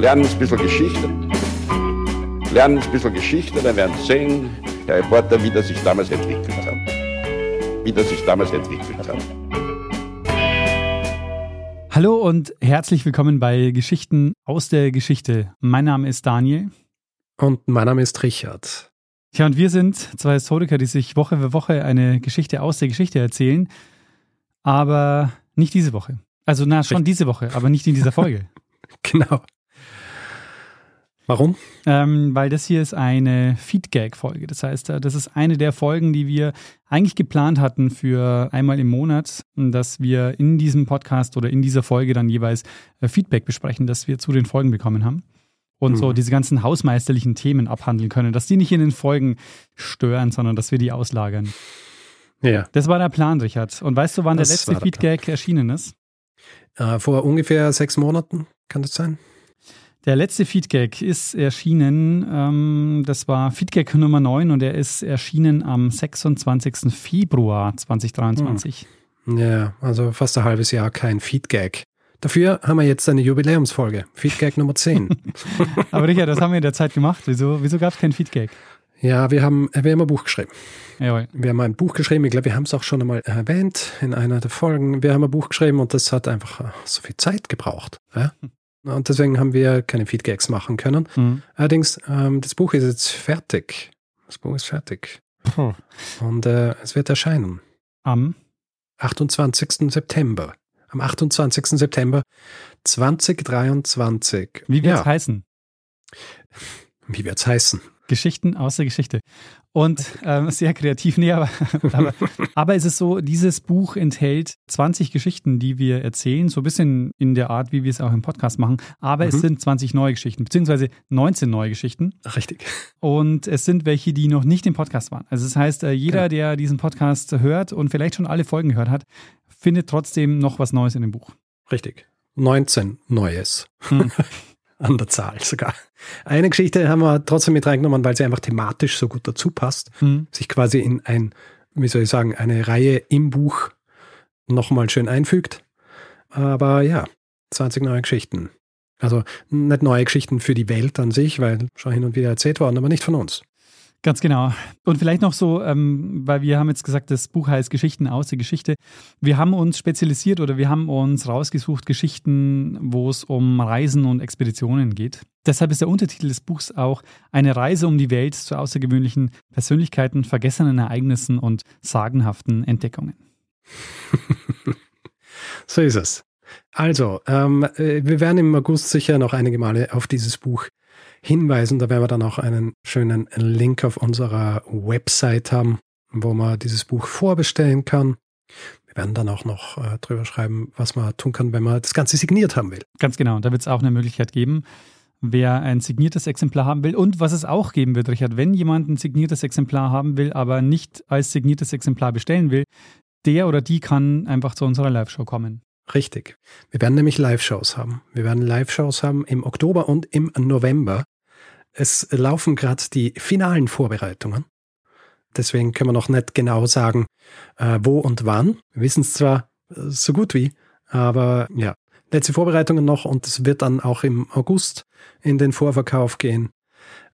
lernen ein bisschen Geschichte. Lernen ein bisschen Geschichte, dann werden Sie sehen, Herr Reporter, wie das sich damals entwickelt hat. Wie das sich damals entwickelt hat. Hallo und herzlich willkommen bei Geschichten aus der Geschichte. Mein Name ist Daniel. Und mein Name ist Richard. Ja, und wir sind zwei Historiker, die sich Woche für Woche eine Geschichte aus der Geschichte erzählen. Aber nicht diese Woche. Also, na, schon diese Woche, aber nicht in dieser Folge. genau. Warum? Ähm, weil das hier ist eine Feedgag-Folge. Das heißt, äh, das ist eine der Folgen, die wir eigentlich geplant hatten für einmal im Monat, dass wir in diesem Podcast oder in dieser Folge dann jeweils äh, Feedback besprechen, das wir zu den Folgen bekommen haben. Und mhm. so diese ganzen hausmeisterlichen Themen abhandeln können, dass die nicht in den Folgen stören, sondern dass wir die auslagern. Ja. Das war der Plan, Richard. Und weißt du, wann das der letzte der Feedgag erschienen ist? Äh, vor ungefähr sechs Monaten, kann das sein? Der letzte Feedgag ist erschienen, ähm, das war Feedgag Nummer 9 und er ist erschienen am 26. Februar 2023. Hm. Ja, also fast ein halbes Jahr kein Feedgag. Dafür haben wir jetzt eine Jubiläumsfolge, Feedgag Nummer 10. Aber Richard, das haben wir in der Zeit gemacht. Wieso, wieso gab es kein Feedgag? Ja, wir haben, wir haben ein Buch geschrieben. Jawohl. Wir haben ein Buch geschrieben, ich glaube, wir haben es auch schon einmal erwähnt in einer der Folgen. Wir haben ein Buch geschrieben und das hat einfach äh, so viel Zeit gebraucht. Ja? Und deswegen haben wir keine Feedgags machen können. Mhm. Allerdings, ähm, das Buch ist jetzt fertig. Das Buch ist fertig. Hm. Und äh, es wird erscheinen. Am 28. September. Am 28. September 2023. Wie wird es ja. heißen? Wie wird es heißen? Geschichten aus der Geschichte. Und ähm, sehr kreativ, nee, aber, aber, aber es ist so, dieses Buch enthält 20 Geschichten, die wir erzählen, so ein bisschen in der Art, wie wir es auch im Podcast machen. Aber mhm. es sind 20 neue Geschichten, beziehungsweise 19 neue Geschichten. Richtig. Und es sind welche, die noch nicht im Podcast waren. Also das heißt, äh, jeder, genau. der diesen Podcast hört und vielleicht schon alle Folgen gehört hat, findet trotzdem noch was Neues in dem Buch. Richtig. 19 Neues. Hm. an der Zahl sogar. Eine Geschichte haben wir trotzdem mit reingenommen, weil sie einfach thematisch so gut dazu passt. Mhm. Sich quasi in ein, wie soll ich sagen, eine Reihe im Buch nochmal schön einfügt. Aber ja, 20 neue Geschichten. Also nicht neue Geschichten für die Welt an sich, weil schon hin und wieder erzählt worden, aber nicht von uns. Ganz genau. Und vielleicht noch so, ähm, weil wir haben jetzt gesagt, das Buch heißt Geschichten aus der Geschichte. Wir haben uns spezialisiert oder wir haben uns rausgesucht Geschichten, wo es um Reisen und Expeditionen geht. Deshalb ist der Untertitel des Buchs auch Eine Reise um die Welt zu außergewöhnlichen Persönlichkeiten, vergessenen Ereignissen und sagenhaften Entdeckungen. so ist es. Also, ähm, äh, wir werden im August sicher noch einige Male auf dieses Buch hinweisen. Da werden wir dann auch einen schönen Link auf unserer Website haben, wo man dieses Buch vorbestellen kann. Wir werden dann auch noch äh, drüber schreiben, was man tun kann, wenn man das Ganze signiert haben will. Ganz genau. Da wird es auch eine Möglichkeit geben, wer ein signiertes Exemplar haben will. Und was es auch geben wird, Richard, wenn jemand ein signiertes Exemplar haben will, aber nicht als signiertes Exemplar bestellen will, der oder die kann einfach zu unserer Live-Show kommen. Richtig. Wir werden nämlich Live-Shows haben. Wir werden Live-Shows haben im Oktober und im November. Es laufen gerade die finalen Vorbereitungen. Deswegen können wir noch nicht genau sagen, äh, wo und wann. Wir wissen es zwar äh, so gut wie, aber ja, letzte Vorbereitungen noch und es wird dann auch im August in den Vorverkauf gehen.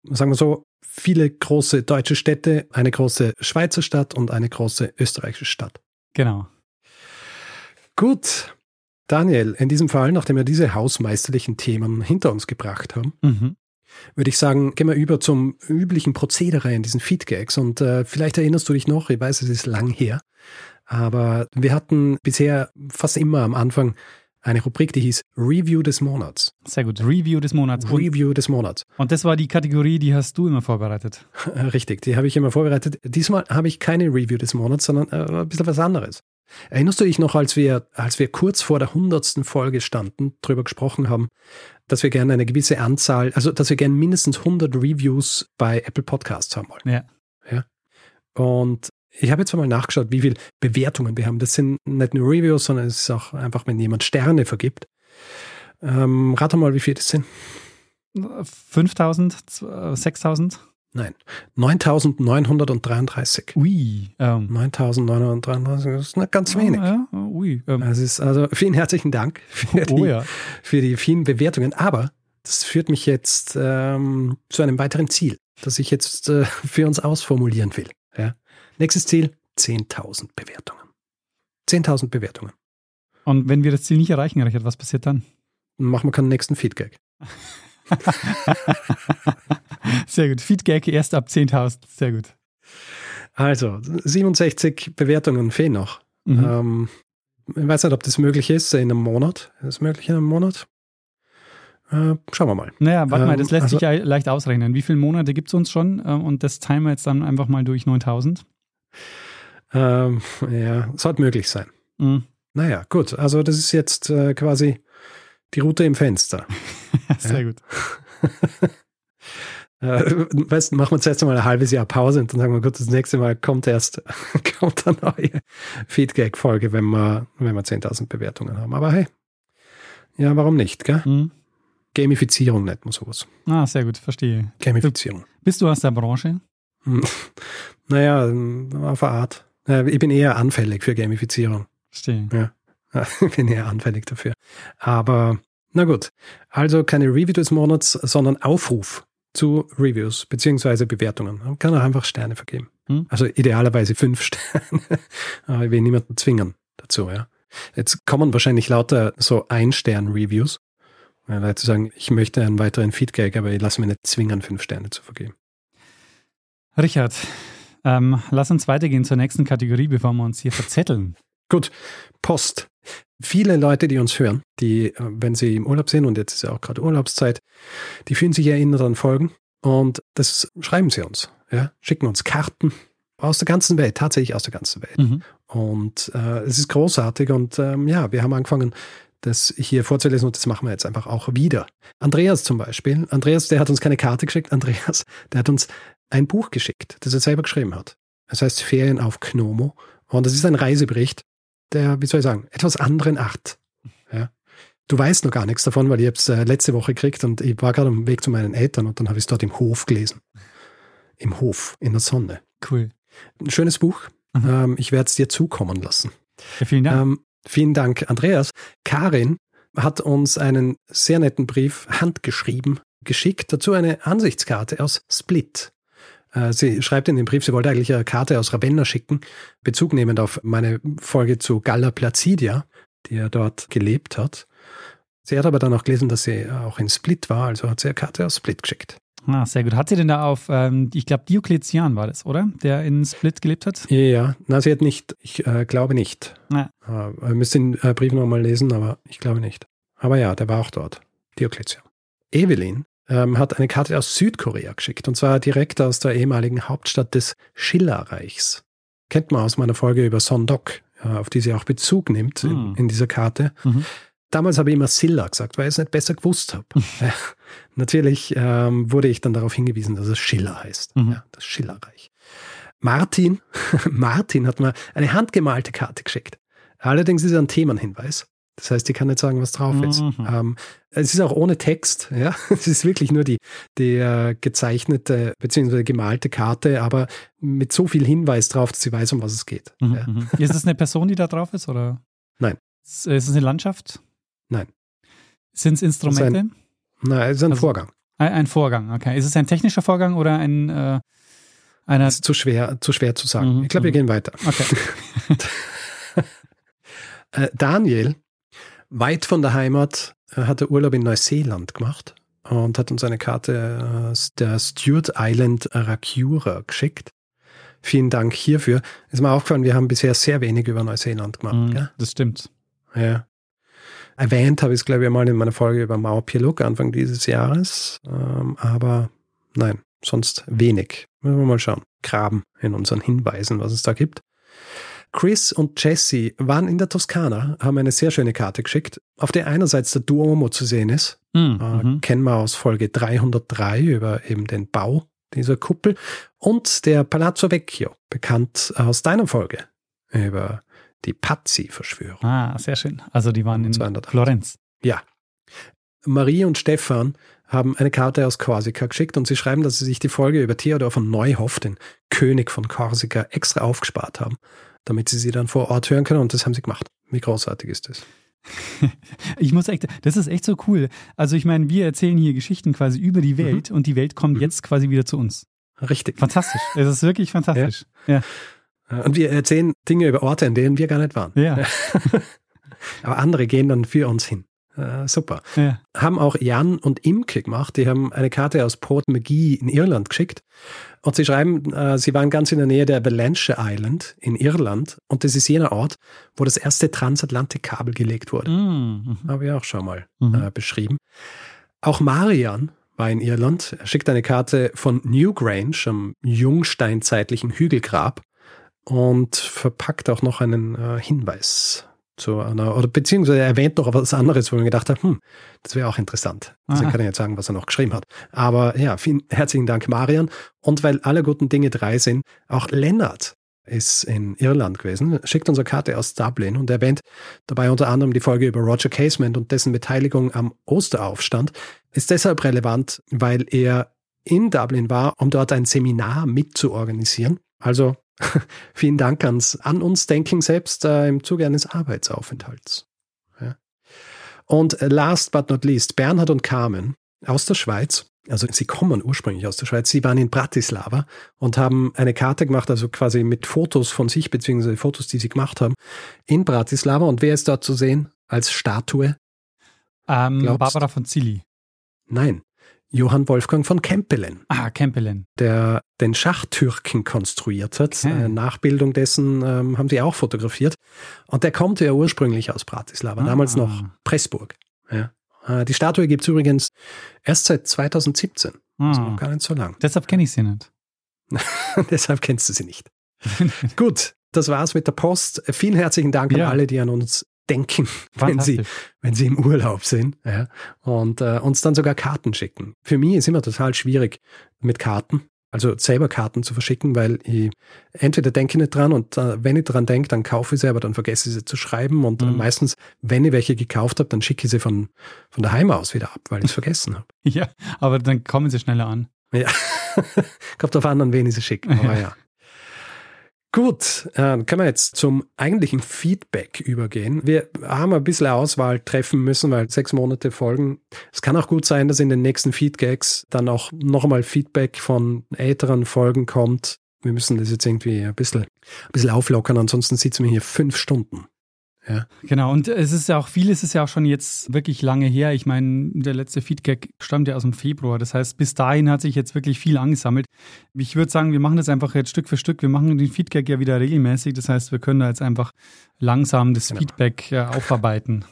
Sagen wir so, viele große deutsche Städte, eine große Schweizer Stadt und eine große österreichische Stadt. Genau. Gut. Daniel, in diesem Fall, nachdem wir diese hausmeisterlichen Themen hinter uns gebracht haben, mhm würde ich sagen, gehen wir über zum üblichen Prozedere in diesen Feedgags. Und äh, vielleicht erinnerst du dich noch, ich weiß, es ist lang her, aber wir hatten bisher fast immer am Anfang eine Rubrik, die hieß Review des Monats. Sehr gut, Review des Monats. Review des Monats. Und das war die Kategorie, die hast du immer vorbereitet. Richtig, die habe ich immer vorbereitet. Diesmal habe ich keine Review des Monats, sondern äh, ein bisschen was anderes. Erinnerst du dich noch, als wir, als wir kurz vor der hundertsten Folge standen, darüber gesprochen haben, dass wir gerne eine gewisse Anzahl, also dass wir gerne mindestens 100 Reviews bei Apple Podcasts haben wollen. Ja. ja. Und ich habe jetzt mal nachgeschaut, wie viele Bewertungen wir haben. Das sind nicht nur Reviews, sondern es ist auch einfach, wenn jemand Sterne vergibt. Ähm, rate mal, wie viele das sind. 5000, 6000? Nein, 9933. Ui. Ähm. 9933, das ist nicht ganz wenig. Ja, ui. Ähm. Es ist also vielen herzlichen Dank für, oh, die, ja. für die vielen Bewertungen. Aber das führt mich jetzt ähm, zu einem weiteren Ziel, das ich jetzt äh, für uns ausformulieren will. Ja? Nächstes Ziel, 10.000 Bewertungen. 10.000 Bewertungen. Und wenn wir das Ziel nicht erreichen, Richard, was passiert dann? Dann machen wir keinen nächsten Feedback. Sehr gut. Feedback erst ab 10.000. Sehr gut. Also, 67 Bewertungen fehlen noch. Mhm. Ähm, ich weiß nicht, ob das möglich ist in einem Monat. Ist das möglich in einem Monat? Äh, schauen wir mal. Naja, warte ähm, mal, das lässt also, sich ja leicht ausrechnen. Wie viele Monate gibt es uns schon? Ähm, und das teilen wir jetzt dann einfach mal durch 9000. Ähm, ja, sollte möglich sein. Mhm. Naja, gut. Also, das ist jetzt äh, quasi die Route im Fenster. Sehr gut. Äh, weißt, machen wir zuerst mal ein halbes Jahr Pause und dann sagen wir, gut, das nächste Mal kommt erst kommt eine neue Feedback-Folge, wenn wir, wenn wir 10.000 Bewertungen haben. Aber hey, ja, warum nicht, gell? Mhm. Gamifizierung nennt man sowas. Ah, sehr gut, verstehe. Gamifizierung. Du, bist du aus der Branche? Hm. Naja, auf eine Art. Ich bin eher anfällig für Gamifizierung. Verstehe. Ja. Ich bin eher anfällig dafür. Aber na gut. Also keine Review des Monats, sondern Aufruf zu Reviews beziehungsweise Bewertungen. Man kann auch einfach Sterne vergeben. Hm. Also idealerweise fünf Sterne. Aber ich will niemanden zwingen dazu, ja. Jetzt kommen wahrscheinlich lauter so Ein-Stern-Reviews. Weil Leute sagen, ich möchte einen weiteren Feedback, aber ich lasse mich nicht zwingen, fünf Sterne zu vergeben. Richard, ähm, lass uns weitergehen zur nächsten Kategorie, bevor wir uns hier verzetteln. Gut, Post. Viele Leute, die uns hören, die, äh, wenn sie im Urlaub sind, und jetzt ist ja auch gerade Urlaubszeit, die fühlen sich erinnert an Folgen und das schreiben sie uns. Ja? Schicken uns Karten aus der ganzen Welt, tatsächlich aus der ganzen Welt. Mhm. Und äh, es ist großartig und ähm, ja, wir haben angefangen, das hier vorzulesen und das machen wir jetzt einfach auch wieder. Andreas zum Beispiel, Andreas, der hat uns keine Karte geschickt, Andreas, der hat uns ein Buch geschickt, das er selber geschrieben hat. Es heißt Ferien auf Gnomo und das ist ein Reisebericht der, wie soll ich sagen, etwas anderen Art. Ja. Du weißt noch gar nichts davon, weil ich es äh, letzte Woche gekriegt und ich war gerade am Weg zu meinen Eltern und dann habe ich es dort im Hof gelesen. Im Hof, in der Sonne. Cool. Ein schönes Buch. Mhm. Ähm, ich werde es dir zukommen lassen. Ja, vielen Dank. Ähm, vielen Dank, Andreas. Karin hat uns einen sehr netten Brief handgeschrieben geschickt, dazu eine Ansichtskarte aus Split. Äh, sie schreibt in dem Brief, sie wollte eigentlich eine Karte aus Ravenna schicken, Bezug nehmend auf meine Folge zu Galla Placidia, die er dort gelebt hat. Sie hat aber dann auch gelesen, dass sie auch in Split war, also hat sie eine Karte aus Split geschickt. Ah, sehr gut. Hat sie denn da auf, ähm, ich glaube, Diokletian war das, oder? Der in Split gelebt hat? Ja, na, sie hat nicht, ich äh, glaube nicht. Ja. Äh, ihr müsst den äh, Brief nochmal lesen, aber ich glaube nicht. Aber ja, der war auch dort. Diokletian. Evelyn ähm, hat eine Karte aus Südkorea geschickt und zwar direkt aus der ehemaligen Hauptstadt des Schillerreichs. Kennt man aus meiner Folge über Sondok, äh, auf die sie auch Bezug nimmt in, hm. in, dieser Karte. Mhm. Damals habe ich immer Silla gesagt, weil ich es nicht besser gewusst habe. äh, natürlich ähm, wurde ich dann darauf hingewiesen, dass es Schiller heißt. Mhm. Ja, das Schillerreich. Martin, Martin hat mir eine handgemalte Karte geschickt. Allerdings ist er ein Themenhinweis. Das heißt, ich kann nicht sagen, was drauf ist. Mhm. Ähm, es ist auch ohne Text, ja. Es ist wirklich nur die, die äh, gezeichnete bzw. gemalte Karte, aber mit so viel Hinweis drauf, dass sie weiß, um was es geht. Mhm, ja. Mhm. Ist es eine Person, die da drauf ist, oder? Nein. Ist, ist es eine Landschaft? Nein. Sind es Instrumente? Ein, nein, es ist ein also, Vorgang. Ein, ein, Vorgang, okay. Ist es ein technischer Vorgang oder ein äh, einer? Das ist zu schwer, zu schwer zu sagen. Mhm, ich glaube, wir mhm. gehen weiter. Okay. Äh, Daniel weit von der Heimat, äh, hat er Urlaub in Neuseeland gemacht und hat uns eine Karte äh, der Stewart Island Aracura geschickt. Vielen Dank hierfür. Ist mir aufgefallen, wir haben bisher sehr wenig über Neuseeland gemacht. Mm, ja? Das stimmt. Ja. Erwähnt habe ich es, glaube ich, mal in meiner Folge über Maupiluk Anfang dieses Jahres. Ähm, aber nein, sonst wenig. Müssen wir mal schauen. Graben in unseren Hinweisen, was es da gibt. Chris und Jesse waren in der Toskana, haben eine sehr schöne Karte geschickt, auf der einerseits der Duomo zu sehen ist. Mhm. Äh, mhm. kennen wir aus Folge 303 über eben den Bau dieser Kuppel. Und der Palazzo Vecchio, bekannt aus deiner Folge über die Pazzi-Verschwörung. Ah, sehr schön. Also die waren in Florenz. Ja. Marie und Stefan haben eine Karte aus Korsika geschickt und sie schreiben, dass sie sich die Folge über Theodor von Neuhoff, den König von Korsika, extra aufgespart haben damit sie sie dann vor Ort hören können. Und das haben sie gemacht. Wie großartig ist das? ich muss echt, das ist echt so cool. Also ich meine, wir erzählen hier Geschichten quasi über die Welt mhm. und die Welt kommt mhm. jetzt quasi wieder zu uns. Richtig. Fantastisch. Es ist wirklich fantastisch. Ja. ja. Und wir erzählen Dinge über Orte, in denen wir gar nicht waren. Ja. Aber andere gehen dann für uns hin. Äh, super. Ja. Haben auch Jan und Imke gemacht. Die haben eine Karte aus Port McGee in Irland geschickt. Und sie schreiben, äh, sie waren ganz in der Nähe der Valentia Island in Irland. Und das ist jener Ort, wo das erste Transatlantikkabel gelegt wurde. Mhm. Habe ich auch schon mal Mhm. äh, beschrieben. Auch Marian war in Irland. Er schickt eine Karte von Newgrange am jungsteinzeitlichen Hügelgrab und verpackt auch noch einen äh, Hinweis zu einer, oder beziehungsweise er erwähnt noch was anderes, wo ich mir gedacht habe, hm, das wäre auch interessant. Also Aha. kann ich jetzt sagen, was er noch geschrieben hat. Aber ja, vielen herzlichen Dank, Marian. Und weil alle guten Dinge drei sind, auch Lennart ist in Irland gewesen, schickt uns eine Karte aus Dublin und erwähnt dabei unter anderem die Folge über Roger Casement und dessen Beteiligung am Osteraufstand. Ist deshalb relevant, weil er in Dublin war, um dort ein Seminar mitzuorganisieren. Also vielen Dank ans, an uns Denken selbst äh, im Zuge eines Arbeitsaufenthalts. Ja. Und äh, last but not least, Bernhard und Carmen aus der Schweiz. Also sie kommen ursprünglich aus der Schweiz. Sie waren in Bratislava und haben eine Karte gemacht, also quasi mit Fotos von sich, beziehungsweise Fotos, die sie gemacht haben, in Bratislava. Und wer ist dort zu sehen als Statue? Ähm, Barbara von Zilli. Nein, Johann Wolfgang von Kempelen. Ah, Kempelen. der den Schachtürken konstruiert hat. Okay. Eine Nachbildung dessen ähm, haben sie auch fotografiert. Und der kommt ja ursprünglich aus Bratislava, Ah. damals noch Pressburg. Ja. Äh, Die Statue gibt es übrigens erst seit 2017, also noch Ah. gar nicht so lang. Deshalb kenne ich sie nicht. Deshalb kennst du sie nicht. Gut, das war's mit der Post. Vielen herzlichen Dank Ja. an alle, die an uns denken, wenn sie, wenn sie im Urlaub sind ja, und äh, uns dann sogar Karten schicken. Für mich ist immer total schwierig mit Karten, also selber Karten zu verschicken, weil ich entweder denke nicht dran und äh, wenn ich dran denke, dann kaufe ich sie, aber dann vergesse ich sie zu schreiben und äh, Mhm. meistens, wenn ich welche gekauft habe, dann schicke ich sie von, von daheim aus wieder ab, weil ich es vergessen habe. Ja, aber dann kommen sie schneller an. Ja, kommt drauf an, an wen ich sie schicke, aber ja. Gut, äh, können wir jetzt zum eigentlichen Feedback übergehen. Wir haben ein bisschen Auswahl treffen müssen, weil sechs Monate folgen. Es kann auch gut sein, dass in den nächsten Feedgags dann auch nochmal Feedback von älteren Folgen kommt. Wir müssen das jetzt irgendwie ein bisschen, ein bisschen auflockern, ansonsten sitzen wir hier fünf Stunden. Genau, und es ist ja auch, vieles ist ja auch schon jetzt wirklich lange her. Ich meine, der letzte Feedback stammt ja aus dem Februar. Das heißt, bis dahin hat sich jetzt wirklich viel angesammelt. Ich würde sagen, wir machen das einfach jetzt Stück für Stück. Wir machen den Feedback ja wieder regelmäßig. Das heißt, wir können da jetzt einfach langsam das Genau. Feedback äh, aufarbeiten.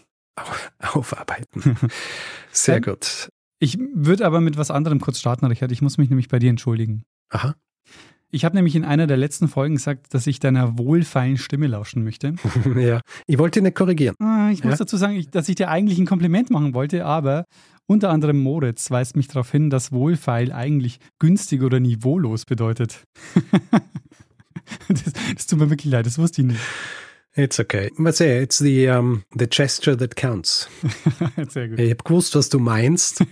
Aufarbeiten. Sehr gut. Ich würde aber mit was anderem kurz starten, Richard. Ich muss mich nämlich bei dir entschuldigen. Aha. Ich habe nämlich in einer der letzten Folgen gesagt, dass ich deiner wohlfeilen Stimme lauschen möchte. ja. Ich wollte nicht korrigieren. Ah, ich muss Ja? dazu sagen, dass ich dir eigentlich ein Kompliment machen wollte, aber unter anderem Moritz weist mich darauf hin, dass wohlfeil eigentlich günstig oder niveaulos bedeutet. das, das tut mir wirklich leid, das wusste ich nicht. It's okay. Mal sehen, it's the, um, the gesture that counts. Sehr gut. Ich habe gewusst, was du meinst.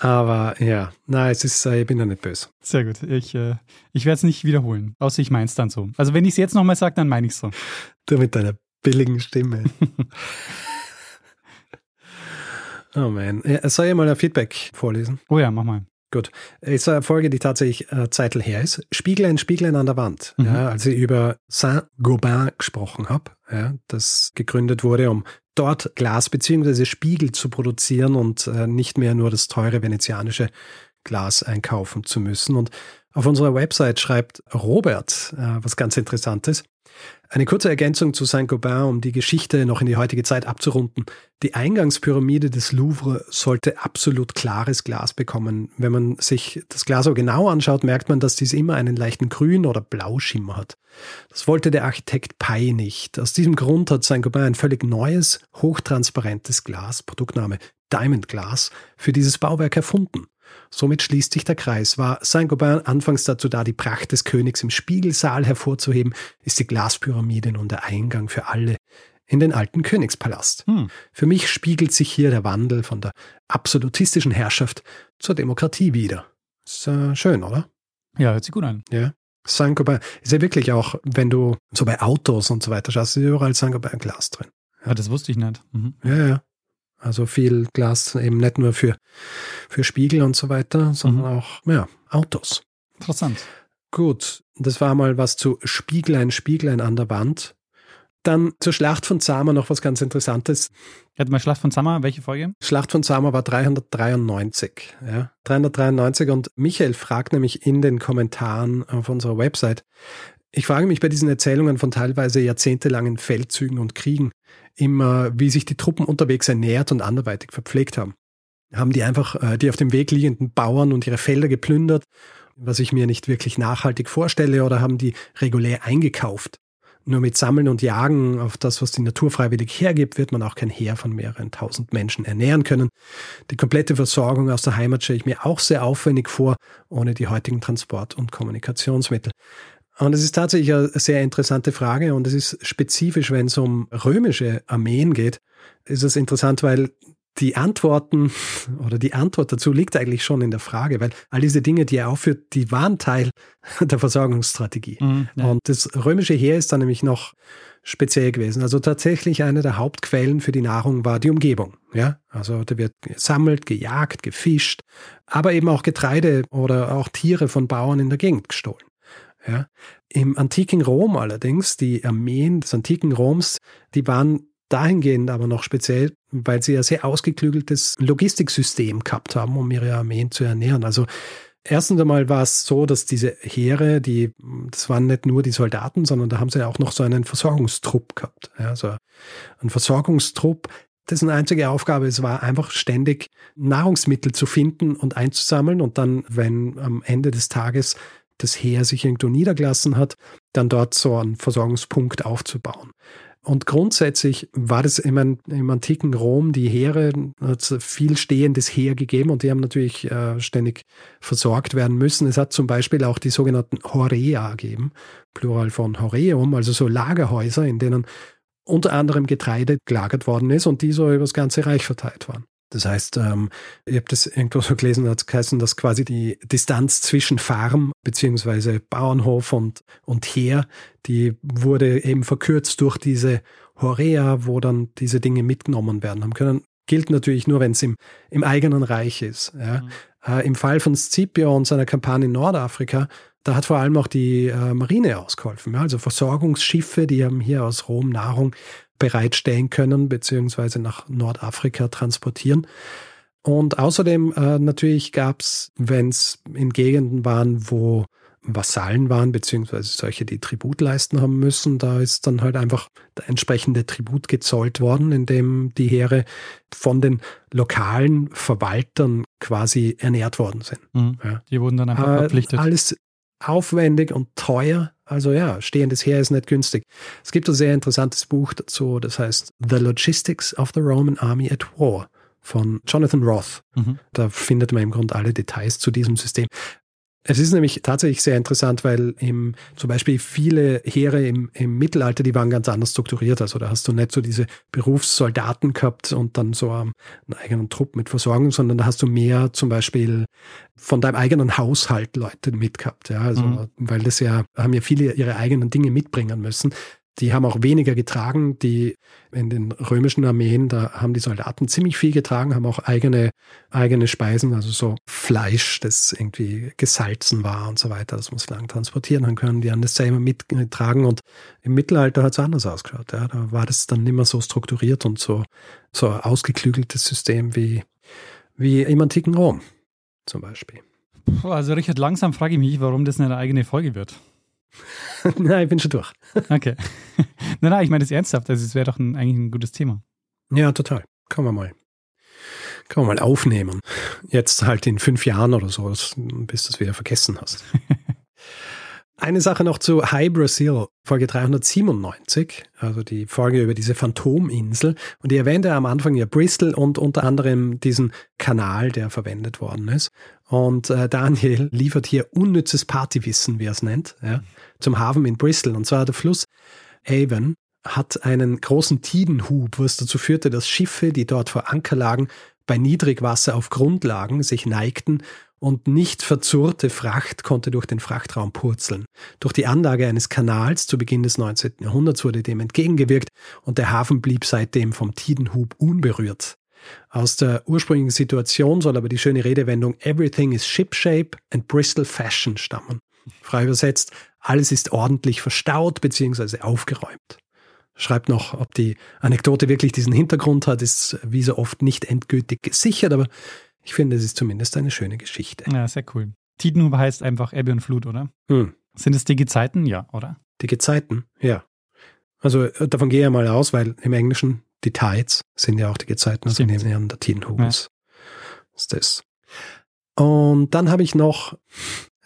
Aber ja, nein, es ist, äh, ich bin ja nicht böse. Sehr gut. Ich, äh, ich werde es nicht wiederholen, außer ich meins dann so. Also wenn ich es jetzt nochmal sage, dann meine ich es so. Du mit deiner billigen Stimme. oh man. Ja, Soll ich mal ein Feedback vorlesen? Oh ja, mach mal. Ist eine Folge, die tatsächlich äh, Zeitl her ist. Spieglein, Spieglein an der Wand. Mhm. Ja, als ich über Saint-Gobain gesprochen habe, ja, das gegründet wurde, um dort Glas beziehungsweise Spiegel zu produzieren und äh, nicht mehr nur das teure venezianische Glas einkaufen zu müssen. Und auf unserer Website schreibt Robert äh, was ganz Interessantes. Eine kurze Ergänzung zu Saint-Gobain, um die Geschichte noch in die heutige Zeit abzurunden. Die Eingangspyramide des Louvre sollte absolut klares Glas bekommen. Wenn man sich das Glas so genau anschaut, merkt man, dass dies immer einen leichten Grün- oder Blauschimmer hat. Das wollte der Architekt Pei nicht. Aus diesem Grund hat Saint-Gobain ein völlig neues, hochtransparentes Glas, Produktname Diamond Glass, für dieses Bauwerk erfunden. Somit schließt sich der Kreis. War Saint-Gobain anfangs dazu da, die Pracht des Königs im Spiegelsaal hervorzuheben, ist die Glaspyramide nun der Eingang für alle in den alten Königspalast. Hm. Für mich spiegelt sich hier der Wandel von der absolutistischen Herrschaft zur Demokratie wider. Ist äh, schön, oder? Ja, hört sich gut an. Ja. Saint-Gobain ist ja wirklich auch, wenn du so bei Autos und so weiter schaust, ist überall Saint-Gobain Glas drin. Ja. das wusste ich nicht. Mhm. Ja, ja. Also viel Glas eben nicht nur für, für Spiegel und so weiter, sondern mhm. auch, ja, Autos. Interessant. Gut, das war mal was zu Spieglein, Spieglein an der Wand. Dann zur Schlacht von Zama noch was ganz Interessantes. Hätten wir Schlacht von Zama, welche Folge? Schlacht von Zama war 393. Ja, 393 und Michael fragt nämlich in den Kommentaren auf unserer Website, ich frage mich bei diesen Erzählungen von teilweise jahrzehntelangen Feldzügen und Kriegen immer, wie sich die Truppen unterwegs ernährt und anderweitig verpflegt haben. Haben die einfach äh, die auf dem Weg liegenden Bauern und ihre Felder geplündert, was ich mir nicht wirklich nachhaltig vorstelle, oder haben die regulär eingekauft? Nur mit Sammeln und Jagen auf das, was die Natur freiwillig hergibt, wird man auch kein Heer von mehreren tausend Menschen ernähren können. Die komplette Versorgung aus der Heimat stelle ich mir auch sehr aufwendig vor, ohne die heutigen Transport- und Kommunikationsmittel. Und es ist tatsächlich eine sehr interessante Frage und es ist spezifisch, wenn es um römische Armeen geht, ist es interessant, weil die Antworten oder die Antwort dazu liegt eigentlich schon in der Frage, weil all diese Dinge, die er aufführt, die waren Teil der Versorgungsstrategie. Mhm, ja. Und das römische Heer ist dann nämlich noch speziell gewesen. Also tatsächlich eine der Hauptquellen für die Nahrung war die Umgebung. Ja, also da wird gesammelt, gejagt, gefischt, aber eben auch Getreide oder auch Tiere von Bauern in der Gegend gestohlen. Ja. Im antiken Rom allerdings, die Armeen des antiken Roms, die waren dahingehend aber noch speziell, weil sie ja sehr ausgeklügeltes Logistiksystem gehabt haben, um ihre Armeen zu ernähren. Also erstens einmal war es so, dass diese Heere, die, das waren nicht nur die Soldaten, sondern da haben sie ja auch noch so einen Versorgungstrupp gehabt. Ja, also ein Versorgungstrupp, dessen einzige Aufgabe es war, einfach ständig Nahrungsmittel zu finden und einzusammeln und dann, wenn am Ende des Tages das Heer sich irgendwo niedergelassen hat, dann dort so einen Versorgungspunkt aufzubauen. Und grundsätzlich war das im, im antiken Rom, die Heere, hat viel stehendes Heer gegeben und die haben natürlich äh, ständig versorgt werden müssen. Es hat zum Beispiel auch die sogenannten Horea gegeben, Plural von Horeum, also so Lagerhäuser, in denen unter anderem Getreide gelagert worden ist und die so über das ganze Reich verteilt waren. Das heißt, ähm, ich habe das irgendwo so gelesen, hat geheißen, dass quasi die Distanz zwischen Farm beziehungsweise Bauernhof und, und Heer, die wurde eben verkürzt durch diese Horea, wo dann diese Dinge mitgenommen werden haben können. Gilt natürlich nur, wenn es im, im eigenen Reich ist. Ja. Mhm. Äh, Im Fall von Scipio und seiner Kampagne in Nordafrika, da hat vor allem auch die äh, Marine ausgeholfen. Ja. Also Versorgungsschiffe, die haben hier aus Rom Nahrung bereitstellen können, beziehungsweise nach Nordafrika transportieren. Und außerdem äh, natürlich gab es, wenn es in Gegenden waren, wo Vasallen waren, beziehungsweise solche, die Tribut leisten haben müssen, da ist dann halt einfach der entsprechende Tribut gezollt worden, indem die Heere von den lokalen Verwaltern quasi ernährt worden sind. Mhm. Ja. Die wurden dann einfach äh, verpflichtet. Alles aufwendig und teuer, also ja, stehendes Heer ist nicht günstig. Es gibt ein sehr interessantes Buch dazu, das heißt The Logistics of the Roman Army at War von Jonathan Roth. Mhm. Da findet man im Grunde alle Details zu diesem System. Es ist nämlich tatsächlich sehr interessant, weil im, zum Beispiel viele Heere im, im Mittelalter, die waren ganz anders strukturiert. Also da hast du nicht so diese Berufssoldaten gehabt und dann so einen eigenen Trupp mit Versorgung, sondern da hast du mehr zum Beispiel von deinem eigenen Haushalt Leute mitgehabt. Ja, also, mhm. weil das ja, haben ja viele ihre eigenen Dinge mitbringen müssen. Die haben auch weniger getragen. Die in den römischen Armeen, da haben die Soldaten ziemlich viel getragen, haben auch eigene, eigene Speisen, also so Fleisch, das irgendwie gesalzen war und so weiter. Das muss lang transportieren. Dann können die an das selber mittragen. Und im Mittelalter hat es anders ausgeschaut. Ja. Da war das dann nicht mehr so strukturiert und so, so ausgeklügeltes System wie, wie im antiken Rom zum Beispiel. Also Richard, langsam frage ich mich, warum das eine eigene Folge wird. nein, ich bin schon durch. okay. nein, nein, ich meine das ernsthaft. Also es wäre doch ein, eigentlich ein gutes Thema. Ja, total. Kann man mal. Kann man mal aufnehmen. Jetzt halt in fünf Jahren oder so, bis du es wieder vergessen hast. Eine Sache noch zu High Brazil, Folge 397, also die Folge über diese Phantominsel. Und ich erwähnte am Anfang ja Bristol und unter anderem diesen Kanal, der verwendet worden ist. Und äh, Daniel liefert hier unnützes Partywissen, wie er es nennt, ja, zum Hafen in Bristol. Und zwar der Fluss Avon hat einen großen Tidenhub, was dazu führte, dass Schiffe, die dort vor Anker lagen, bei Niedrigwasser auf Grund lagen, sich neigten und nicht verzurrte Fracht konnte durch den Frachtraum purzeln. Durch die Anlage eines Kanals zu Beginn des 19. Jahrhunderts wurde dem entgegengewirkt und der Hafen blieb seitdem vom Tidenhub unberührt. Aus der ursprünglichen Situation soll aber die schöne Redewendung Everything is shipshape and Bristol fashion stammen. Frei übersetzt, alles ist ordentlich verstaut bzw. aufgeräumt. Schreibt noch, ob die Anekdote wirklich diesen Hintergrund hat, ist wie so oft nicht endgültig gesichert, aber ich finde, es ist zumindest eine schöne Geschichte. Ja, sehr cool. Tidenhub heißt einfach Ebbe und Flut, oder? Hm. Sind es die Gezeiten? Ja, oder? Die Gezeiten, ja. Also äh, davon gehe ich mal aus, weil im Englischen die Tides sind ja auch die Gezeiten, also nehmen wir an der Tidenhub ja. ist das. Und dann habe ich noch,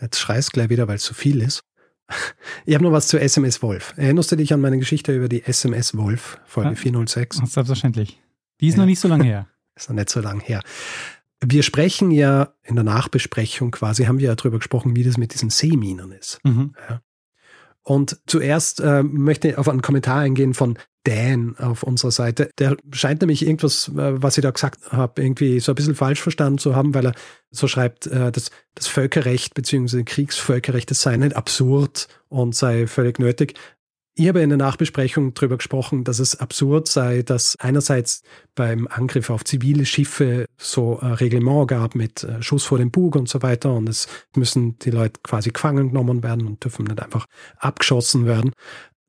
jetzt schreist gleich wieder, weil es zu viel ist. Ich habe noch was zu SMS Wolf. Erinnerst du dich an meine Geschichte über die SMS Wolf, Folge ja, 406? Selbstverständlich. Die ist ja. noch nicht so lange her. Ist noch nicht so lange her. Wir sprechen ja in der Nachbesprechung quasi, haben wir ja darüber gesprochen, wie das mit diesen Seeminen ist. Mhm. Ja. Und zuerst äh, möchte ich auf einen Kommentar eingehen von Dan auf unserer Seite. Der scheint nämlich irgendwas, äh, was ich da gesagt habe, irgendwie so ein bisschen falsch verstanden zu haben, weil er so schreibt, äh, dass das Völkerrecht bzw. Kriegsvölkerrecht, das sei nicht absurd und sei völlig nötig. Ich habe in der Nachbesprechung darüber gesprochen, dass es absurd sei, dass einerseits beim Angriff auf zivile Schiffe so ein Reglement gab mit äh, Schuss vor dem Bug und so weiter und es müssen die Leute quasi gefangen genommen werden und dürfen nicht einfach abgeschossen werden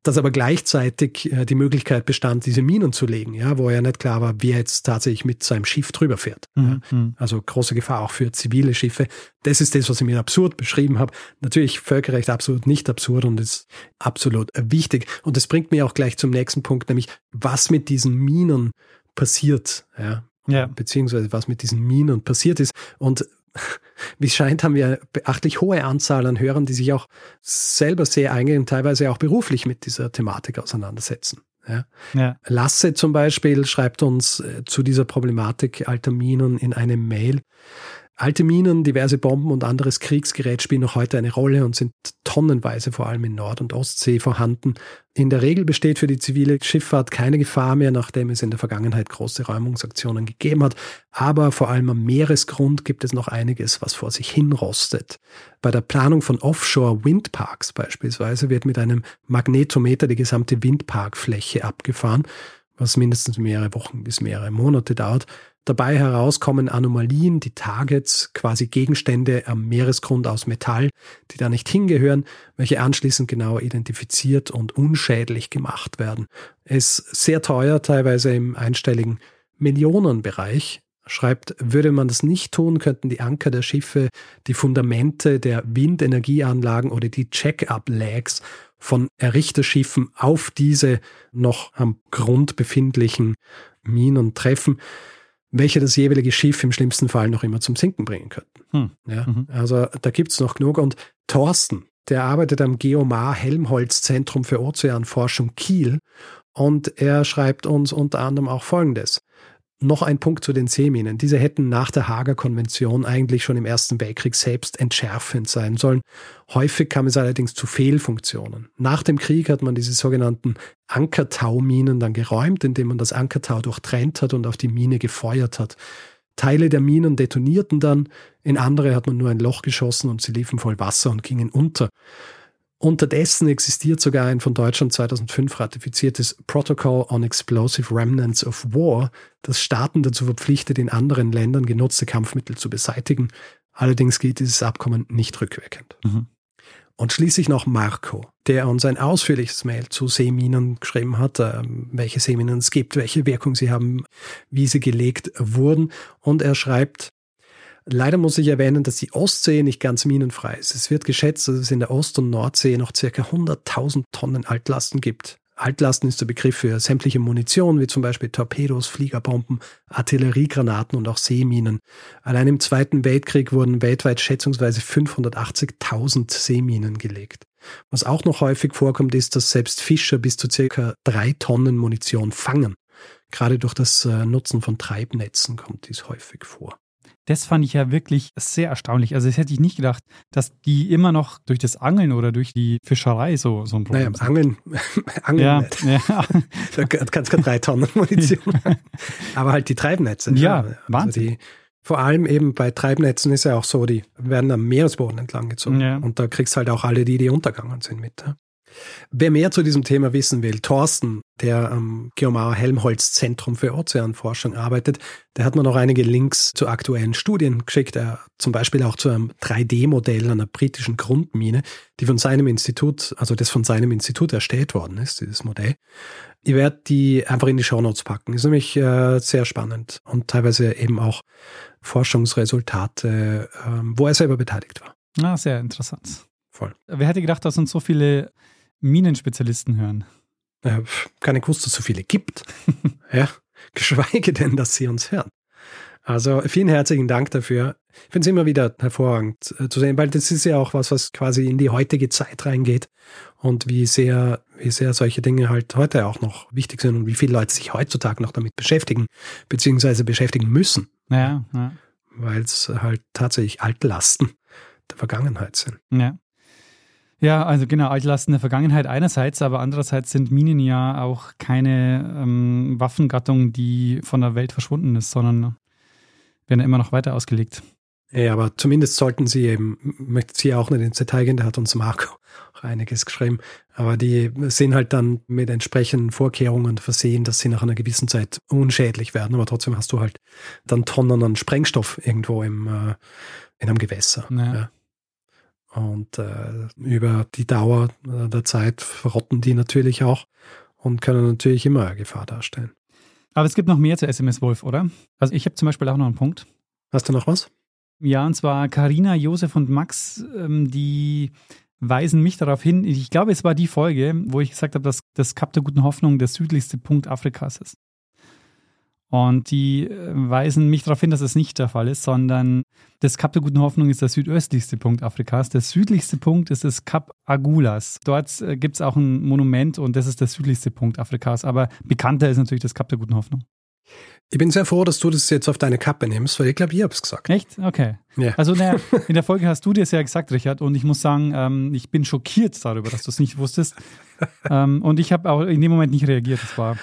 dass aber gleichzeitig äh, die Möglichkeit bestand, diese Minen zu legen, ja, wo ja nicht klar war, wer jetzt tatsächlich mit seinem Schiff drüber fährt. Mhm. Ja. Mhm. Also große Gefahr auch für zivile Schiffe. Das ist das, was ich mir absurd beschrieben habe. Natürlich Völkerrecht absolut nicht absurd und ist absolut wichtig. Und das bringt mich auch gleich zum nächsten Punkt, nämlich was mit diesen Minen passiert, ja. Ja. Beziehungsweise was mit diesen Minen passiert ist. Und wie es scheint, haben wir eine beachtlich hohe Anzahl an Hörern, die sich auch selber sehr eingehen, teilweise auch beruflich mit dieser Thematik auseinandersetzen. Ja. Ja. Lasse zum Beispiel schreibt uns äh, zu dieser Problematik alter Minen in einem Mail. Alte Minen, diverse Bomben und anderes Kriegsgerät spielen noch heute eine Rolle und sind tonnenweise vor allem in Nord- und Ostsee vorhanden. In der Regel besteht für die zivile Schifffahrt keine Gefahr mehr, nachdem es in der Vergangenheit große Räumungsaktionen gegeben hat. Aber vor allem am Meeresgrund gibt es noch einiges, was vor sich hinrostet. Bei der Planung von Offshore-Windparks beispielsweise wird mit einem Magnetometer die gesamte Windparkfläche abgefahren, was mindestens mehrere Wochen bis mehrere Monate dauert. Dabei herauskommen Anomalien, die Targets, quasi Gegenstände am Meeresgrund aus Metall, die da nicht hingehören, welche anschließend genau identifiziert und unschädlich gemacht werden. Es ist sehr teuer, teilweise im einstelligen Millionenbereich. Schreibt, würde man das nicht tun, könnten die Anker der Schiffe, die Fundamente der Windenergieanlagen oder die Check-up-Lags von Errichterschiffen auf diese noch am Grund befindlichen Minen treffen welche das jeweilige Schiff im schlimmsten Fall noch immer zum Sinken bringen könnten. Hm. Ja, mhm. Also da gibt's noch genug. Und Thorsten, der arbeitet am Geomar Helmholtz Zentrum für Ozeanforschung Kiel und er schreibt uns unter anderem auch Folgendes. Noch ein Punkt zu den Seeminen. Diese hätten nach der Haager Konvention eigentlich schon im Ersten Weltkrieg selbst entschärfend sein sollen. Häufig kam es allerdings zu Fehlfunktionen. Nach dem Krieg hat man diese sogenannten Ankertauminen dann geräumt, indem man das Ankertau durchtrennt hat und auf die Mine gefeuert hat. Teile der Minen detonierten dann, in andere hat man nur ein Loch geschossen und sie liefen voll Wasser und gingen unter. Unterdessen existiert sogar ein von Deutschland 2005 ratifiziertes Protocol on Explosive Remnants of War, das Staaten dazu verpflichtet, in anderen Ländern genutzte Kampfmittel zu beseitigen. Allerdings gilt dieses Abkommen nicht rückwirkend. Mhm. Und schließlich noch Marco, der uns ein ausführliches Mail zu Seeminen geschrieben hat, äh, welche Seeminen es gibt, welche Wirkung sie haben, wie sie gelegt wurden. Und er schreibt, Leider muss ich erwähnen, dass die Ostsee nicht ganz minenfrei ist. Es wird geschätzt, dass es in der Ost- und Nordsee noch circa 100.000 Tonnen Altlasten gibt. Altlasten ist der Begriff für sämtliche Munition, wie zum Beispiel Torpedos, Fliegerbomben, Artilleriegranaten und auch Seeminen. Allein im Zweiten Weltkrieg wurden weltweit schätzungsweise 580.000 Seeminen gelegt. Was auch noch häufig vorkommt, ist, dass selbst Fischer bis zu circa drei Tonnen Munition fangen. Gerade durch das äh, Nutzen von Treibnetzen kommt dies häufig vor. Das fand ich ja wirklich sehr erstaunlich. Also das hätte ich nicht gedacht, dass die immer noch durch das Angeln oder durch die Fischerei so, so ein Problem naja, sind. Angeln, Angeln ja, nicht. Ja. Da kannst du drei Tonnen Munition. Aber halt die Treibnetze. Ja, also Wahnsinn. Die, Vor allem eben bei Treibnetzen ist ja auch so, die werden am Meeresboden entlang gezogen. Ja. Und da kriegst halt auch alle die, die untergegangen sind mit. Wer mehr zu diesem Thema wissen will, Thorsten, der am Geomar Helmholtz Zentrum für Ozeanforschung arbeitet, der hat mir noch einige Links zu aktuellen Studien geschickt, er zum Beispiel auch zu einem 3D-Modell einer britischen Grundmine, die von seinem Institut, also das von seinem Institut erstellt worden ist, dieses Modell. Ich werde die einfach in die Shownotes packen. Ist nämlich äh, sehr spannend und teilweise eben auch Forschungsresultate, äh, wo er selber beteiligt war. Ah, sehr interessant. Voll. Wer hätte gedacht, dass uns so viele Minenspezialisten hören? Äh, keine gewusst, dass es so viele gibt. ja, geschweige denn, dass sie uns hören. Also vielen herzlichen Dank dafür. Ich finde es immer wieder hervorragend äh, zu sehen, weil das ist ja auch was, was quasi in die heutige Zeit reingeht und wie sehr, wie sehr solche Dinge halt heute auch noch wichtig sind und wie viele Leute sich heutzutage noch damit beschäftigen, beziehungsweise beschäftigen müssen, Ja, ja, weil es halt tatsächlich Altlasten der Vergangenheit sind. ja. Ja, also genau, Altlasten der Vergangenheit einerseits, aber andererseits sind Minen ja auch keine ähm, Waffengattung, die von der Welt verschwunden ist, sondern werden immer noch weiter ausgelegt. Ja, aber zumindest sollten sie eben, möchte sie auch nicht ins Detail gehen, da hat uns Marco auch einiges geschrieben, aber die sind halt dann mit entsprechenden Vorkehrungen versehen, dass sie nach einer gewissen Zeit unschädlich werden, aber trotzdem hast du halt dann Tonnen an Sprengstoff irgendwo im, äh, in einem Gewässer. Ja. Ja. Und äh, über die Dauer äh, der Zeit verrotten die natürlich auch und können natürlich immer eine Gefahr darstellen. Aber es gibt noch mehr zu SMS Wolf, oder? Also ich habe zum Beispiel auch noch einen Punkt. Hast du noch was? Ja, und zwar Karina, Josef und Max, ähm, die weisen mich darauf hin, ich glaube, es war die Folge, wo ich gesagt habe, dass das Kap der guten Hoffnung der südlichste Punkt Afrikas ist. Und die äh, weisen mich darauf hin, dass es nicht der Fall ist, sondern das Kap der guten Hoffnung ist der südöstlichste Punkt Afrikas. Der südlichste Punkt ist das Kap Agulas. Dort äh, gibt es auch ein Monument und das ist der südlichste Punkt Afrikas. Aber bekannter ist natürlich das Kap der guten Hoffnung. Ich bin sehr froh, dass du das jetzt auf deine Kappe nimmst, weil ich glaube, ich habe es gesagt. Echt? Okay. Ja. Also naja, in der Folge hast du dir ja gesagt, Richard, und ich muss sagen, ähm, ich bin schockiert darüber, dass du es nicht wusstest. ähm, und ich habe auch in dem Moment nicht reagiert. Das war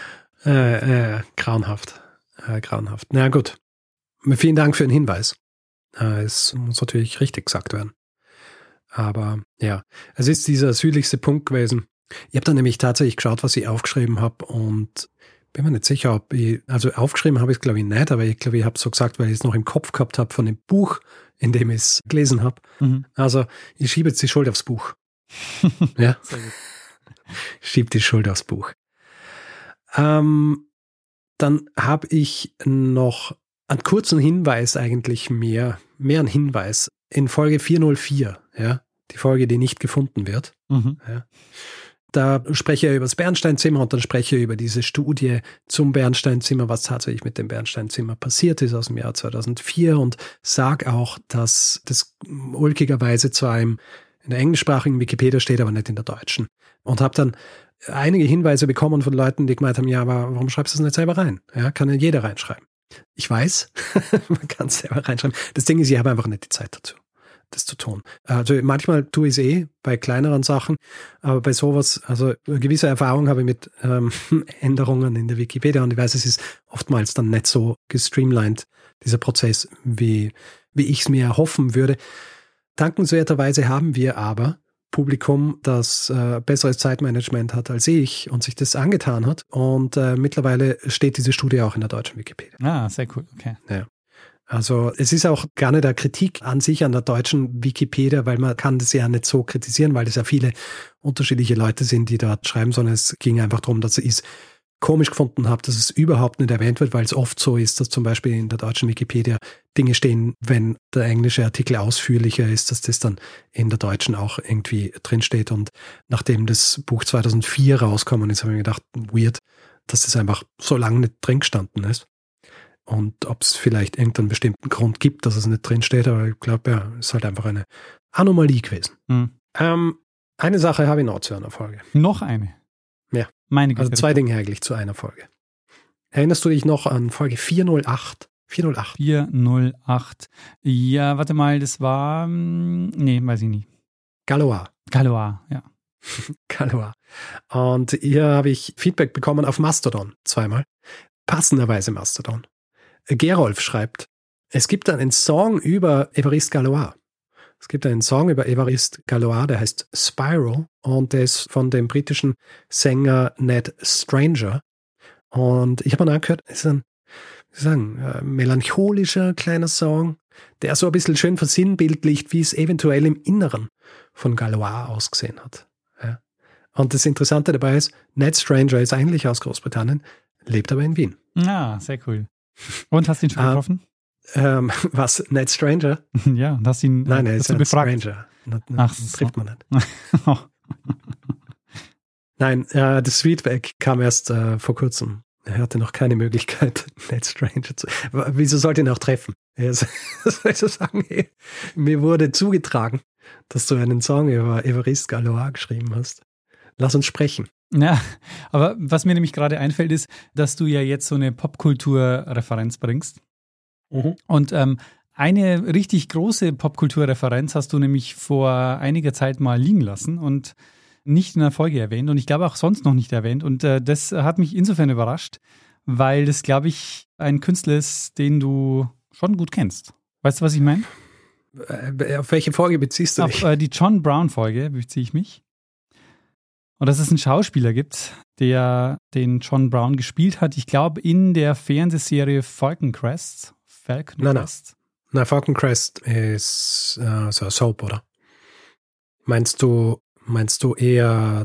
Äh, äh, grauenhaft. Äh, grauenhaft. Na gut. Vielen Dank für den Hinweis. Äh, es muss natürlich richtig gesagt werden. Aber ja, es ist dieser südlichste Punkt gewesen. Ich habe dann nämlich tatsächlich geschaut, was ich aufgeschrieben habe und bin mir nicht sicher, ob ich, also aufgeschrieben habe ich es glaube ich nicht, aber ich glaube, ich habe es so gesagt, weil ich es noch im Kopf gehabt habe von dem Buch, in dem ich es gelesen habe. mhm. Also ich schiebe jetzt die Schuld aufs Buch. ja. Schiebt die Schuld aufs Buch. Ähm, dann habe ich noch einen kurzen Hinweis eigentlich mehr, mehr einen Hinweis. In Folge 404, ja, die Folge, die nicht gefunden wird. Mhm. Da spreche ich über das Bernsteinzimmer und dann spreche ich über diese Studie zum Bernsteinzimmer, was tatsächlich mit dem Bernsteinzimmer passiert ist aus dem Jahr 2004 und sag auch, dass das ulkigerweise zwar im, in der englischsprachigen Wikipedia steht, aber nicht in der deutschen. Und habe dann einige Hinweise bekommen von Leuten, die gemeint haben, ja, aber warum schreibst du das nicht selber rein? Ja, kann ja jeder reinschreiben. Ich weiß, man kann es selber reinschreiben. Das Ding ist, ich habe einfach nicht die Zeit dazu, das zu tun. Also manchmal tue ich es eh bei kleineren Sachen, aber bei sowas, also gewisse Erfahrung habe ich mit ähm, Änderungen in der Wikipedia und ich weiß, es ist oftmals dann nicht so gestreamlined, dieser Prozess, wie, wie ich es mir erhoffen würde. Dankenswerterweise haben wir aber Publikum, das äh, besseres Zeitmanagement hat als ich und sich das angetan hat. Und äh, mittlerweile steht diese Studie auch in der deutschen Wikipedia. Ah, sehr cool. Okay. Also es ist auch gar nicht der Kritik an sich an der deutschen Wikipedia, weil man kann das ja nicht so kritisieren, weil es ja viele unterschiedliche Leute sind, die dort schreiben, sondern es ging einfach darum, dass es komisch gefunden habe, dass es überhaupt nicht erwähnt wird, weil es oft so ist, dass zum Beispiel in der deutschen Wikipedia Dinge stehen, wenn der englische Artikel ausführlicher ist, dass das dann in der deutschen auch irgendwie drinsteht. Und nachdem das Buch 2004 rauskommen ist, habe ich mir gedacht, weird, dass das einfach so lange nicht drin gestanden ist. Und ob es vielleicht irgendeinen bestimmten Grund gibt, dass es nicht drin steht, aber ich glaube, ja, ist halt einfach eine Anomalie gewesen. Mhm. Ähm, eine Sache habe ich noch zu einer Folge. Noch eine. Meine Güte. Also zwei Dinge eigentlich zu einer Folge. Erinnerst du dich noch an Folge 408? 408. 408. Ja, warte mal, das war. hm, Nee, weiß ich nicht. Galois. Galois, ja. Galois. Und hier habe ich Feedback bekommen auf Mastodon zweimal. Passenderweise Mastodon. Gerolf schreibt, Es gibt einen Song über Evariste Galois. Es gibt einen Song über Evariste Galois, der heißt Spiral und der ist von dem britischen Sänger Ned Stranger. Und ich habe mir angehört, es ist ein, wie sagen, äh, melancholischer kleiner Song, der so ein bisschen schön versinnbildlicht, wie es eventuell im Inneren von Galois ausgesehen hat. Ja. Und das Interessante dabei ist, Ned Stranger ist eigentlich aus Großbritannien, lebt aber in Wien. Ah, sehr cool. Und hast du ihn schon Ah, getroffen? Ähm, was, Ned Stranger? ja, hast ihn Nein, äh, er hast ist ein. Stranger. Na, na, Ach den so. trifft man nicht. Nein, äh, das Feedback kam erst äh, vor kurzem. Er hatte noch keine Möglichkeit, Ned Stranger zu. Wieso sollte ihn auch treffen? Er soll so sagen? Hey, Mir wurde zugetragen, dass du einen Song über Evariste Galois geschrieben hast. Lass uns sprechen. Ja, aber was mir nämlich gerade einfällt, ist, dass du ja jetzt so eine Popkultur-Referenz bringst. Und ähm, eine richtig große Popkulturreferenz hast du nämlich vor einiger Zeit mal liegen lassen und nicht in der Folge erwähnt und ich glaube auch sonst noch nicht erwähnt. Und äh, das hat mich insofern überrascht, weil das, glaube ich, ein Künstler ist, den du schon gut kennst. Weißt du, was ich meine? Äh, Auf welche Folge beziehst du Auf dich? äh, die John Brown-Folge beziehe ich mich. Und dass es einen Schauspieler gibt, der den John Brown gespielt hat. Ich glaube, in der Fernsehserie Falcon Crest. Falcon Nein, nein. Crest. Na, Falcon Crest ist äh, so ein Soap, oder? Meinst du, meinst du eher,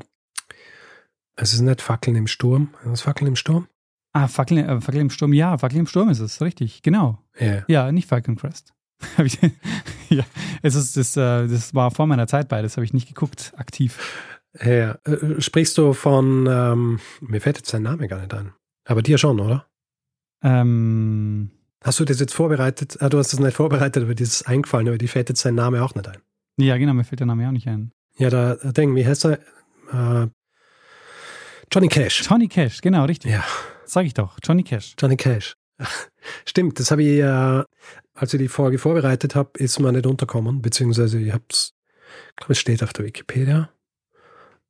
es ist nicht Fackeln im Sturm? Ist das Fackeln im Sturm? Ah, Fackel, äh, Fackel im Sturm. Ja, Fackel im Sturm ist es, richtig. Genau. Ja. Ja, nicht Falcon Crest. Ja, es ist, das, äh, das war vor meiner Zeit beides, habe ich nicht geguckt, aktiv. ja. Äh, Sprichst du von, ähm, mir fällt jetzt sein Name gar nicht ein. Aber dir schon, oder? Ähm, Hast du das jetzt vorbereitet? Ah, du hast das nicht vorbereitet, aber dieses ist eingefallen, aber die fällt jetzt sein Name auch nicht ein. ja, genau, mir fällt der Name auch nicht ein. Ja, da, da Ding, wie heißt er? Äh, Johnny Cash. Johnny Cash, genau, richtig. Ja. Sag ich doch, Johnny Cash. Johnny Cash. Stimmt, das habe ich, äh, als ich die Folge vorbereitet habe, ist mir nicht unterkommen, beziehungsweise ich habe es, ich glaube, es steht auf der Wikipedia.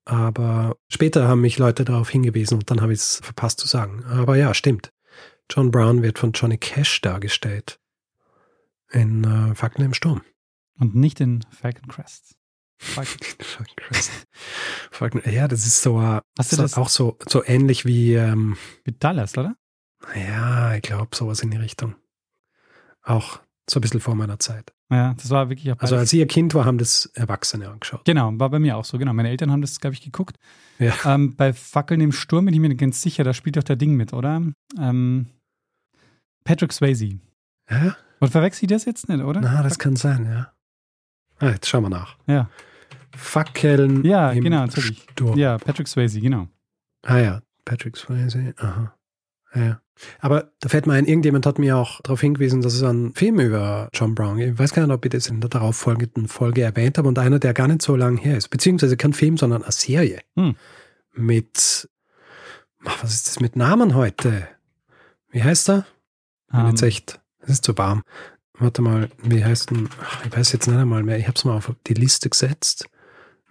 Aber später haben mich Leute darauf hingewiesen und dann habe ich es verpasst zu sagen. Aber ja, stimmt. John Brown wird von Johnny Cash dargestellt. In äh, Fakten im Sturm. Und nicht in Falcon Crest. Falcon. Fucking Christ. Fucking- Ja, das ist so, äh, Hast du so das auch so, so ähnlich wie, ähm, mit Dallas, oder? ja, ich glaube, sowas in die Richtung. Auch so ein bisschen vor meiner Zeit. Ja, das war wirklich auch Also als ich ein Kind war, haben das Erwachsene angeschaut. Genau, war bei mir auch so. Genau, meine Eltern haben das, glaube ich, geguckt. Ja. Ähm, bei Fackeln im Sturm bin ich mir ganz sicher, da spielt doch der Ding mit, oder? Ähm, Patrick Swayze. Ja? Und verwechsel ich das jetzt nicht, oder? Na, das kann sein, ja. Ah, jetzt schauen wir nach. Ja. Fackeln Ja, im genau, natürlich. Sturm. Ja, Patrick Swayze, genau. Ah ja, Patrick Swayze, aha. Ja. Aber da fällt mir ein, irgendjemand hat mir auch darauf hingewiesen, dass es einen Film über John Brown gibt. Ich weiß gar nicht, ob ich das in der darauffolgenden Folge erwähnt habe und einer, der gar nicht so lang her ist. Beziehungsweise kein Film, sondern eine Serie. Hm. Mit, ach, was ist das mit Namen heute? Wie heißt er? Ähm, jetzt echt, es ist zu warm. Warte mal, wie heißt denn, ach, ich weiß jetzt nicht einmal mehr, ich habe es mal auf die Liste gesetzt.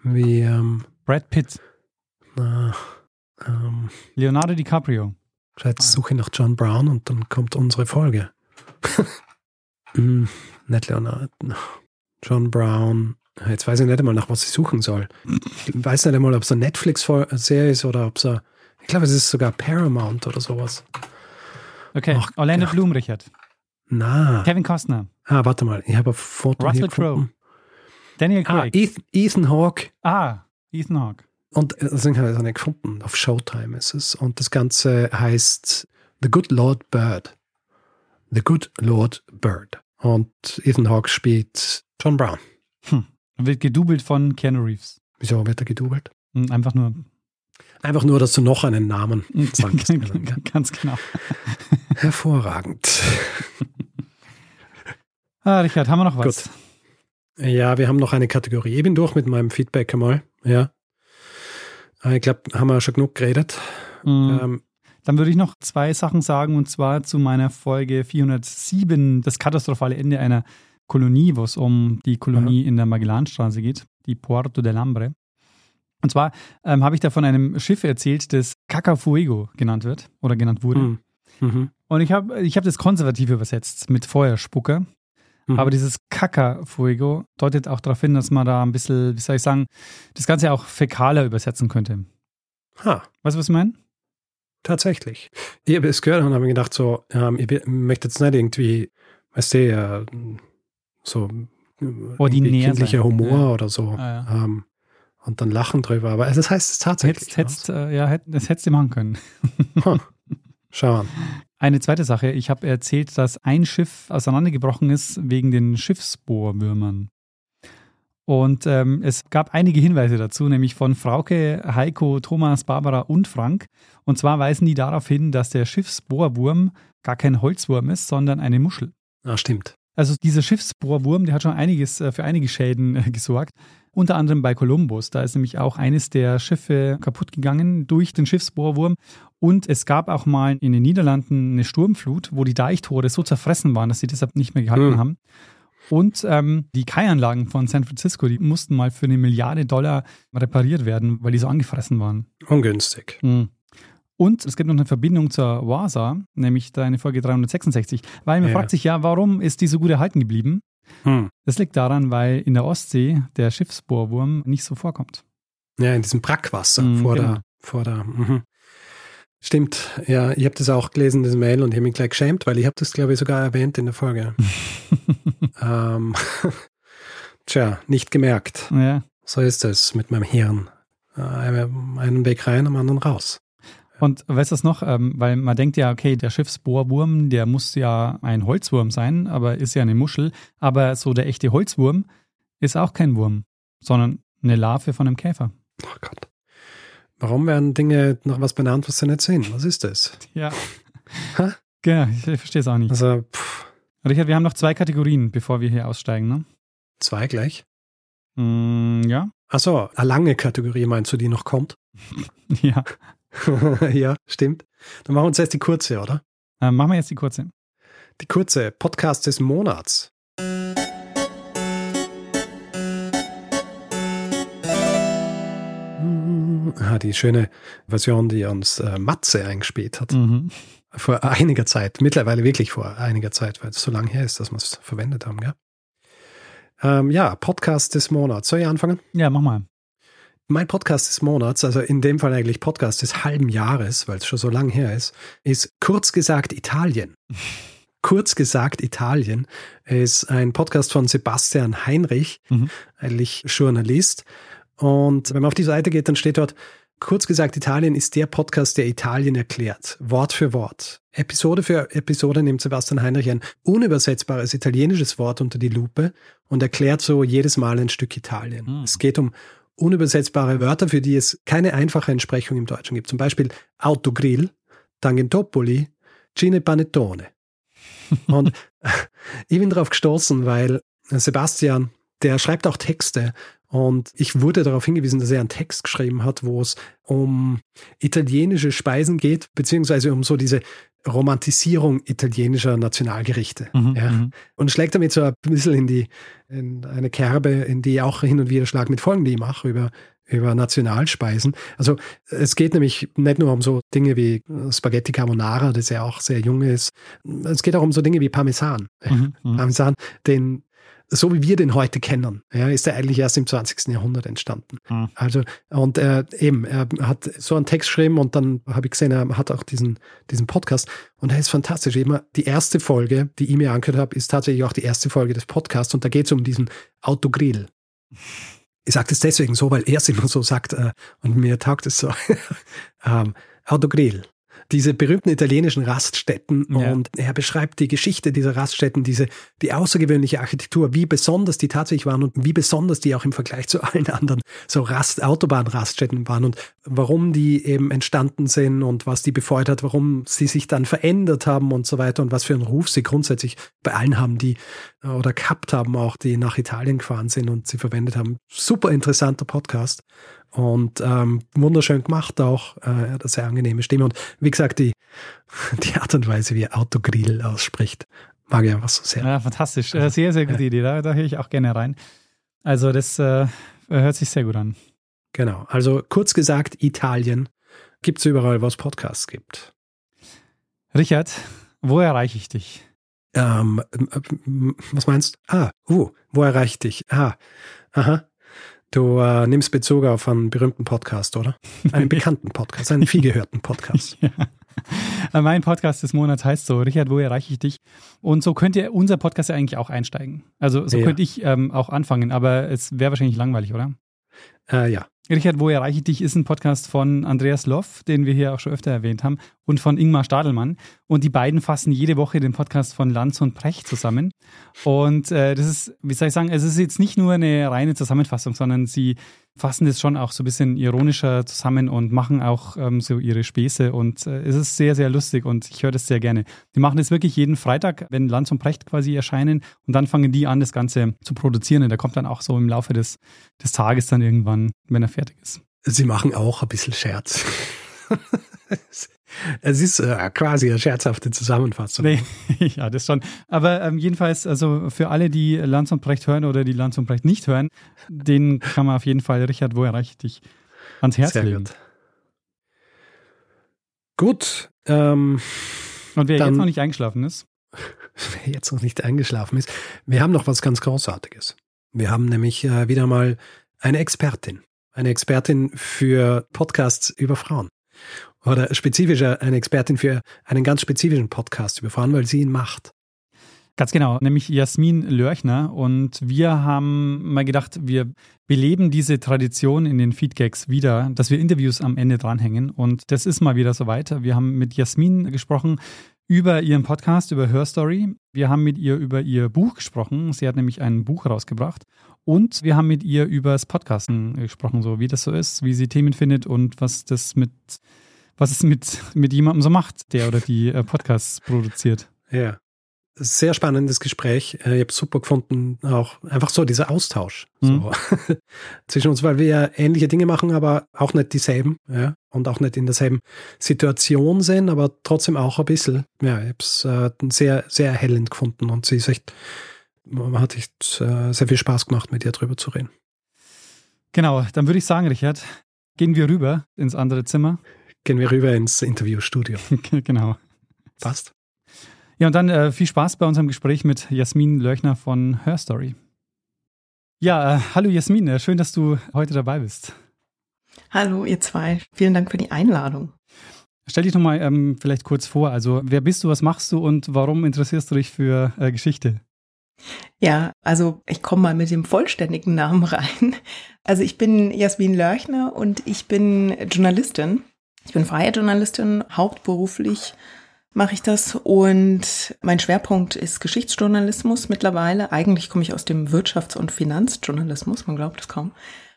Wie, ähm, Brad Pitt, na, ähm, Leonardo DiCaprio. Jetzt suche ich nach John Brown und dann kommt unsere Folge. hm, nicht Leonard. John Brown. Jetzt weiß ich nicht einmal, nach was ich suchen soll. Ich weiß nicht einmal, ob es eine Netflix-Serie ist oder ob es eine, ich glaube, es ist sogar Paramount oder sowas. Okay, Ach Orlando. Bloom, Richard. Na. Kevin Costner. Ah, warte mal, ich habe ein Foto Russell gefunden. Daniel Ah, Craig. Ethan, Ethan Hawke. Ah, Ethan Hawke. Und äh, deswegen habe ich es auch nicht gefunden. Auf Showtime ist es. Und das Ganze heißt The Good Lord Bird. The Good Lord Bird. Und Ethan Hawke spielt John Brown. Wird gedoubelt von Keanu Reeves. Wieso wird er gedoubelt? Hm, Einfach nur. Einfach nur, dass du noch einen Namen sagst. Ganz genau. Hervorragend. Ah, Richard, haben wir noch was? Ja, wir haben noch eine Kategorie. Ich bin durch mit meinem Feedback einmal. Ja. Äh, Ich glaube, haben wir schon genug geredet. Mhm. Ähm, Dann würde ich noch zwei Sachen sagen, und zwar zu meiner Folge 407, das katastrophale Ende einer Kolonie, wo es um die Kolonie in der Magellanstraße geht, die Puerto del Hambre. Und zwar ähm, habe ich da von einem Schiff erzählt, das Cacafuego genannt wird oder genannt wurde. hm. Mhm. Und ich habe ich hab das konservativ übersetzt mit Feuerspucker. Mhm. Aber dieses Kaka-Fuego deutet auch darauf hin, dass man da ein bisschen, wie soll ich sagen, das Ganze auch fäkaler übersetzen könnte. Ha, Weißt du, was ich meine? tatsächlich. Ich habe es gehört und habe mir gedacht, so, ähm, ich möchte jetzt nicht irgendwie, weißt du, äh, so äh, Ordinär kindlicher sein. Humor Ja. oder so. Ah, Ähm, und dann lachen drüber. Aber das heißt es tatsächlich. Hättest, hättest, äh, ja, hätt- das hättest du machen können. Huh. Schau an. Eine zweite Sache, ich habe erzählt, dass ein Schiff auseinandergebrochen ist wegen den Schiffsbohrwürmern. Und ähm, es gab einige Hinweise dazu, nämlich von Frauke, Heiko, Thomas, Barbara und Frank. Und zwar weisen die darauf hin, dass der Schiffsbohrwurm gar kein Holzwurm ist, sondern eine Muschel. Ah, stimmt. Also dieser Schiffsbohrwurm, der hat schon einiges äh, für einige Schäden äh, gesorgt. Unter anderem bei Columbus. Da ist nämlich auch eines der Schiffe kaputt gegangen durch den Schiffsbohrwurm. Und es gab auch mal in den Niederlanden eine Sturmflut, wo die Deichtore so zerfressen waren, dass sie deshalb nicht mehr gehalten Hm. haben. Und ähm, die Kaianlagen von San Francisco, die mussten mal für eine Milliarde Dollar repariert werden, weil die so angefressen waren. Ungünstig. Mhm. Und es gibt noch eine Verbindung zur WASA, nämlich deine Folge 366. Weil man Ja. fragt sich ja, warum ist die so gut erhalten geblieben? Hm. Das liegt daran, weil in der Ostsee der Schiffsbohrwurm nicht so vorkommt. Ja, in diesem Brackwasser Mhm, vor genau. der, vor der, mhm. Stimmt, ja, ich habe das auch gelesen, das Mail, und ich habe mich gleich geschämt, weil ich habe das, glaube ich, sogar erwähnt in der Folge. ähm, tja, nicht gemerkt. ja. So ist es mit meinem Hirn. Äh, einen Weg rein, am anderen raus. Und weißt du das noch? Ähm, weil man denkt ja, okay, der Schiffsbohrwurm, der muss ja ein Holzwurm sein, aber ist ja eine Muschel. Aber so der echte Holzwurm ist auch kein Wurm, sondern eine Larve von einem Käfer. Oh Gott. Warum werden Dinge noch was benannt, was sie nicht sind? Was ist das? Ja. Hä? Genau, ich, ich verstehe es auch nicht. Also, pff, Richard, wir haben noch zwei Kategorien, bevor wir hier aussteigen, ne? zwei gleich. Mm, ja. Achso, eine lange Kategorie meinst du, die noch kommt? Ja. ja, stimmt. Dann machen wir uns jetzt die kurze, oder? Äh, machen wir jetzt die kurze. Die kurze Podcast des Monats. Ah, die schöne Version, die uns äh, Matze eingespielt hat. Mhm. Vor einiger Zeit, mittlerweile wirklich vor einiger Zeit, weil es so lange her ist, dass wir es verwendet haben, gell? Ähm, ja, Podcast des Monats. Soll ich anfangen? Ja, mach mal. Mein Podcast des Monats, also in dem Fall eigentlich Podcast des halben Jahres, weil es schon so lang her ist, ist kurz gesagt Italien. kurz gesagt Italien ist ein Podcast von Sebastian Heinrich, Mhm. eigentlich Journalist. Und wenn man auf die Seite geht, dann steht dort, kurz gesagt Italien ist der Podcast, der Italien erklärt, Wort für Wort. Episode für Episode nimmt Sebastian Heinrich ein unübersetzbares italienisches Wort unter die Lupe und erklärt so jedes Mal ein Stück Italien. Mhm. Es geht um unübersetzbare Wörter, für die es keine einfache Entsprechung im Deutschen gibt. Zum Beispiel Autogrill, Tangentopoli, Cine Panettone. Und ich bin darauf gestoßen, weil Sebastian, der schreibt auch Texte und ich wurde darauf hingewiesen, dass er einen Text geschrieben hat, wo es um italienische Speisen geht, beziehungsweise um so diese Romantisierung italienischer Nationalgerichte. Mhm. Ja. Mhm. Und schlägt damit so ein bisschen in die, in eine Kerbe, in die ich auch hin und wieder schlag mit Folgen, die ich mache über, über Nationalspeisen. Also es geht nämlich nicht nur um so Dinge wie Spaghetti Carbonara, das ja auch sehr jung ist. Es geht auch um so Dinge wie Parmesan. Mhm. Mhm. Parmesan, den, so wie wir den heute kennen, ja, ist er eigentlich erst im 20. Jahrhundert entstanden. Mhm. Also, und er eben, er hat so einen Text geschrieben und dann habe ich gesehen, er hat auch diesen, diesen Podcast und er ist fantastisch. Immer die erste Folge, die ich mir angehört habe, ist tatsächlich auch die erste Folge des Podcasts und da geht es um diesen Autogrill. Ich sage das deswegen so, weil er es immer so sagt äh, und mir taugt es so. ähm, Autogrill. Diese berühmten italienischen Raststätten Ja. und er beschreibt die Geschichte dieser Raststätten, diese, die außergewöhnliche Architektur, wie besonders die tatsächlich waren und wie besonders die auch im Vergleich zu allen anderen so Rast, Autobahnraststätten waren und warum die eben entstanden sind und was die befeuert hat, warum sie sich dann verändert haben und so weiter und was für einen Ruf sie grundsätzlich bei allen haben, die äh, oder gehabt haben, auch die nach Italien gefahren sind und sie verwendet haben. Super interessanter Podcast und ähm, wunderschön gemacht auch. Äh, er hat eine sehr angenehme Stimme und wie gesagt, die, die Art und Weise, wie er Autogrill ausspricht, mag ich einfach so sehr. Ja, fantastisch. Äh, Sehr, sehr gute Idee. Da, da höre ich auch gerne rein. Also, das äh, hört sich sehr gut an. Genau. Also kurz gesagt, Italien gibt es überall, wo es Podcasts gibt. Richard, wo erreiche ich dich? Ähm, was meinst du? Ah, uh, wo erreiche ich dich? Ah, aha. Du äh, nimmst Bezug auf einen berühmten Podcast, oder? Einen bekannten Podcast, einen vielgehörten Podcast. ja. Mein Podcast des Monats heißt so, Richard, wo erreiche ich dich? Und so könnte unser Podcast ja eigentlich auch einsteigen. Also so ja. könnte ich ähm, auch anfangen, aber es wäre wahrscheinlich langweilig, oder? Äh, ja. Richard, wo erreiche ich dich, ist ein Podcast von Andreas Loff, den wir hier auch schon öfter erwähnt haben, und von Ingmar Stadelmann. Und die beiden fassen jede Woche den Podcast von Lanz und Precht zusammen. Und äh, das ist, wie soll ich sagen, es ist jetzt nicht nur eine reine Zusammenfassung, sondern sie fassen das schon auch so ein bisschen ironischer zusammen und machen auch ähm, so ihre Späße und äh, es ist sehr, sehr lustig und ich höre das sehr gerne. Die machen das wirklich jeden Freitag, wenn Lanz und Precht quasi erscheinen und dann fangen die an, das Ganze zu produzieren und der kommt dann auch so im Laufe des, des Tages dann irgendwann, wenn er fertig ist. Sie machen auch ein bisschen Scherz. Es ist äh, quasi eine scherzhafte Zusammenfassung. Nee, ja, das schon. Aber ähm, jedenfalls, also für alle, die Lanz und Brecht hören oder die Lanz und Brecht nicht hören, den kann man auf jeden Fall, Richard, wo erreiche ich dich, ans Herz Sehr legen. Gut. Gut. Ähm, und wer dann, jetzt noch nicht eingeschlafen ist? Wer jetzt noch nicht eingeschlafen ist, wir haben noch was ganz Großartiges. Wir haben nämlich äh, wieder mal eine Expertin. Eine Expertin für Podcasts über Frauen oder spezifischer eine Expertin für einen ganz spezifischen Podcast über Frauen, weil sie ihn macht. Ganz genau, nämlich Jasmin Lörchner. Und wir haben mal gedacht, wir beleben diese Tradition in den Feedgags wieder, dass wir Interviews am Ende dranhängen. Und das ist mal wieder soweit. Wir haben mit Jasmin gesprochen über ihren Podcast, über Her Story. Wir haben mit ihr über ihr Buch gesprochen. Sie hat nämlich ein Buch rausgebracht. Und wir haben mit ihr über das Podcasten gesprochen, so wie das so ist, wie sie Themen findet und was das mit was es mit, mit jemandem so macht, der oder die äh, Podcasts produziert. Ja. Sehr spannendes Gespräch. Äh, ich habe super gefunden, auch einfach so dieser Austausch mhm. so. zwischen uns, weil wir ja ähnliche Dinge machen, aber auch nicht dieselben, ja, und auch nicht in derselben Situation sind, aber trotzdem auch ein bisschen. Ja, ich habe es äh, sehr, sehr erhellend gefunden und sie ist echt, hat echt sehr viel Spaß gemacht, mit ihr drüber zu reden. Genau, dann würde ich sagen, Richard, gehen wir rüber ins andere Zimmer. Gehen wir rüber ins Interviewstudio. genau. Passt. Ja, und dann äh, viel Spaß bei unserem Gespräch mit Jasmin Löchner von Her Story. Ja, äh, hallo Jasmin, äh, schön, dass du heute dabei bist. Hallo, ihr zwei. Vielen Dank für die Einladung. Stell dich nochmal ähm, vielleicht kurz vor. Also, wer bist du, was machst du und warum interessierst du dich für äh, Geschichte? Ja, also ich komme mal mit dem vollständigen Namen rein. Also ich bin Jasmin Lörchner und ich bin Journalistin ich bin freie Journalistin, hauptberuflich mache ich das und mein Schwerpunkt ist Geschichtsjournalismus mittlerweile. Eigentlich komme ich aus dem Wirtschafts- und Finanzjournalismus, man glaubt es kaum.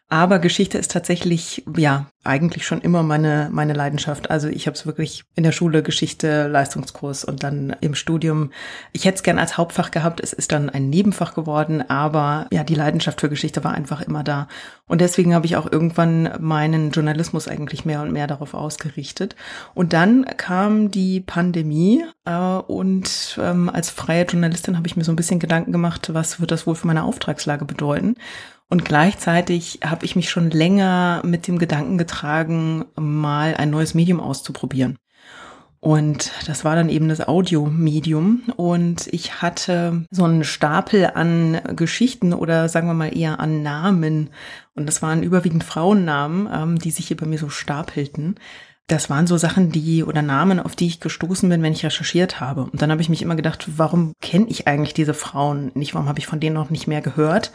Aber Geschichte ist tatsächlich, ja, eigentlich schon immer meine, meine Leidenschaft. Also ich habe es wirklich in der Schule Geschichte, Leistungskurs und dann im Studium. Ich hätte es gern als Hauptfach gehabt, es ist dann ein Nebenfach geworden, aber ja, die Leidenschaft für Geschichte war einfach immer da. Und deswegen habe ich auch irgendwann meinen Journalismus eigentlich mehr und mehr darauf ausgerichtet. Und dann kam die Pandemie äh, und ähm, als freie Journalistin habe ich mir so ein bisschen Gedanken gemacht, was wird das wohl für meine Auftragslage bedeuten? Und gleichzeitig habe ich mich schon länger mit dem Gedanken getragen, mal ein neues Medium auszuprobieren. Und das war dann eben das Audiomedium. Und ich hatte so einen Stapel an Geschichten oder sagen wir mal eher an Namen. Und das waren überwiegend Frauennamen, ähm, die sich hier bei mir so stapelten. Das waren so Sachen, die oder Namen, auf die ich gestoßen bin, wenn ich recherchiert habe. Und dann habe ich mich immer gedacht, warum kenne ich eigentlich diese Frauen nicht? Warum habe ich von denen noch nicht mehr gehört?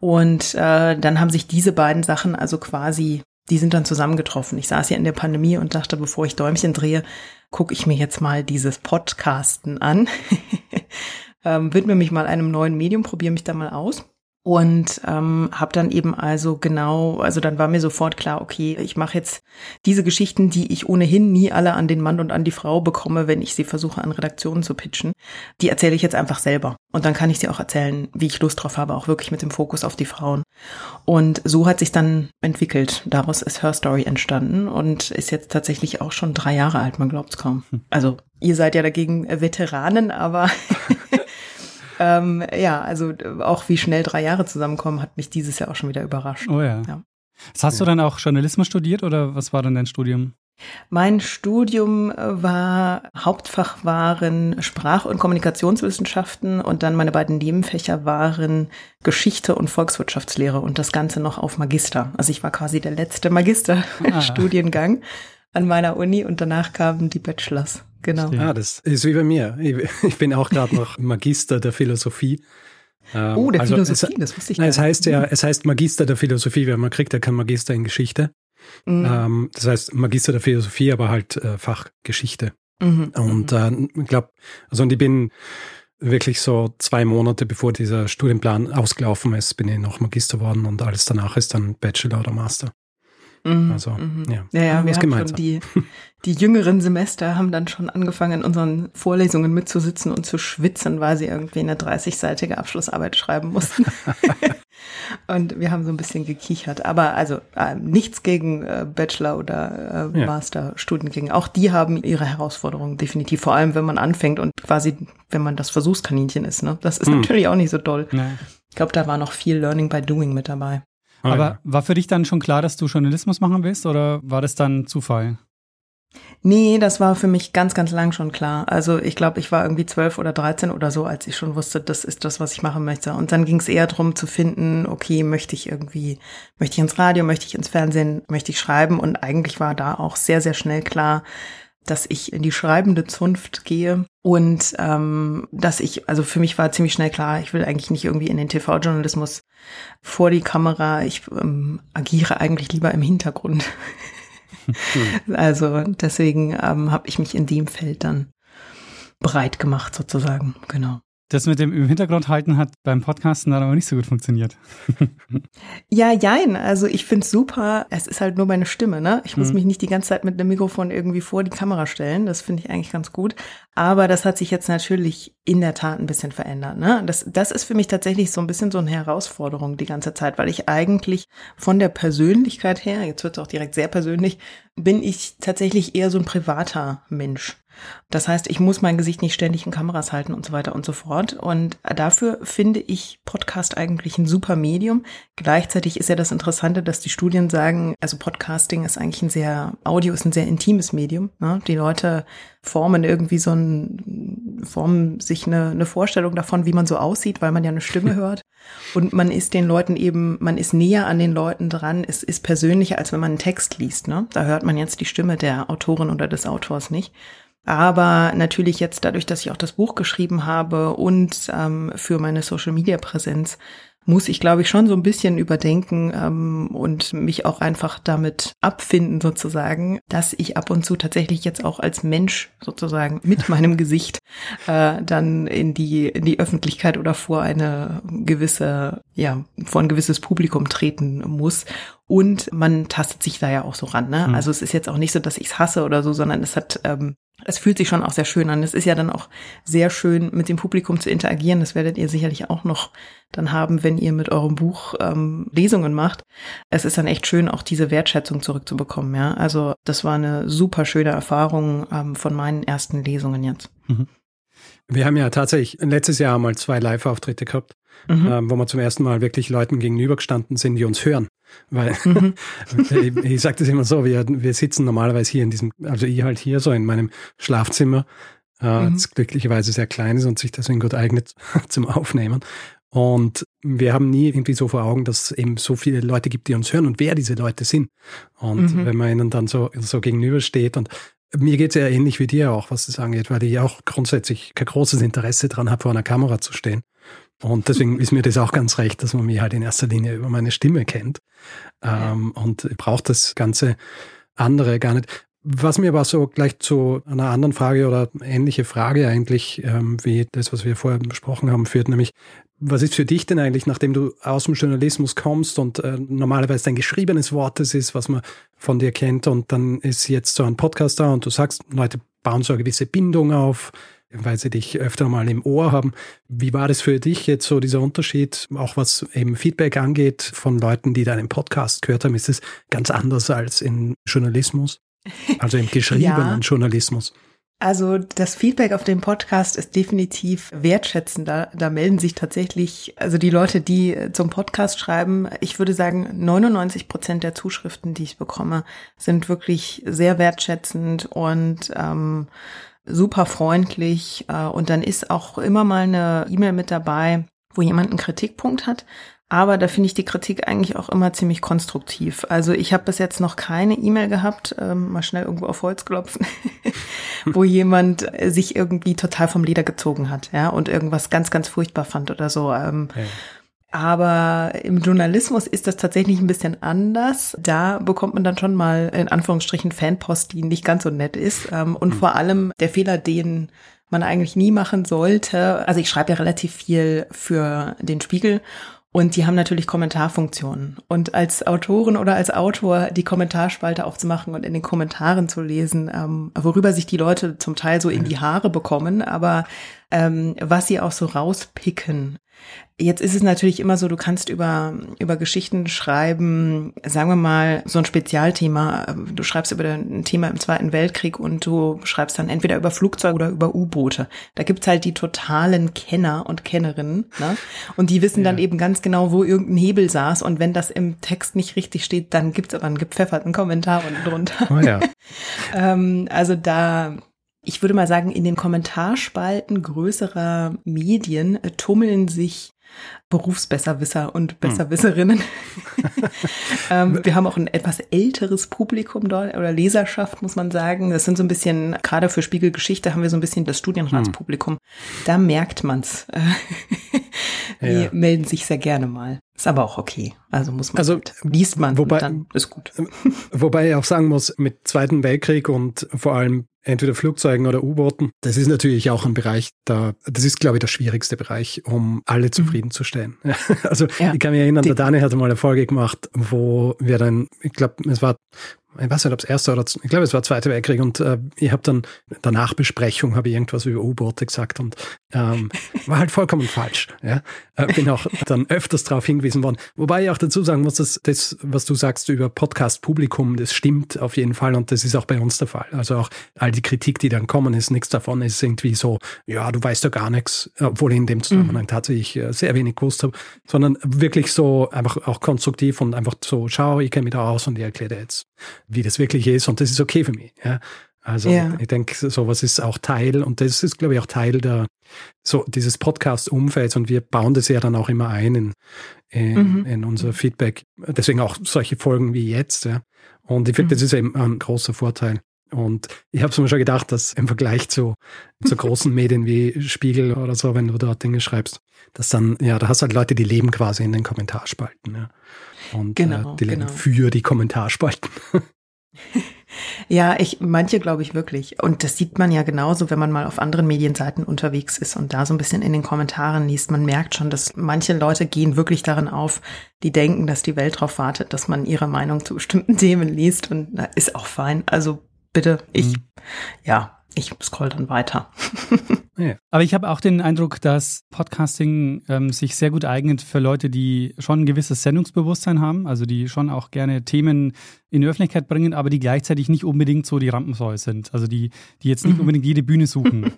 Und äh, dann haben sich diese beiden Sachen also quasi, die sind dann zusammengetroffen. Ich saß ja in der Pandemie und dachte, bevor ich Däumchen drehe, gucke ich mir jetzt mal dieses Podcasten an. ähm, widme mich mal einem neuen Medium, probiere mich da mal aus. Und ähm, habe dann eben also genau, also dann war mir sofort klar, okay, ich mache jetzt diese Geschichten, die ich ohnehin nie alle an den Mann und an die Frau bekomme, wenn ich sie versuche an Redaktionen zu pitchen, die erzähle ich jetzt einfach selber. Und dann kann ich sie auch erzählen, wie ich Lust drauf habe, auch wirklich mit dem Fokus auf die Frauen. Und so hat sich dann entwickelt. Daraus ist Her Story entstanden und ist jetzt tatsächlich auch schon drei Jahre alt, man glaubt es kaum. Hm. Also ihr seid ja dagegen Veteranen, aber ähm, ja, also auch wie schnell drei Jahre zusammenkommen, hat mich dieses Jahr auch schon wieder überrascht. Oh ja. ja. hast ja. du dann auch Journalismus studiert oder was war dann dein Studium? Mein Studium äh, war Hauptfach waren Sprach- und Kommunikationswissenschaften und dann meine beiden Nebenfächer waren Geschichte und Volkswirtschaftslehre und das Ganze noch auf Magister. Also ich war quasi der letzte Magisterstudiengang ah. an meiner Uni und danach kamen die Bachelors. Genau. Ja, das ist wie bei mir. Ich bin auch gerade noch Magister der Philosophie. oh, der also Philosophie, es, das wusste ich nein, es heißt ja, es heißt Magister der Philosophie, weil man kriegt ja kein Magister in Geschichte. Mhm. Ähm, das heißt Magister der Philosophie, aber halt äh, Fachgeschichte. Mhm. Und äh, ich glaube, also und ich bin wirklich so zwei Monate bevor dieser Studienplan ausgelaufen ist, bin ich noch Magister worden und alles danach ist dann Bachelor oder Master. Mhm, also, mhm. ja. Ja, ja, wir haben gemeinsam. schon die, die jüngeren Semester haben dann schon angefangen, in unseren Vorlesungen mitzusitzen und zu schwitzen, weil sie irgendwie eine 30-seitige Abschlussarbeit schreiben mussten. und wir haben so ein bisschen gekichert. Aber also äh, nichts gegen äh, Bachelor- oder äh, ja. Master-Studiengänge. Auch die haben ihre Herausforderungen definitiv. Vor allem, wenn man anfängt und quasi, wenn man das Versuchskaninchen ist. Ne? Das ist hm. natürlich auch nicht so doll. Nee. Ich glaube, da war noch viel Learning by Doing mit dabei. Ah, Aber ja. war für dich dann schon klar, dass du Journalismus machen willst oder war das dann Zufall? Nee, das war für mich ganz, ganz lang schon klar. Also ich glaube, ich war irgendwie zwölf oder dreizehn oder so, als ich schon wusste, das ist das, was ich machen möchte. Und dann ging es eher darum zu finden, okay, möchte ich irgendwie, möchte ich ins Radio, möchte ich ins Fernsehen, möchte ich schreiben. Und eigentlich war da auch sehr, sehr schnell klar, dass ich in die schreibende Zunft gehe und ähm, dass ich, also für mich war ziemlich schnell klar, ich will eigentlich nicht irgendwie in den TV-Journalismus vor die Kamera, ich ähm, agiere eigentlich lieber im Hintergrund. Also deswegen ähm, habe ich mich in dem Feld dann breit gemacht sozusagen, genau. Das mit dem im Hintergrund halten hat beim Podcasten dann aber nicht so gut funktioniert. ja, jein. Also ich find's super. Es ist halt nur meine Stimme, ne? Ich muss mhm. mich nicht die ganze Zeit mit einem Mikrofon irgendwie vor die Kamera stellen. Das finde ich eigentlich ganz gut. Aber das hat sich jetzt natürlich in der Tat ein bisschen verändert, ne? Das, das ist für mich tatsächlich so ein bisschen so eine Herausforderung die ganze Zeit, weil ich eigentlich von der Persönlichkeit her, jetzt wird es auch direkt sehr persönlich, bin ich tatsächlich eher so ein privater Mensch. Das heißt, ich muss mein Gesicht nicht ständig in Kameras halten und so weiter und so fort. Und dafür finde ich Podcast eigentlich ein super Medium. Gleichzeitig ist ja das Interessante, dass die Studien sagen, also Podcasting ist eigentlich ein sehr, Audio ist ein sehr intimes Medium. Ne? Die Leute formen irgendwie so ein, formen sich eine, eine Vorstellung davon, wie man so aussieht, weil man ja eine Stimme hört. Und man ist den Leuten eben, man ist näher an den Leuten dran, es ist persönlicher, als wenn man einen Text liest. Ne? Da hört man jetzt die Stimme der Autorin oder des Autors nicht. Aber natürlich jetzt dadurch, dass ich auch das Buch geschrieben habe und ähm, für meine Social-Media-Präsenz, muss ich, glaube ich, schon so ein bisschen überdenken ähm, und mich auch einfach damit abfinden, sozusagen, dass ich ab und zu tatsächlich jetzt auch als Mensch sozusagen mit meinem Gesicht äh, dann in die, in die Öffentlichkeit oder vor eine gewisse, ja, vor ein gewisses Publikum treten muss. Und man tastet sich da ja auch so ran. Ne? Mhm. Also es ist jetzt auch nicht so, dass ich es hasse oder so, sondern es hat ähm, es fühlt sich schon auch sehr schön an. Es ist ja dann auch sehr schön, mit dem Publikum zu interagieren. Das werdet ihr sicherlich auch noch dann haben, wenn ihr mit eurem Buch ähm, Lesungen macht. Es ist dann echt schön, auch diese Wertschätzung zurückzubekommen. Ja, also das war eine super schöne Erfahrung ähm, von meinen ersten Lesungen jetzt. Mhm. Wir haben ja tatsächlich letztes Jahr mal zwei Live-Auftritte gehabt, mhm. ähm, wo wir zum ersten Mal wirklich Leuten gegenübergestanden sind, die uns hören. Weil mhm. ich, ich sage das immer so, wir, wir sitzen normalerweise hier in diesem, also ich halt hier so in meinem Schlafzimmer, äh, mhm. das glücklicherweise sehr klein ist und sich deswegen gut eignet zum Aufnehmen. Und wir haben nie irgendwie so vor Augen, dass es eben so viele Leute gibt, die uns hören und wer diese Leute sind. Und mhm. wenn man ihnen dann so, so gegenübersteht und mir geht es ja ähnlich wie dir auch, was das angeht, weil ich auch grundsätzlich kein großes Interesse daran habe, vor einer Kamera zu stehen. Und deswegen ist mir das auch ganz recht, dass man mich halt in erster Linie über meine Stimme kennt. Ähm, und braucht das ganze andere gar nicht. Was mir aber so gleich zu einer anderen Frage oder ähnliche Frage eigentlich, ähm, wie das, was wir vorher besprochen haben, führt, nämlich, was ist für dich denn eigentlich, nachdem du aus dem Journalismus kommst und äh, normalerweise dein geschriebenes Wort das ist, was man von dir kennt und dann ist jetzt so ein Podcast da und du sagst, Leute bauen so eine gewisse Bindung auf, weil sie dich öfter mal im Ohr haben. Wie war das für dich jetzt so dieser Unterschied, auch was eben Feedback angeht von Leuten, die deinen Podcast gehört haben? Ist es ganz anders als im Journalismus? Also im geschriebenen ja. Journalismus? Also das Feedback auf dem Podcast ist definitiv wertschätzender. Da melden sich tatsächlich, also die Leute, die zum Podcast schreiben, ich würde sagen, 99 Prozent der Zuschriften, die ich bekomme, sind wirklich sehr wertschätzend und ähm, super freundlich. Äh, und dann ist auch immer mal eine E-Mail mit dabei, wo jemand einen Kritikpunkt hat. Aber da finde ich die Kritik eigentlich auch immer ziemlich konstruktiv. Also ich habe bis jetzt noch keine E-Mail gehabt, ähm, mal schnell irgendwo auf Holz klopfen, wo jemand sich irgendwie total vom Leder gezogen hat, ja, und irgendwas ganz, ganz furchtbar fand oder so. Ähm, ja. Aber im Journalismus ist das tatsächlich ein bisschen anders. Da bekommt man dann schon mal in Anführungsstrichen Fanpost, die nicht ganz so nett ist. Ähm, und mhm. vor allem der Fehler, den man eigentlich nie machen sollte. Also ich schreibe ja relativ viel für den Spiegel und die haben natürlich Kommentarfunktionen. Und als Autorin oder als Autor die Kommentarspalte aufzumachen und in den Kommentaren zu lesen, ähm, worüber sich die Leute zum Teil so in die Haare bekommen, aber ähm, was sie auch so rauspicken. Jetzt ist es natürlich immer so, du kannst über, über Geschichten schreiben, sagen wir mal, so ein Spezialthema. Du schreibst über ein Thema im Zweiten Weltkrieg und du schreibst dann entweder über Flugzeuge oder über U-Boote. Da gibt's halt die totalen Kenner und Kennerinnen. Ne? Und die wissen ja. dann eben ganz genau, wo irgendein Hebel saß. Und wenn das im Text nicht richtig steht, dann gibt's aber einen gepfefferten Kommentar unten drunter. Oh ja. ähm, also da ich würde mal sagen, in den Kommentarspalten größerer Medien äh, tummeln sich Berufsbesserwisser und hm. Besserwisserinnen. ähm, wir haben auch ein etwas älteres Publikum dort oder Leserschaft, muss man sagen. Das sind so ein bisschen, gerade für Spiegelgeschichte haben wir so ein bisschen das Studienratspublikum. Hm. Da merkt man's. Die ja. melden sich sehr gerne mal. Ist aber auch okay. Also muss man, also, halt, liest man, wobei, dann ist gut. Wobei ich auch sagen muss, mit Zweiten Weltkrieg und vor allem entweder Flugzeugen oder U-Booten. Das ist natürlich auch ein Bereich, da, das ist, glaube ich, der schwierigste Bereich, um alle mhm. zufriedenzustellen. also ja, ich kann mich erinnern, der Dani hatte mal eine Folge gemacht, wo wir dann, ich glaube, es war ich weiß nicht, ob es erste oder ich glaube, es war Zweite Weltkrieg und äh, ich habe dann der Nachbesprechung habe ich irgendwas über U-Boote gesagt und ähm, war halt vollkommen falsch. Ja? Äh, bin auch dann öfters darauf hingewiesen worden. Wobei ich auch dazu sagen muss, dass das, was du sagst über Podcast-Publikum, das stimmt auf jeden Fall und das ist auch bei uns der Fall. Also auch all die Kritik, die dann kommen, ist nichts davon, ist irgendwie so, ja, du weißt ja gar nichts, obwohl ich in dem Zusammenhang mhm. tatsächlich äh, sehr wenig gewusst habe, sondern wirklich so einfach auch konstruktiv und einfach so, schau, ich kenne mich da aus und ich erkläre dir jetzt wie das wirklich ist und das ist okay für mich. Ja. Also ja. ich denke, sowas ist auch Teil und das ist, glaube ich, auch Teil der so dieses Podcast-Umfelds und wir bauen das ja dann auch immer ein in, in, mhm. in unser Feedback. Deswegen auch solche Folgen wie jetzt. Ja. Und ich finde, mhm. das ist eben ein großer Vorteil. Und ich habe es mir schon gedacht, dass im Vergleich zu, zu großen Medien wie Spiegel oder so, wenn du dort Dinge schreibst, dass dann, ja, da hast du halt Leute, die leben quasi in den Kommentarspalten. Ja. Und genau, äh, die leben genau. für die Kommentarspalten. Ja, ich, manche glaube ich wirklich. Und das sieht man ja genauso, wenn man mal auf anderen Medienseiten unterwegs ist und da so ein bisschen in den Kommentaren liest. Man merkt schon, dass manche Leute gehen wirklich darin auf, die denken, dass die Welt darauf wartet, dass man ihre Meinung zu bestimmten Themen liest und na, ist auch fein. Also bitte, ich, mhm. ja, ich scroll dann weiter. Ja. Aber ich habe auch den Eindruck, dass Podcasting ähm, sich sehr gut eignet für Leute, die schon ein gewisses Sendungsbewusstsein haben, also die schon auch gerne Themen in die Öffentlichkeit bringen, aber die gleichzeitig nicht unbedingt so die Rampensäue sind. Also die, die jetzt nicht unbedingt jede Bühne suchen.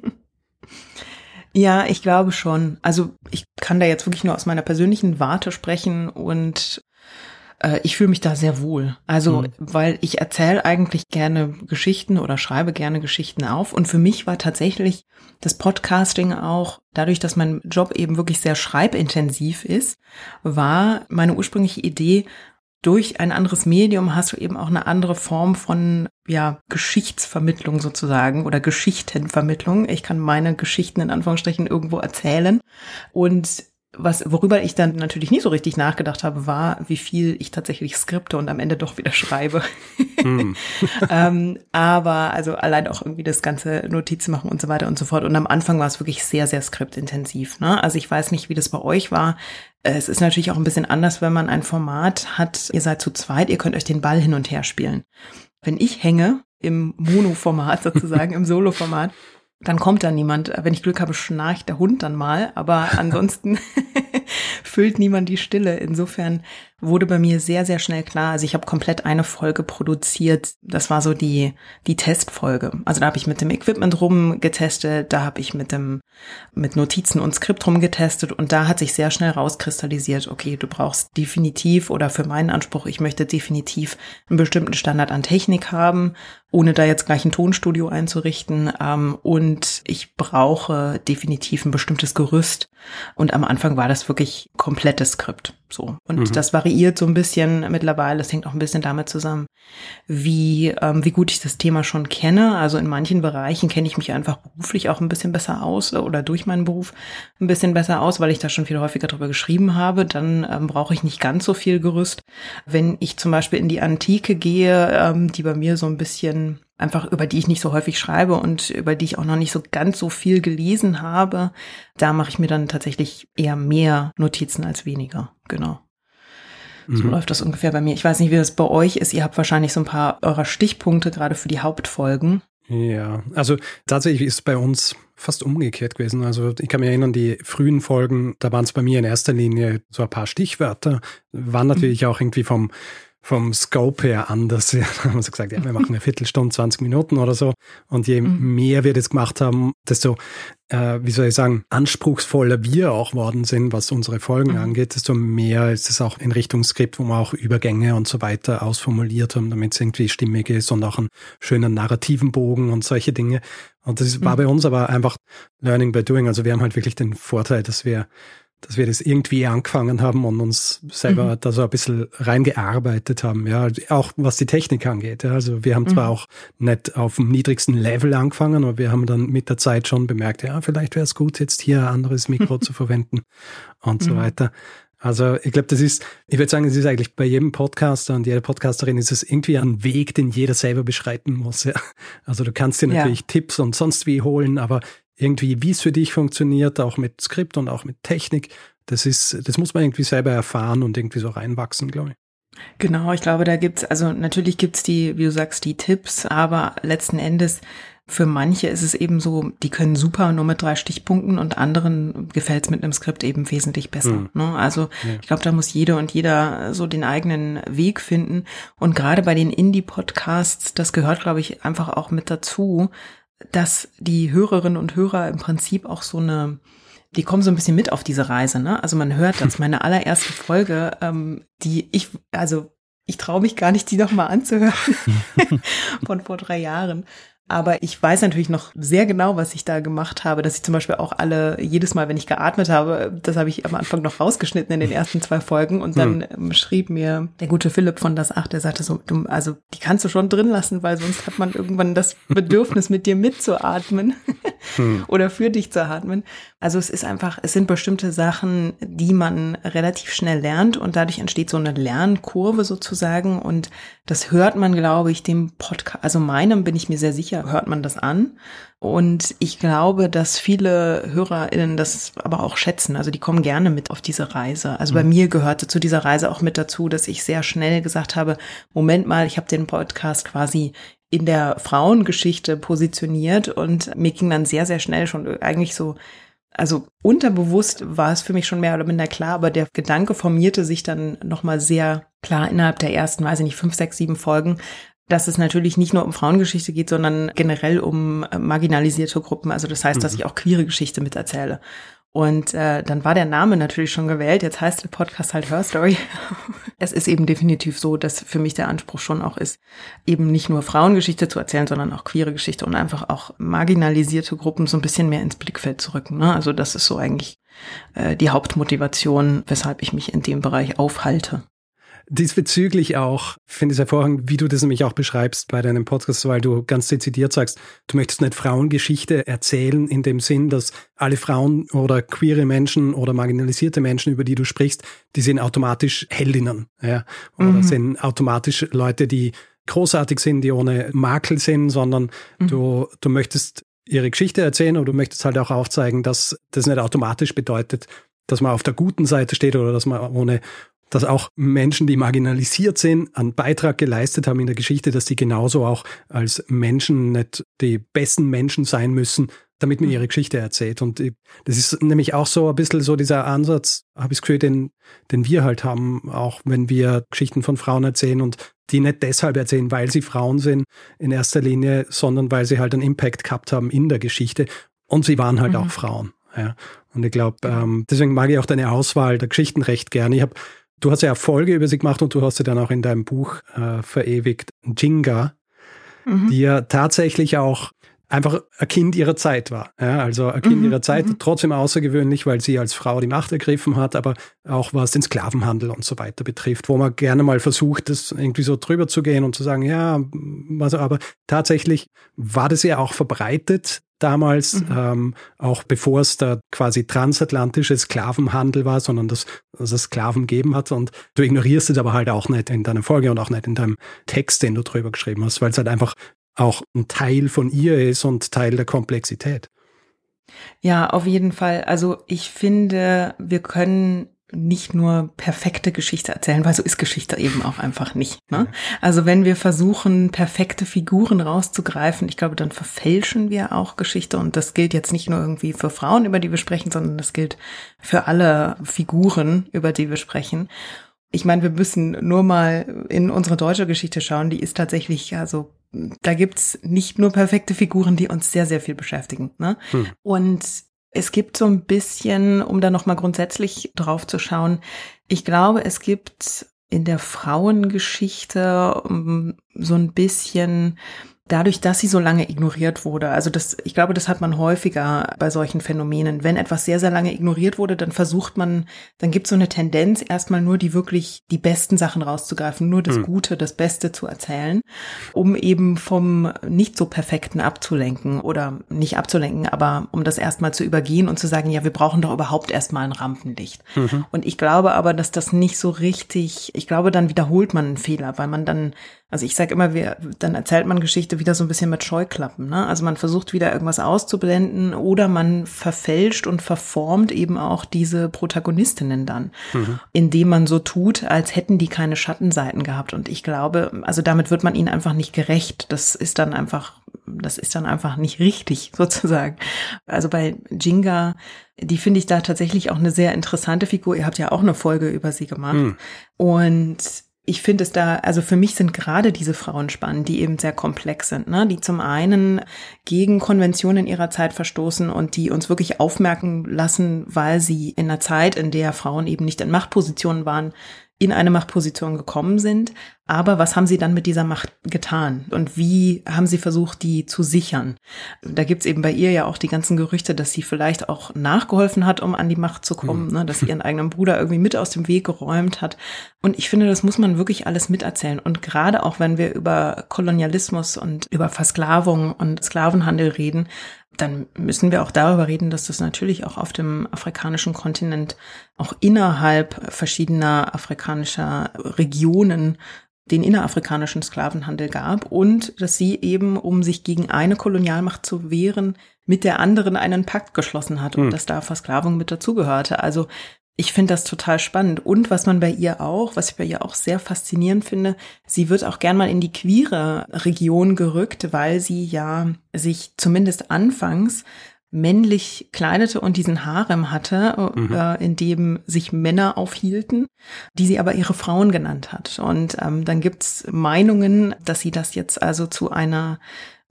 Ja, ich glaube schon. Also ich kann da jetzt wirklich nur aus meiner persönlichen Warte sprechen und äh, ich fühle mich da sehr wohl. Also, mhm. weil ich erzähle eigentlich gerne Geschichten oder schreibe gerne Geschichten auf. Und für mich war tatsächlich das Podcasting auch, dadurch, dass mein Job eben wirklich sehr schreibintensiv ist, war meine ursprüngliche Idee, durch ein anderes Medium hast du eben auch eine andere Form von ja, Geschichtsvermittlung sozusagen oder Geschichtenvermittlung. Ich kann meine Geschichten in Anführungsstrichen irgendwo erzählen und was, worüber ich dann natürlich nie so richtig nachgedacht habe, war, wie viel ich tatsächlich skripte und am Ende doch wieder schreibe. Hm. ähm, aber also allein auch irgendwie das ganze Notizen machen und so weiter und so fort. Und am Anfang war es wirklich sehr, sehr skriptintensiv. Ne? Also ich weiß nicht, wie das bei euch war. Es ist natürlich auch ein bisschen anders, wenn man ein Format hat. Ihr seid zu zweit, ihr könnt euch den Ball hin und her spielen. Wenn ich hänge im Mono-Format sozusagen, im Solo-Format, dann kommt da niemand. Wenn ich Glück habe, schnarcht der Hund dann mal, aber ansonsten füllt niemand die Stille. Insofern wurde bei mir sehr, sehr schnell klar. Also ich habe komplett eine Folge produziert. Das war so die, die Testfolge. Also da habe ich mit dem Equipment rumgetestet, da habe ich mit dem, mit Notizen und Skript rumgetestet und da hat sich sehr schnell rauskristallisiert, okay, du brauchst definitiv oder für meinen Anspruch, ich möchte definitiv einen bestimmten Standard an Technik haben ohne da jetzt gleich ein Tonstudio einzurichten. Ähm, und ich brauche definitiv ein bestimmtes Gerüst. Und am Anfang war das wirklich komplettes Skript. So. Und mhm. das variiert so ein bisschen mittlerweile. Das hängt auch ein bisschen damit zusammen, wie, ähm, wie gut ich das Thema schon kenne. Also in manchen Bereichen kenne ich mich einfach beruflich auch ein bisschen besser aus oder durch meinen Beruf ein bisschen besser aus, weil ich da schon viel häufiger drüber geschrieben habe. Dann ähm, brauche ich nicht ganz so viel Gerüst. Wenn ich zum Beispiel in die Antike gehe, ähm, die bei mir so ein bisschen einfach über die ich nicht so häufig schreibe und über die ich auch noch nicht so ganz so viel gelesen habe, da mache ich mir dann tatsächlich eher mehr Notizen als weniger. Genau. So mhm. läuft das ungefähr bei mir. Ich weiß nicht, wie das bei euch ist. Ihr habt wahrscheinlich so ein paar eurer Stichpunkte gerade für die Hauptfolgen. Ja, also tatsächlich ist es bei uns fast umgekehrt gewesen. Also ich kann mich erinnern, die frühen Folgen, da waren es bei mir in erster Linie so ein paar Stichwörter, waren natürlich mhm. auch irgendwie vom vom Scope her anders. Ja, haben wir so gesagt, ja, wir machen eine Viertelstunde, 20 Minuten oder so. Und je mhm. mehr wir das gemacht haben, desto, äh, wie soll ich sagen, anspruchsvoller wir auch worden sind, was unsere Folgen mhm. angeht, desto mehr ist es auch in Richtung Skript, wo wir auch Übergänge und so weiter ausformuliert haben, damit es irgendwie stimmig ist und auch einen schönen narrativen Bogen und solche Dinge. Und das war mhm. bei uns aber einfach Learning by Doing. Also wir haben halt wirklich den Vorteil, dass wir dass wir das irgendwie angefangen haben und uns selber mhm. da so ein bisschen reingearbeitet haben, ja, auch was die Technik angeht. Ja. Also wir haben mhm. zwar auch nicht auf dem niedrigsten Level angefangen, aber wir haben dann mit der Zeit schon bemerkt, ja, vielleicht wäre es gut, jetzt hier ein anderes Mikro zu verwenden und so mhm. weiter. Also ich glaube, das ist, ich würde sagen, es ist eigentlich bei jedem Podcaster und jeder Podcasterin ist es irgendwie ein Weg, den jeder selber beschreiten muss. Ja. Also du kannst dir natürlich ja. Tipps und sonst wie holen, aber irgendwie, wie es für dich funktioniert, auch mit Skript und auch mit Technik, das ist, das muss man irgendwie selber erfahren und irgendwie so reinwachsen, glaube ich. Genau, ich glaube, da gibt's, also natürlich gibt's die, wie du sagst, die Tipps, aber letzten Endes für manche ist es eben so, die können super nur mit drei Stichpunkten und anderen gefällt's mit einem Skript eben wesentlich besser. Mhm. Ne? Also ja. ich glaube, da muss jeder und jeder so den eigenen Weg finden. Und gerade bei den Indie-Podcasts, das gehört, glaube ich, einfach auch mit dazu, dass die Hörerinnen und Hörer im Prinzip auch so eine, die kommen so ein bisschen mit auf diese Reise, ne? Also man hört das, meine allererste Folge, ähm, die ich, also ich traue mich gar nicht, die nochmal anzuhören von vor drei Jahren. Aber ich weiß natürlich noch sehr genau, was ich da gemacht habe, dass ich zum Beispiel auch alle, jedes Mal, wenn ich geatmet habe, das habe ich am Anfang noch rausgeschnitten in den ersten zwei Folgen und dann hm. schrieb mir der gute Philipp von Das Acht, der sagte so, du, also die kannst du schon drin lassen, weil sonst hat man irgendwann das Bedürfnis, mit dir mitzuatmen hm. oder für dich zu atmen. Also es ist einfach, es sind bestimmte Sachen, die man relativ schnell lernt und dadurch entsteht so eine Lernkurve sozusagen und das hört man, glaube ich, dem Podcast, also meinem bin ich mir sehr sicher, hört man das an. Und ich glaube, dass viele HörerInnen das aber auch schätzen. Also die kommen gerne mit auf diese Reise. Also bei mhm. mir gehörte zu dieser Reise auch mit dazu, dass ich sehr schnell gesagt habe, Moment mal, ich habe den Podcast quasi in der Frauengeschichte positioniert und mir ging dann sehr, sehr schnell schon eigentlich so also unterbewusst war es für mich schon mehr oder minder klar, aber der Gedanke formierte sich dann nochmal sehr klar innerhalb der ersten, weiß ich nicht, fünf, sechs, sieben Folgen, dass es natürlich nicht nur um Frauengeschichte geht, sondern generell um äh, marginalisierte Gruppen. Also das heißt, dass mhm. ich auch queere Geschichte miterzähle. Und äh, dann war der Name natürlich schon gewählt. Jetzt heißt der Podcast halt Her Story. es ist eben definitiv so, dass für mich der Anspruch schon auch ist, eben nicht nur Frauengeschichte zu erzählen, sondern auch queere Geschichte und einfach auch marginalisierte Gruppen so ein bisschen mehr ins Blickfeld zu rücken. Ne? Also das ist so eigentlich äh, die Hauptmotivation, weshalb ich mich in dem Bereich aufhalte. Diesbezüglich auch finde ich es hervorragend, wie du das nämlich auch beschreibst bei deinem Podcast, weil du ganz dezidiert sagst, du möchtest nicht Frauengeschichte erzählen in dem Sinn, dass alle Frauen oder queere Menschen oder marginalisierte Menschen, über die du sprichst, die sind automatisch Heldinnen, ja, oder mhm. sind automatisch Leute, die großartig sind, die ohne Makel sind, sondern mhm. du, du möchtest ihre Geschichte erzählen oder du möchtest halt auch aufzeigen, dass das nicht automatisch bedeutet, dass man auf der guten Seite steht oder dass man ohne dass auch Menschen, die marginalisiert sind, einen Beitrag geleistet haben in der Geschichte, dass sie genauso auch als Menschen nicht die besten Menschen sein müssen, damit man ihre Geschichte erzählt. Und das ist nämlich auch so ein bisschen so dieser Ansatz, habe ich das Gefühl, den, den wir halt haben, auch wenn wir Geschichten von Frauen erzählen und die nicht deshalb erzählen, weil sie Frauen sind in erster Linie, sondern weil sie halt einen Impact gehabt haben in der Geschichte. Und sie waren halt mhm. auch Frauen. Ja. Und ich glaube, ähm, deswegen mag ich auch deine Auswahl der Geschichten recht gerne. Ich habe Du hast ja Erfolge über sie gemacht und du hast sie dann auch in deinem Buch äh, verewigt, Jinga, mhm. die ja tatsächlich auch einfach ein Kind ihrer Zeit war. Ja, also ein Kind mhm, ihrer Zeit, mhm. trotzdem außergewöhnlich, weil sie als Frau die Macht ergriffen hat, aber auch was den Sklavenhandel und so weiter betrifft, wo man gerne mal versucht, das irgendwie so drüber zu gehen und zu sagen, ja, was, aber tatsächlich war das ja auch verbreitet damals, mhm. ähm, auch bevor es da quasi transatlantische Sklavenhandel war, sondern dass, dass es Sklaven gegeben hat. Und du ignorierst es aber halt auch nicht in deiner Folge und auch nicht in deinem Text, den du drüber geschrieben hast, weil es halt einfach auch ein Teil von ihr ist und Teil der Komplexität. Ja, auf jeden Fall. Also ich finde, wir können nicht nur perfekte Geschichte erzählen, weil so ist Geschichte eben auch einfach nicht. Ne? Also wenn wir versuchen, perfekte Figuren rauszugreifen, ich glaube, dann verfälschen wir auch Geschichte. Und das gilt jetzt nicht nur irgendwie für Frauen, über die wir sprechen, sondern das gilt für alle Figuren, über die wir sprechen. Ich meine, wir müssen nur mal in unsere deutsche Geschichte schauen, die ist tatsächlich, also da gibt's nicht nur perfekte Figuren, die uns sehr, sehr viel beschäftigen. Ne? Hm. Und es gibt so ein bisschen, um da nochmal grundsätzlich drauf zu schauen, ich glaube, es gibt in der Frauengeschichte um, so ein bisschen dadurch, dass sie so lange ignoriert wurde. Also das, ich glaube, das hat man häufiger bei solchen Phänomenen. Wenn etwas sehr, sehr lange ignoriert wurde, dann versucht man, dann gibt es so eine Tendenz, erstmal nur die wirklich die besten Sachen rauszugreifen, nur das hm. Gute, das Beste zu erzählen, um eben vom nicht so perfekten abzulenken oder nicht abzulenken, aber um das erstmal zu übergehen und zu sagen, ja, wir brauchen doch überhaupt erstmal ein Rampenlicht. Mhm. Und ich glaube aber, dass das nicht so richtig, ich glaube, dann wiederholt man einen Fehler, weil man dann also ich sage immer, wir, dann erzählt man Geschichte wieder so ein bisschen mit Scheuklappen. Ne? Also man versucht wieder irgendwas auszublenden oder man verfälscht und verformt eben auch diese Protagonistinnen dann, mhm. indem man so tut, als hätten die keine Schattenseiten gehabt. Und ich glaube, also damit wird man ihnen einfach nicht gerecht. Das ist dann einfach, das ist dann einfach nicht richtig sozusagen. Also bei Jinga die finde ich da tatsächlich auch eine sehr interessante Figur. Ihr habt ja auch eine Folge über sie gemacht. Mhm. Und ich finde es da, also für mich sind gerade diese Frauen spannend, die eben sehr komplex sind, ne? die zum einen gegen Konventionen ihrer Zeit verstoßen und die uns wirklich aufmerken lassen, weil sie in einer Zeit, in der Frauen eben nicht in Machtpositionen waren, in eine Machtposition gekommen sind. Aber was haben sie dann mit dieser Macht getan? Und wie haben sie versucht, die zu sichern? Da gibt's eben bei ihr ja auch die ganzen Gerüchte, dass sie vielleicht auch nachgeholfen hat, um an die Macht zu kommen, mhm. ne? dass sie ihren eigenen Bruder irgendwie mit aus dem Weg geräumt hat. Und ich finde, das muss man wirklich alles miterzählen. Und gerade auch wenn wir über Kolonialismus und über Versklavung und Sklavenhandel reden, dann müssen wir auch darüber reden, dass das natürlich auch auf dem afrikanischen Kontinent auch innerhalb verschiedener afrikanischer Regionen den innerafrikanischen Sklavenhandel gab und dass sie eben, um sich gegen eine Kolonialmacht zu wehren, mit der anderen einen Pakt geschlossen hat und hm. dass da Versklavung mit dazugehörte. Also ich finde das total spannend. Und was man bei ihr auch, was ich bei ihr auch sehr faszinierend finde, sie wird auch gern mal in die queere Region gerückt, weil sie ja sich zumindest anfangs männlich kleidete und diesen Harem hatte, mhm. äh, in dem sich Männer aufhielten, die sie aber ihre Frauen genannt hat. Und ähm, dann gibt's Meinungen, dass sie das jetzt also zu einer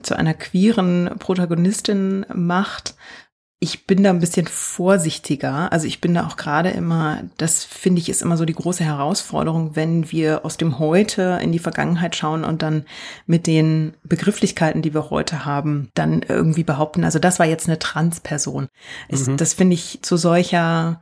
zu einer queeren Protagonistin macht, ich bin da ein bisschen vorsichtiger. Also ich bin da auch gerade immer, das finde ich ist immer so die große Herausforderung, wenn wir aus dem Heute in die Vergangenheit schauen und dann mit den Begrifflichkeiten, die wir heute haben, dann irgendwie behaupten, also das war jetzt eine Transperson. Mhm. Das finde ich zu solcher,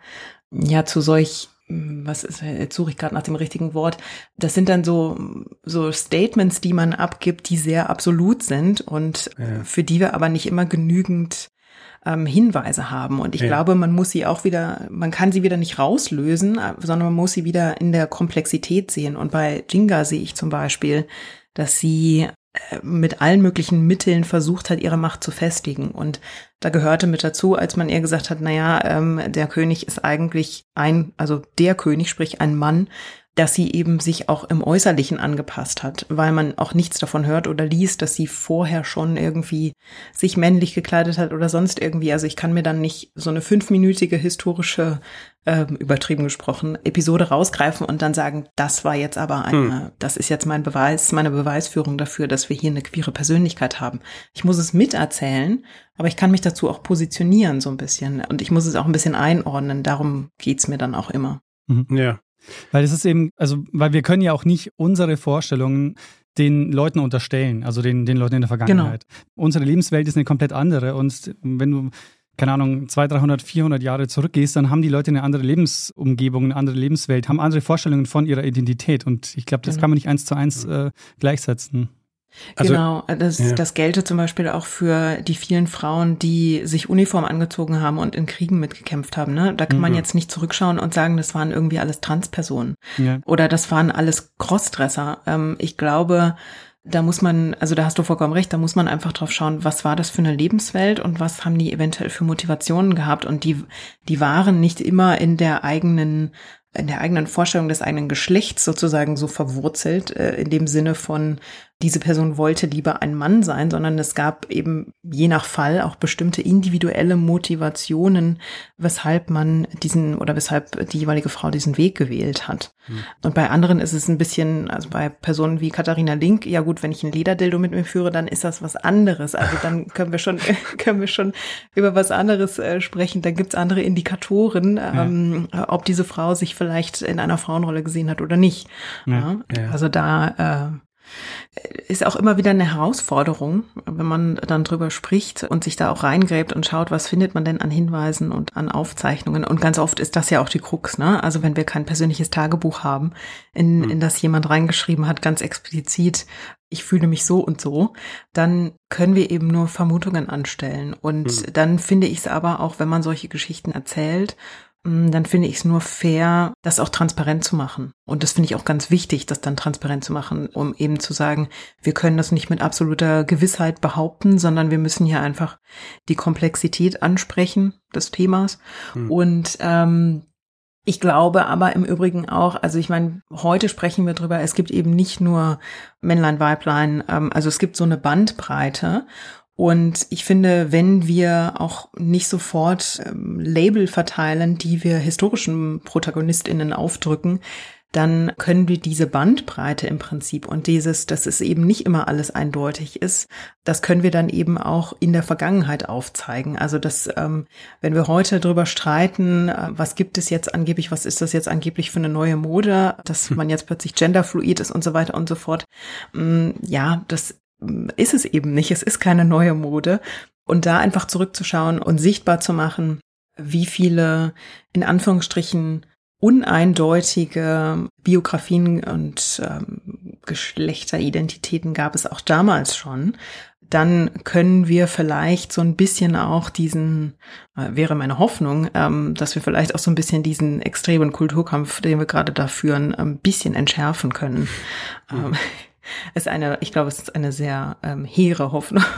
ja, zu solch was ist, jetzt suche ich gerade nach dem richtigen Wort. Das sind dann so, so Statements, die man abgibt, die sehr absolut sind und ja. für die wir aber nicht immer genügend ähm, Hinweise haben. Und ich ja. glaube, man muss sie auch wieder, man kann sie wieder nicht rauslösen, sondern man muss sie wieder in der Komplexität sehen. Und bei Jinga sehe ich zum Beispiel, dass sie äh, mit allen möglichen Mitteln versucht hat, ihre Macht zu festigen. Und da gehörte mit dazu, als man ihr gesagt hat, naja, ähm, der König ist eigentlich ein, also der König, sprich ein Mann, dass sie eben sich auch im Äußerlichen angepasst hat, weil man auch nichts davon hört oder liest, dass sie vorher schon irgendwie sich männlich gekleidet hat oder sonst irgendwie. Also ich kann mir dann nicht so eine fünfminütige historische, äh, übertrieben gesprochen, Episode rausgreifen und dann sagen, das war jetzt aber eine, hm. das ist jetzt mein Beweis, meine Beweisführung dafür, dass wir hier eine queere Persönlichkeit haben. Ich muss es miterzählen, aber ich kann mich dazu auch positionieren so ein bisschen und ich muss es auch ein bisschen einordnen. Darum geht's mir dann auch immer. Mhm. Ja. Weil es ist eben, also, weil wir können ja auch nicht unsere Vorstellungen den Leuten unterstellen, also den, den Leuten in der Vergangenheit. Genau. Unsere Lebenswelt ist eine komplett andere und wenn du, keine Ahnung, 200, 300, 400 Jahre zurückgehst, dann haben die Leute eine andere Lebensumgebung, eine andere Lebenswelt, haben andere Vorstellungen von ihrer Identität und ich glaube, das genau. kann man nicht eins zu eins äh, gleichsetzen. Also, genau, das, ja. das gelte zum Beispiel auch für die vielen Frauen, die sich Uniform angezogen haben und in Kriegen mitgekämpft haben. Ne? Da kann mhm. man jetzt nicht zurückschauen und sagen, das waren irgendwie alles Transpersonen ja. oder das waren alles Crossdresser. Ähm, ich glaube, da muss man, also da hast du vollkommen recht, da muss man einfach drauf schauen, was war das für eine Lebenswelt und was haben die eventuell für Motivationen gehabt und die, die waren nicht immer in der eigenen in der eigenen Vorstellung des eigenen Geschlechts sozusagen so verwurzelt, äh, in dem Sinne von, diese Person wollte lieber ein Mann sein, sondern es gab eben je nach Fall auch bestimmte individuelle Motivationen, weshalb man diesen oder weshalb die jeweilige Frau diesen Weg gewählt hat. Hm. Und bei anderen ist es ein bisschen, also bei Personen wie Katharina Link, ja gut, wenn ich ein Lederdildo mit mir führe, dann ist das was anderes. Also dann können wir schon, können wir schon über was anderes äh, sprechen. Da gibt's andere Indikatoren, ähm, ja. ob diese Frau sich vielleicht in einer Frauenrolle gesehen hat oder nicht. Ja. Ja. Also da äh, ist auch immer wieder eine Herausforderung, wenn man dann drüber spricht und sich da auch reingräbt und schaut, was findet man denn an Hinweisen und an Aufzeichnungen. Und ganz oft ist das ja auch die Krux, ne? Also wenn wir kein persönliches Tagebuch haben, in, hm. in das jemand reingeschrieben hat, ganz explizit, ich fühle mich so und so, dann können wir eben nur Vermutungen anstellen. Und hm. dann finde ich es aber auch, wenn man solche Geschichten erzählt dann finde ich es nur fair, das auch transparent zu machen. Und das finde ich auch ganz wichtig, das dann transparent zu machen, um eben zu sagen, wir können das nicht mit absoluter Gewissheit behaupten, sondern wir müssen hier einfach die Komplexität ansprechen des Themas. Hm. Und ähm, ich glaube aber im Übrigen auch, also ich meine, heute sprechen wir drüber, es gibt eben nicht nur Männlein, Weiblein, ähm, also es gibt so eine Bandbreite. Und ich finde, wenn wir auch nicht sofort ähm, Label verteilen, die wir historischen ProtagonistInnen aufdrücken, dann können wir diese Bandbreite im Prinzip und dieses, dass es eben nicht immer alles eindeutig ist, das können wir dann eben auch in der Vergangenheit aufzeigen. Also dass, ähm, wenn wir heute darüber streiten, äh, was gibt es jetzt angeblich, was ist das jetzt angeblich für eine neue Mode, dass hm. man jetzt plötzlich genderfluid ist und so weiter und so fort, mh, mm, ja, das ist es eben nicht. Es ist keine neue Mode. Und da einfach zurückzuschauen und sichtbar zu machen, wie viele in Anführungsstrichen uneindeutige Biografien und ähm, Geschlechteridentitäten gab es auch damals schon, dann können wir vielleicht so ein bisschen auch diesen, äh, wäre meine Hoffnung, ähm, dass wir vielleicht auch so ein bisschen diesen extremen Kulturkampf, den wir gerade da führen, ein bisschen entschärfen können. Mhm. Ähm, ist eine, ich glaube, es ist eine sehr ähm, hehre Hoffnung.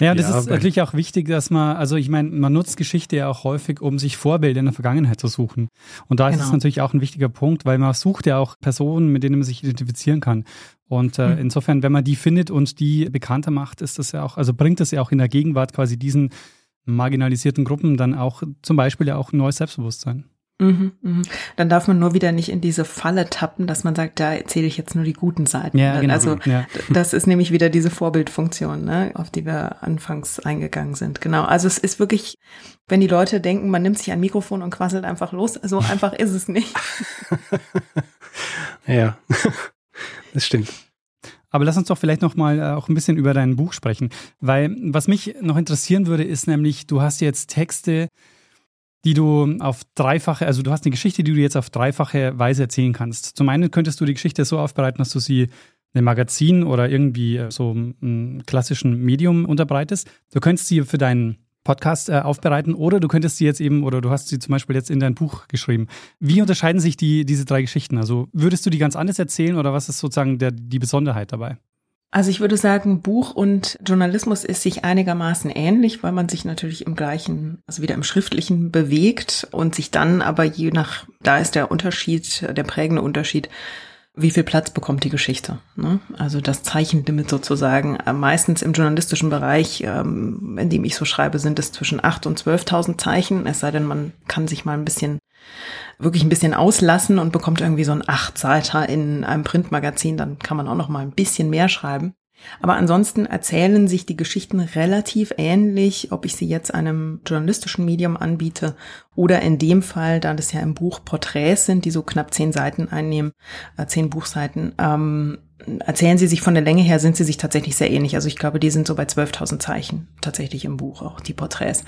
Ja, das ja, ist natürlich auch wichtig, dass man, also ich meine, man nutzt Geschichte ja auch häufig, um sich Vorbilder in der Vergangenheit zu suchen. Und da genau. ist es genau. natürlich auch ein wichtiger Punkt, weil man sucht ja auch Personen, mit denen man sich identifizieren kann. Und äh, hm. insofern, wenn man die findet und die bekannter macht, ist das ja auch, also bringt das ja auch in der Gegenwart quasi diesen marginalisierten Gruppen dann auch zum Beispiel ja auch ein neues Selbstbewusstsein. Mhm, mhm. Dann darf man nur wieder nicht in diese Falle tappen, dass man sagt, da erzähle ich jetzt nur die guten Seiten. Ja, genau. Also ja. das ist nämlich wieder diese Vorbildfunktion, ne, auf die wir anfangs eingegangen sind. Genau. Also es ist wirklich, wenn die Leute denken, man nimmt sich ein Mikrofon und quasselt einfach los, so einfach ist es nicht. ja, das stimmt. Aber lass uns doch vielleicht noch mal äh, auch ein bisschen über dein Buch sprechen, weil was mich noch interessieren würde, ist nämlich, du hast jetzt Texte, die du auf dreifache, also du hast eine Geschichte, die du jetzt auf dreifache Weise erzählen kannst. Zum einen könntest du die Geschichte so aufbereiten, dass du sie einem Magazin oder irgendwie äh, so einem klassischen Medium unterbreitest. Du könntest sie für deinen Podcast äh, aufbereiten oder du könntest sie jetzt eben, oder du hast sie zum Beispiel jetzt in dein Buch geschrieben. Wie unterscheiden sich die, diese drei Geschichten? Also würdest du die ganz anders erzählen oder was ist sozusagen der, die Besonderheit dabei? Also ich würde sagen, Buch und Journalismus ist sich einigermaßen ähnlich, weil man sich natürlich im gleichen, also wieder im Schriftlichen bewegt und sich dann aber je nach, da ist der Unterschied, der prägende Unterschied, wie viel Platz bekommt die Geschichte. Ne? Also das Zeichenlimit sozusagen. Äh, meistens im journalistischen Bereich, ähm, in dem ich so schreibe, sind es zwischen 8.000 und 12.000 Zeichen. Es sei denn, man kann sich mal ein bisschen, wirklich ein bisschen auslassen und bekommt irgendwie so ein Achtseiter in einem Printmagazin. Dann kann man auch noch mal ein bisschen mehr schreiben. Aber ansonsten erzählen sich die Geschichten relativ ähnlich, ob ich sie jetzt einem journalistischen Medium anbiete oder in dem Fall, da das ja im Buch Porträts sind, die so knapp zehn Seiten einnehmen, äh, zehn Buchseiten, ähm, erzählen sie sich von der Länge her, sind sie sich tatsächlich sehr ähnlich. Also ich glaube, die sind so bei 12.000 Zeichen tatsächlich im Buch, auch die Porträts.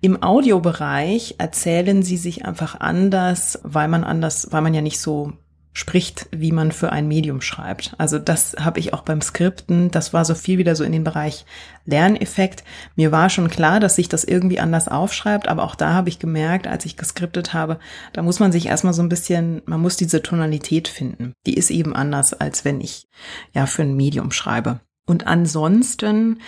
Im Audiobereich erzählen sie sich einfach anders, weil man anders, weil man ja nicht so spricht, wie man für ein Medium schreibt. Also das habe ich auch beim Skripten, das war so viel wieder so in den Bereich Lerneffekt. Mir war schon klar, dass sich das irgendwie anders aufschreibt, aber auch da habe ich gemerkt, als ich geskriptet habe, da muss man sich erstmal so ein bisschen, man muss diese Tonalität finden. Die ist eben anders, als wenn ich ja für ein Medium schreibe. Und ansonsten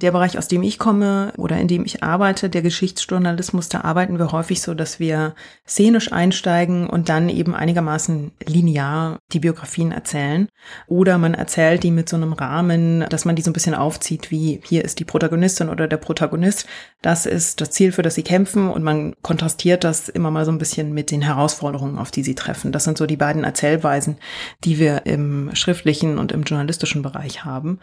der Bereich, aus dem ich komme oder in dem ich arbeite, der Geschichtsjournalismus, da arbeiten wir häufig so, dass wir szenisch einsteigen und dann eben einigermaßen linear die Biografien erzählen. Oder man erzählt die mit so einem Rahmen, dass man die so ein bisschen aufzieht, wie hier ist die Protagonistin oder der Protagonist. Das ist das Ziel, für das sie kämpfen und man kontrastiert das immer mal so ein bisschen mit den Herausforderungen, auf die sie treffen. Das sind so die beiden Erzählweisen, die wir im schriftlichen und im journalistischen Bereich haben.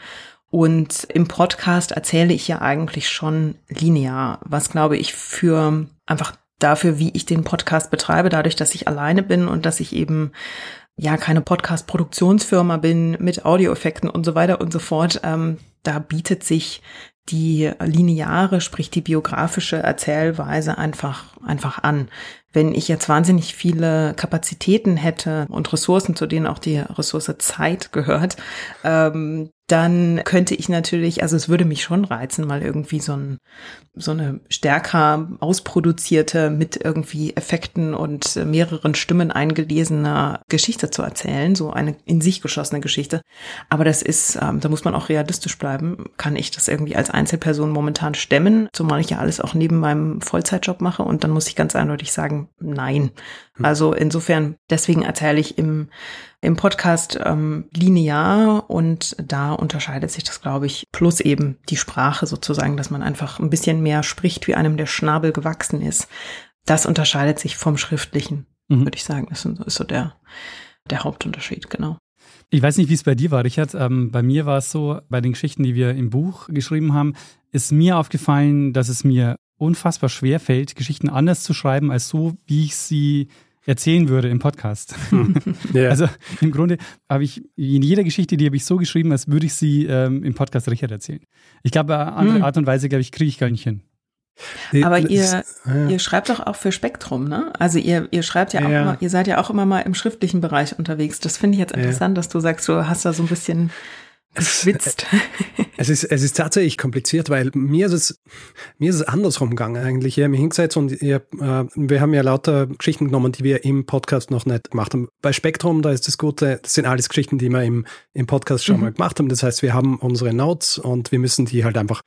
Und im Podcast erzähle ich ja eigentlich schon linear, was glaube ich für einfach dafür, wie ich den Podcast betreibe, dadurch, dass ich alleine bin und dass ich eben ja keine Podcast-Produktionsfirma bin mit Audioeffekten und so weiter und so fort. Ähm, da bietet sich die lineare, sprich die biografische Erzählweise einfach, einfach an. Wenn ich jetzt wahnsinnig viele Kapazitäten hätte und Ressourcen, zu denen auch die Ressource Zeit gehört, ähm, dann könnte ich natürlich, also es würde mich schon reizen, mal irgendwie so, ein, so eine stärker ausproduzierte, mit irgendwie Effekten und mehreren Stimmen eingelesene Geschichte zu erzählen, so eine in sich geschlossene Geschichte. Aber das ist, ähm, da muss man auch realistisch bleiben. Kann ich das irgendwie als Einzelperson momentan stemmen, zumal ich ja alles auch neben meinem Vollzeitjob mache und dann muss ich ganz eindeutig sagen, nein. Hm. Also insofern, deswegen erzähle ich im im Podcast ähm, linear und da unterscheidet sich das, glaube ich, plus eben die Sprache sozusagen, dass man einfach ein bisschen mehr spricht, wie einem der Schnabel gewachsen ist. Das unterscheidet sich vom Schriftlichen, mhm. würde ich sagen. Das ist so der, der Hauptunterschied, genau. Ich weiß nicht, wie es bei dir war, Richard. Ähm, bei mir war es so, bei den Geschichten, die wir im Buch geschrieben haben, ist mir aufgefallen, dass es mir unfassbar schwer fällt, Geschichten anders zu schreiben, als so, wie ich sie erzählen würde im Podcast. Hm. Yeah. Also im Grunde habe ich in jeder Geschichte, die habe ich so geschrieben, als würde ich sie ähm, im Podcast Richard erzählen. Ich glaube, andere hm. Art und Weise, glaube ich, kriege ich gar nicht hin. Aber ihr, ja. ihr schreibt doch auch für Spektrum, ne? Also ihr, ihr schreibt ja auch ja. immer, ihr seid ja auch immer mal im schriftlichen Bereich unterwegs. Das finde ich jetzt interessant, ja. dass du sagst, du hast da so ein bisschen geschwitzt. Es, ist, es ist tatsächlich kompliziert, weil mir ist es, mir ist es andersrum gegangen eigentlich. Ich habe mich hingesetzt und ich, äh, wir haben ja lauter Geschichten genommen, die wir im Podcast noch nicht gemacht haben. Bei Spektrum, da ist das Gute, das sind alles Geschichten, die wir im, im Podcast schon mhm. mal gemacht haben. Das heißt, wir haben unsere Notes und wir müssen die halt einfach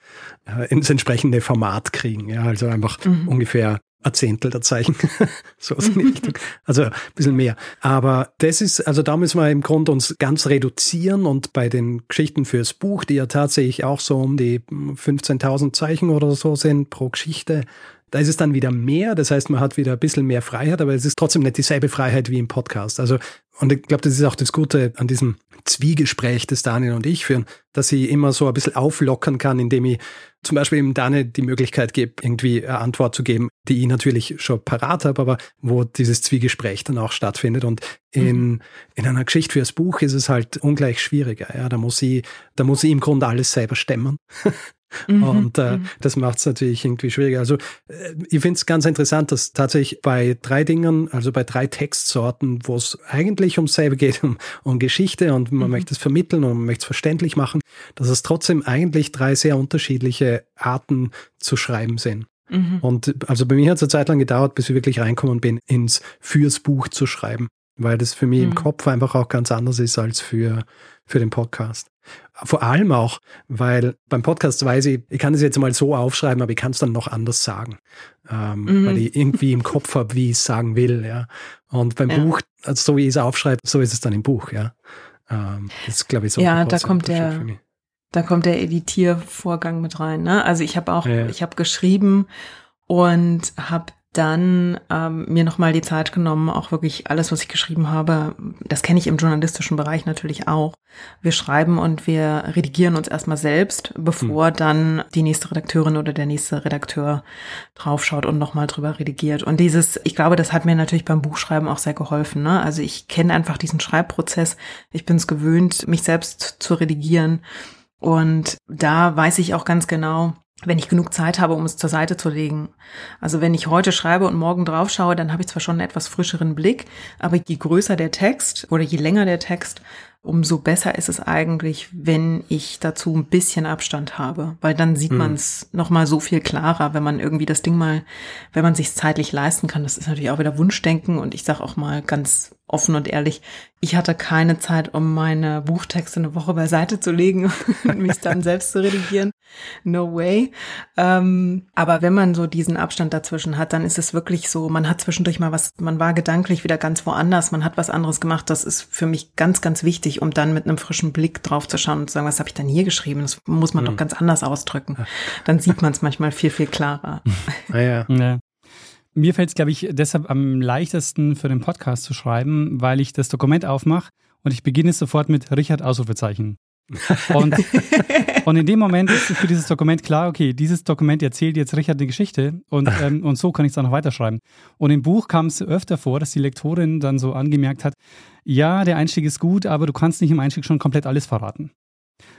äh, ins entsprechende Format kriegen. Ja, also einfach mhm. ungefähr ein Zehntel der Zeichen. so aus in Richtung. Also ein bisschen mehr. Aber das ist, also da müssen wir im Grunde uns ganz reduzieren und bei den Geschichten fürs Buch, die ja tatsächlich auch so um die 15.000 Zeichen oder so sind pro Geschichte, da ist es dann wieder mehr, das heißt, man hat wieder ein bisschen mehr Freiheit, aber es ist trotzdem nicht dieselbe Freiheit wie im Podcast. Also, und ich glaube, das ist auch das Gute an diesem Zwiegespräch, das Daniel und ich führen, dass ich immer so ein bisschen auflockern kann, indem ich zum Beispiel ihm Daniel die Möglichkeit gebe, irgendwie eine Antwort zu geben, die ich natürlich schon parat habe, aber wo dieses Zwiegespräch dann auch stattfindet. Und in, mhm. in einer Geschichte fürs Buch ist es halt ungleich schwieriger. Ja, da muss ich, da muss ich im Grunde alles selber stemmen. Mhm, und äh, mhm. das macht es natürlich irgendwie schwieriger. Also äh, ich finde es ganz interessant, dass tatsächlich bei drei Dingen, also bei drei Textsorten, wo es eigentlich ums selbe geht, um, um Geschichte und man mhm. möchte es vermitteln und man möchte es verständlich machen, dass es trotzdem eigentlich drei sehr unterschiedliche Arten zu schreiben sind. Mhm. Und also bei mir hat es eine Zeit lang gedauert, bis ich wirklich reinkommen bin, ins fürs Buch zu schreiben. Weil das für mich mhm. im Kopf einfach auch ganz anders ist als für, für den Podcast. Vor allem auch, weil beim Podcast weiß ich, ich kann es jetzt mal so aufschreiben, aber ich kann es dann noch anders sagen, ähm, mhm. weil ich irgendwie im Kopf habe, wie ich es sagen will. Ja. Und beim ja. Buch, also so wie ich es aufschreibe, so ist es dann im Buch. Ja, ähm, das ist glaube ich so. Ja, da kommt der, da kommt der Editiervorgang mit rein. Ne? Also ich habe auch, ja. ich habe geschrieben und habe dann ähm, mir nochmal die Zeit genommen, auch wirklich alles, was ich geschrieben habe, das kenne ich im journalistischen Bereich natürlich auch. Wir schreiben und wir redigieren uns erstmal selbst, bevor hm. dann die nächste Redakteurin oder der nächste Redakteur draufschaut und nochmal drüber redigiert. Und dieses, ich glaube, das hat mir natürlich beim Buchschreiben auch sehr geholfen. Ne? Also ich kenne einfach diesen Schreibprozess. Ich bin es gewöhnt, mich selbst zu redigieren. Und da weiß ich auch ganz genau, wenn ich genug Zeit habe, um es zur Seite zu legen. Also wenn ich heute schreibe und morgen drauf schaue, dann habe ich zwar schon einen etwas frischeren Blick, aber je größer der Text oder je länger der Text, umso besser ist es eigentlich, wenn ich dazu ein bisschen Abstand habe, weil dann sieht mhm. man es noch mal so viel klarer, wenn man irgendwie das Ding mal, wenn man sich zeitlich leisten kann. Das ist natürlich auch wieder Wunschdenken und ich sage auch mal ganz offen und ehrlich, ich hatte keine Zeit, um meine Buchtexte eine Woche beiseite zu legen und mich dann selbst zu redigieren. No way. Ähm, aber wenn man so diesen Abstand dazwischen hat, dann ist es wirklich so, man hat zwischendurch mal was, man war gedanklich wieder ganz woanders, man hat was anderes gemacht. Das ist für mich ganz, ganz wichtig, um dann mit einem frischen Blick drauf zu schauen und zu sagen, was habe ich denn hier geschrieben? Das muss man mhm. doch ganz anders ausdrücken. Dann sieht man es manchmal viel, viel klarer. Ah, ja. ja. Mir fällt es, glaube ich, deshalb am leichtesten für den Podcast zu schreiben, weil ich das Dokument aufmache und ich beginne sofort mit Richard Ausrufezeichen. Und, und in dem Moment ist für dieses Dokument klar, okay, dieses Dokument erzählt jetzt Richard die Geschichte und, ähm, und so kann ich es dann noch weiterschreiben. Und im Buch kam es öfter vor, dass die Lektorin dann so angemerkt hat, ja, der Einstieg ist gut, aber du kannst nicht im Einstieg schon komplett alles verraten.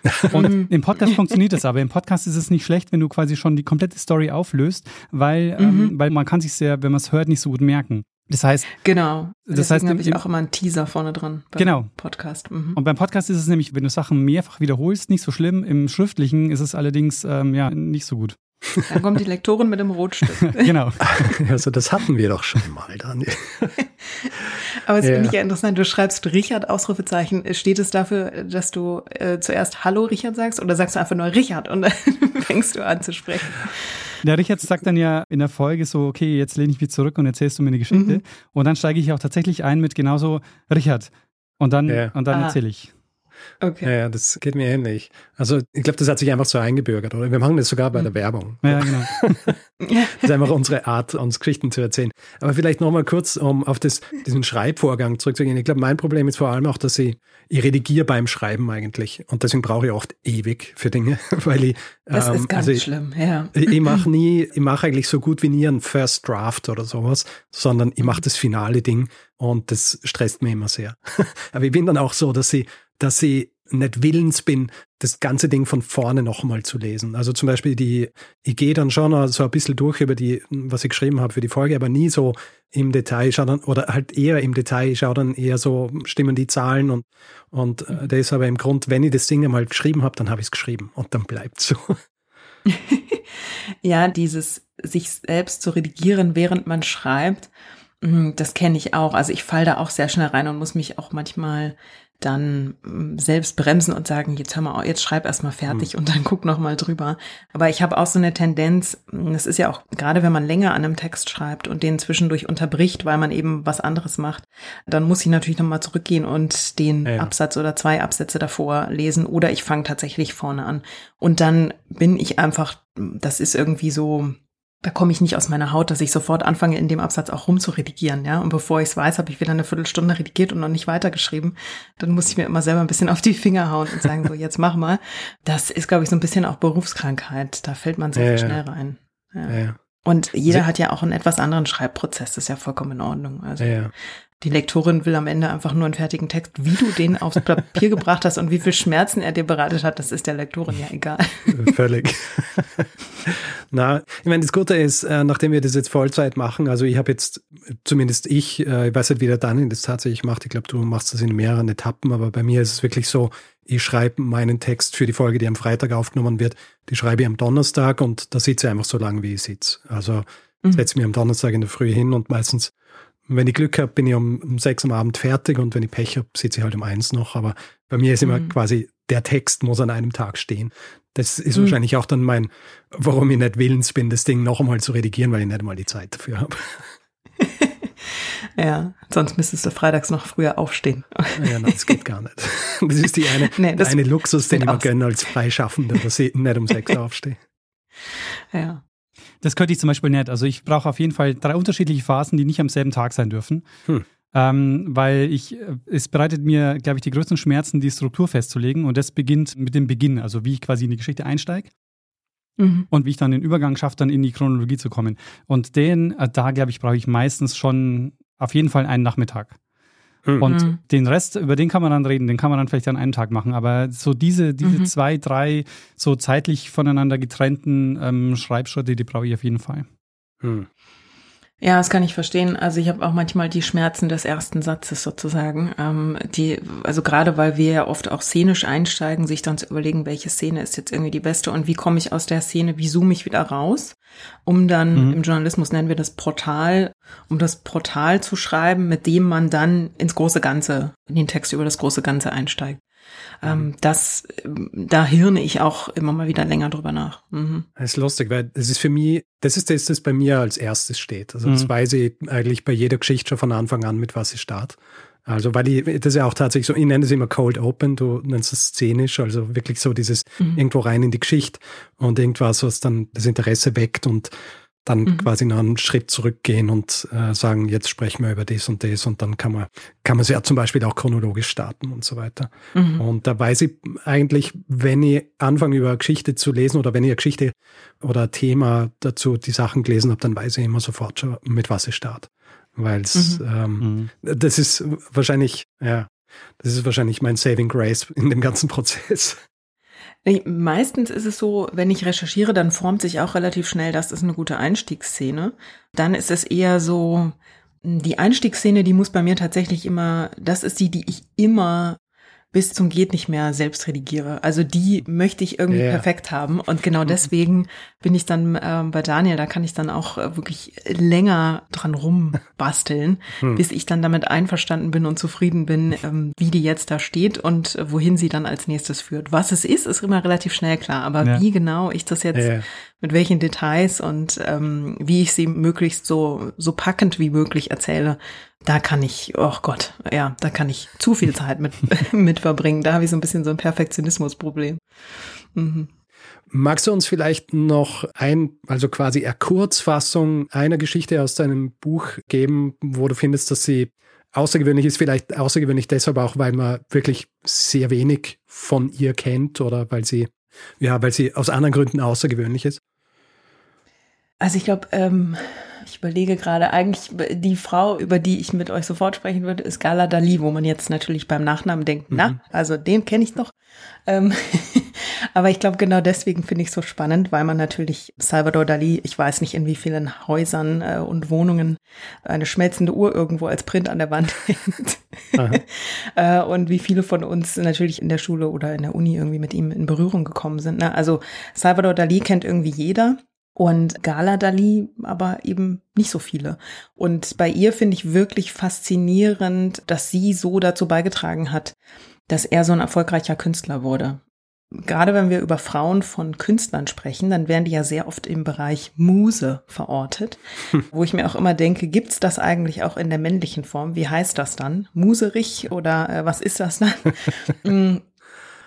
Und im Podcast funktioniert das aber. Im Podcast ist es nicht schlecht, wenn du quasi schon die komplette Story auflöst, weil, ähm, mhm. ähm, weil man kann sich sehr, wenn man es hört, nicht so gut merken. Das heißt, genau. Das heißt, habe ich auch immer einen Teaser vorne dran. Beim genau. Podcast. Mhm. Und beim Podcast ist es nämlich, wenn du Sachen mehrfach wiederholst, nicht so schlimm. Im Schriftlichen ist es allerdings ähm, ja nicht so gut. Dann kommt die Lektorin mit dem Rotstift. genau. Also das hatten wir doch schon mal, Daniel. Aber es ja. finde ich ja interessant. Du schreibst Richard Ausrufezeichen. Steht es dafür, dass du äh, zuerst Hallo Richard sagst oder sagst du einfach nur Richard und dann fängst du an zu sprechen? Der Richard sagt dann ja in der Folge so, okay, jetzt lehne ich mich zurück und erzählst du mir eine Geschichte. Mhm. Und dann steige ich auch tatsächlich ein mit genauso Richard. Und dann, ja. und dann ah. erzähle ich. Okay. Ja, ja, das geht mir ähnlich. Also ich glaube, das hat sich einfach so eingebürgert, oder? Wir machen das sogar bei der hm. Werbung. Ja, genau. das ist einfach unsere Art, uns Geschichten zu erzählen. Aber vielleicht nochmal kurz, um auf das, diesen Schreibvorgang zurückzugehen. Ich glaube, mein Problem ist vor allem auch, dass ich, ich redigiere beim Schreiben eigentlich. Und deswegen brauche ich oft ewig für Dinge, weil ich. Das ähm, ist ganz also ich, schlimm, ja. Ich, ich mache nie, ich mache eigentlich so gut wie nie einen First Draft oder sowas, sondern ich mache das finale Ding und das stresst mich immer sehr. Aber ich bin dann auch so, dass ich dass ich nicht willens bin, das ganze Ding von vorne nochmal zu lesen. Also zum Beispiel die, ich gehe dann schon so ein bisschen durch über die, was ich geschrieben habe für die Folge, aber nie so im Detail, schau dann, oder halt eher im Detail, schaue dann eher so, stimmen die Zahlen und, und äh, das ist aber im Grund, wenn ich das Ding einmal geschrieben habe, dann habe ich es geschrieben und dann bleibt so. ja, dieses sich selbst zu redigieren, während man schreibt, hm, das kenne ich auch. Also ich falle da auch sehr schnell rein und muss mich auch manchmal dann mm, selbst bremsen und sagen, jetzt hör mal, jetzt schreib erst mal fertig mhm. und dann guck noch mal drüber. Aber ich habe auch so eine Tendenz, mm, das ist ja auch gerade wenn man länger an einem Text schreibt und den zwischendurch unterbricht, weil man eben was anderes macht, dann muss ich natürlich noch mal zurückgehen und den ja. Absatz oder zwei Absätze davor lesen oder ich fange tatsächlich vorne an und dann bin ich einfach, das ist irgendwie so da komme ich nicht aus meiner Haut, dass ich sofort anfange, in dem Absatz auch rumzuredigieren, ja. Und bevor ich es weiß, habe ich wieder eine Viertelstunde redigiert und noch nicht weitergeschrieben. Dann muss ich mir immer selber ein bisschen auf die Finger hauen und sagen, so, jetzt mach mal. Das ist, glaube ich, so ein bisschen auch Berufskrankheit. Da fällt man sehr ja, schnell rein. Ja. Ja, und jeder hat ja auch einen etwas anderen Schreibprozess. Das ist ja vollkommen in Ordnung. Also die Lektorin will am Ende einfach nur einen fertigen Text. Wie du den aufs Papier gebracht hast und wie viel Schmerzen er dir bereitet hat, das ist der Lektorin ja egal. Völlig. Na, ich meine, das Gute ist, äh, nachdem wir das jetzt Vollzeit machen, also ich habe jetzt, zumindest ich, äh, ich weiß nicht, wie der Daniel das tatsächlich macht, ich glaube, du machst das in mehreren Etappen, aber bei mir ist es wirklich so, ich schreibe meinen Text für die Folge, die am Freitag aufgenommen wird, die schreibe ich am Donnerstag und da sitze ich einfach so lange, wie ich sitze. Also mhm. setze mich am Donnerstag in der Früh hin und meistens wenn ich Glück habe, bin ich um, um sechs am Abend fertig und wenn ich Pech habe, sitze ich halt um eins noch. Aber bei mir ist immer mhm. quasi, der Text muss an einem Tag stehen. Das ist mhm. wahrscheinlich auch dann mein, warum ich nicht willens bin, das Ding noch einmal zu redigieren, weil ich nicht mal die Zeit dafür habe. ja, sonst müsstest du freitags noch früher aufstehen. Ja, nein, das geht gar nicht. Das ist die eine, nee, eine Luxus, den ich mir gönne als Freischaffender, dass ich nicht um sechs aufstehe. Ja. Das könnte ich zum Beispiel nicht. Also ich brauche auf jeden Fall drei unterschiedliche Phasen, die nicht am selben Tag sein dürfen. Hm. Ähm, weil ich, äh, es bereitet mir, glaube ich, die größten Schmerzen, die Struktur festzulegen. Und das beginnt mit dem Beginn, also wie ich quasi in die Geschichte einsteige. Mhm. Und wie ich dann den Übergang schaffe, dann in die Chronologie zu kommen. Und den, äh, da glaube ich, brauche ich meistens schon auf jeden Fall einen Nachmittag. Mhm. Und mhm. den Rest, über den kann man dann reden, den kann man dann vielleicht an einem Tag machen. Aber so diese, diese mhm. zwei, drei so zeitlich voneinander getrennten ähm, Schreibschritte, die brauche ich auf jeden Fall. Mhm. Ja, das kann ich verstehen. Also ich habe auch manchmal die Schmerzen des ersten Satzes sozusagen. Ähm, die, also gerade weil wir ja oft auch szenisch einsteigen, sich dann zu überlegen, welche Szene ist jetzt irgendwie die beste und wie komme ich aus der Szene, wie zoome ich wieder raus, um dann mhm. im Journalismus nennen wir das Portal, um das Portal zu schreiben, mit dem man dann ins große Ganze, in den Text über das große Ganze einsteigt. Ähm, mhm. das, da hirne ich auch immer mal wieder länger drüber nach. Mhm. Das ist lustig, weil das ist für mich, das ist das, das bei mir als erstes steht. Also das mhm. weiß ich eigentlich bei jeder Geschichte schon von Anfang an, mit was ich starte. Also, weil ich, das ist ja auch tatsächlich so, ich nenne es immer Cold Open, du nennst es szenisch, also wirklich so dieses mhm. irgendwo rein in die Geschichte und irgendwas, was dann das Interesse weckt und dann mhm. quasi noch einen Schritt zurückgehen und äh, sagen, jetzt sprechen wir über das und das und dann kann man, kann man es ja zum Beispiel auch chronologisch starten und so weiter. Mhm. Und da weiß ich eigentlich, wenn ich anfange über Geschichte zu lesen oder wenn ich eine Geschichte oder ein Thema dazu die Sachen gelesen habe, dann weiß ich immer sofort schon, mit was ich starte. Weil es, mhm. ähm, mhm. das ist wahrscheinlich, ja, das ist wahrscheinlich mein Saving Grace in dem ganzen Prozess. Meistens ist es so, wenn ich recherchiere, dann formt sich auch relativ schnell, das ist eine gute Einstiegsszene. Dann ist es eher so, die Einstiegsszene, die muss bei mir tatsächlich immer, das ist die, die ich immer bis zum geht nicht mehr selbst redigiere. Also die möchte ich irgendwie yeah. perfekt haben und genau mhm. deswegen bin ich dann äh, bei Daniel, da kann ich dann auch äh, wirklich länger dran rumbasteln, hm. bis ich dann damit einverstanden bin und zufrieden bin, ähm, wie die jetzt da steht und äh, wohin sie dann als nächstes führt. Was es ist, ist immer relativ schnell klar, aber ja. wie genau ich das jetzt ja. mit welchen Details und ähm, wie ich sie möglichst so so packend wie möglich erzähle, da kann ich, oh Gott, ja, da kann ich zu viel Zeit mit, mit verbringen. Da habe ich so ein bisschen so ein Perfektionismusproblem. Mhm. Magst du uns vielleicht noch ein, also quasi eine Kurzfassung einer Geschichte aus deinem Buch geben, wo du findest, dass sie außergewöhnlich ist, vielleicht außergewöhnlich deshalb auch, weil man wirklich sehr wenig von ihr kennt oder weil sie, ja, weil sie aus anderen Gründen außergewöhnlich ist? Also ich glaube, ähm, ich überlege gerade, eigentlich die Frau, über die ich mit euch sofort sprechen würde, ist Gala Dali, wo man jetzt natürlich beim Nachnamen denkt, mhm. na, also den kenne ich noch. Ähm, aber ich glaube, genau deswegen finde ich es so spannend, weil man natürlich Salvador Dali, ich weiß nicht in wie vielen Häusern äh, und Wohnungen eine schmelzende Uhr irgendwo als Print an der Wand hängt. äh, und wie viele von uns natürlich in der Schule oder in der Uni irgendwie mit ihm in Berührung gekommen sind. Ne? Also Salvador Dali kennt irgendwie jeder und Gala Dali aber eben nicht so viele. Und bei ihr finde ich wirklich faszinierend, dass sie so dazu beigetragen hat, dass er so ein erfolgreicher Künstler wurde. Gerade wenn wir über Frauen von Künstlern sprechen, dann werden die ja sehr oft im Bereich Muse verortet, hm. wo ich mir auch immer denke, gibt's das eigentlich auch in der männlichen Form? Wie heißt das dann? Muserich oder äh, was ist das dann? Mm.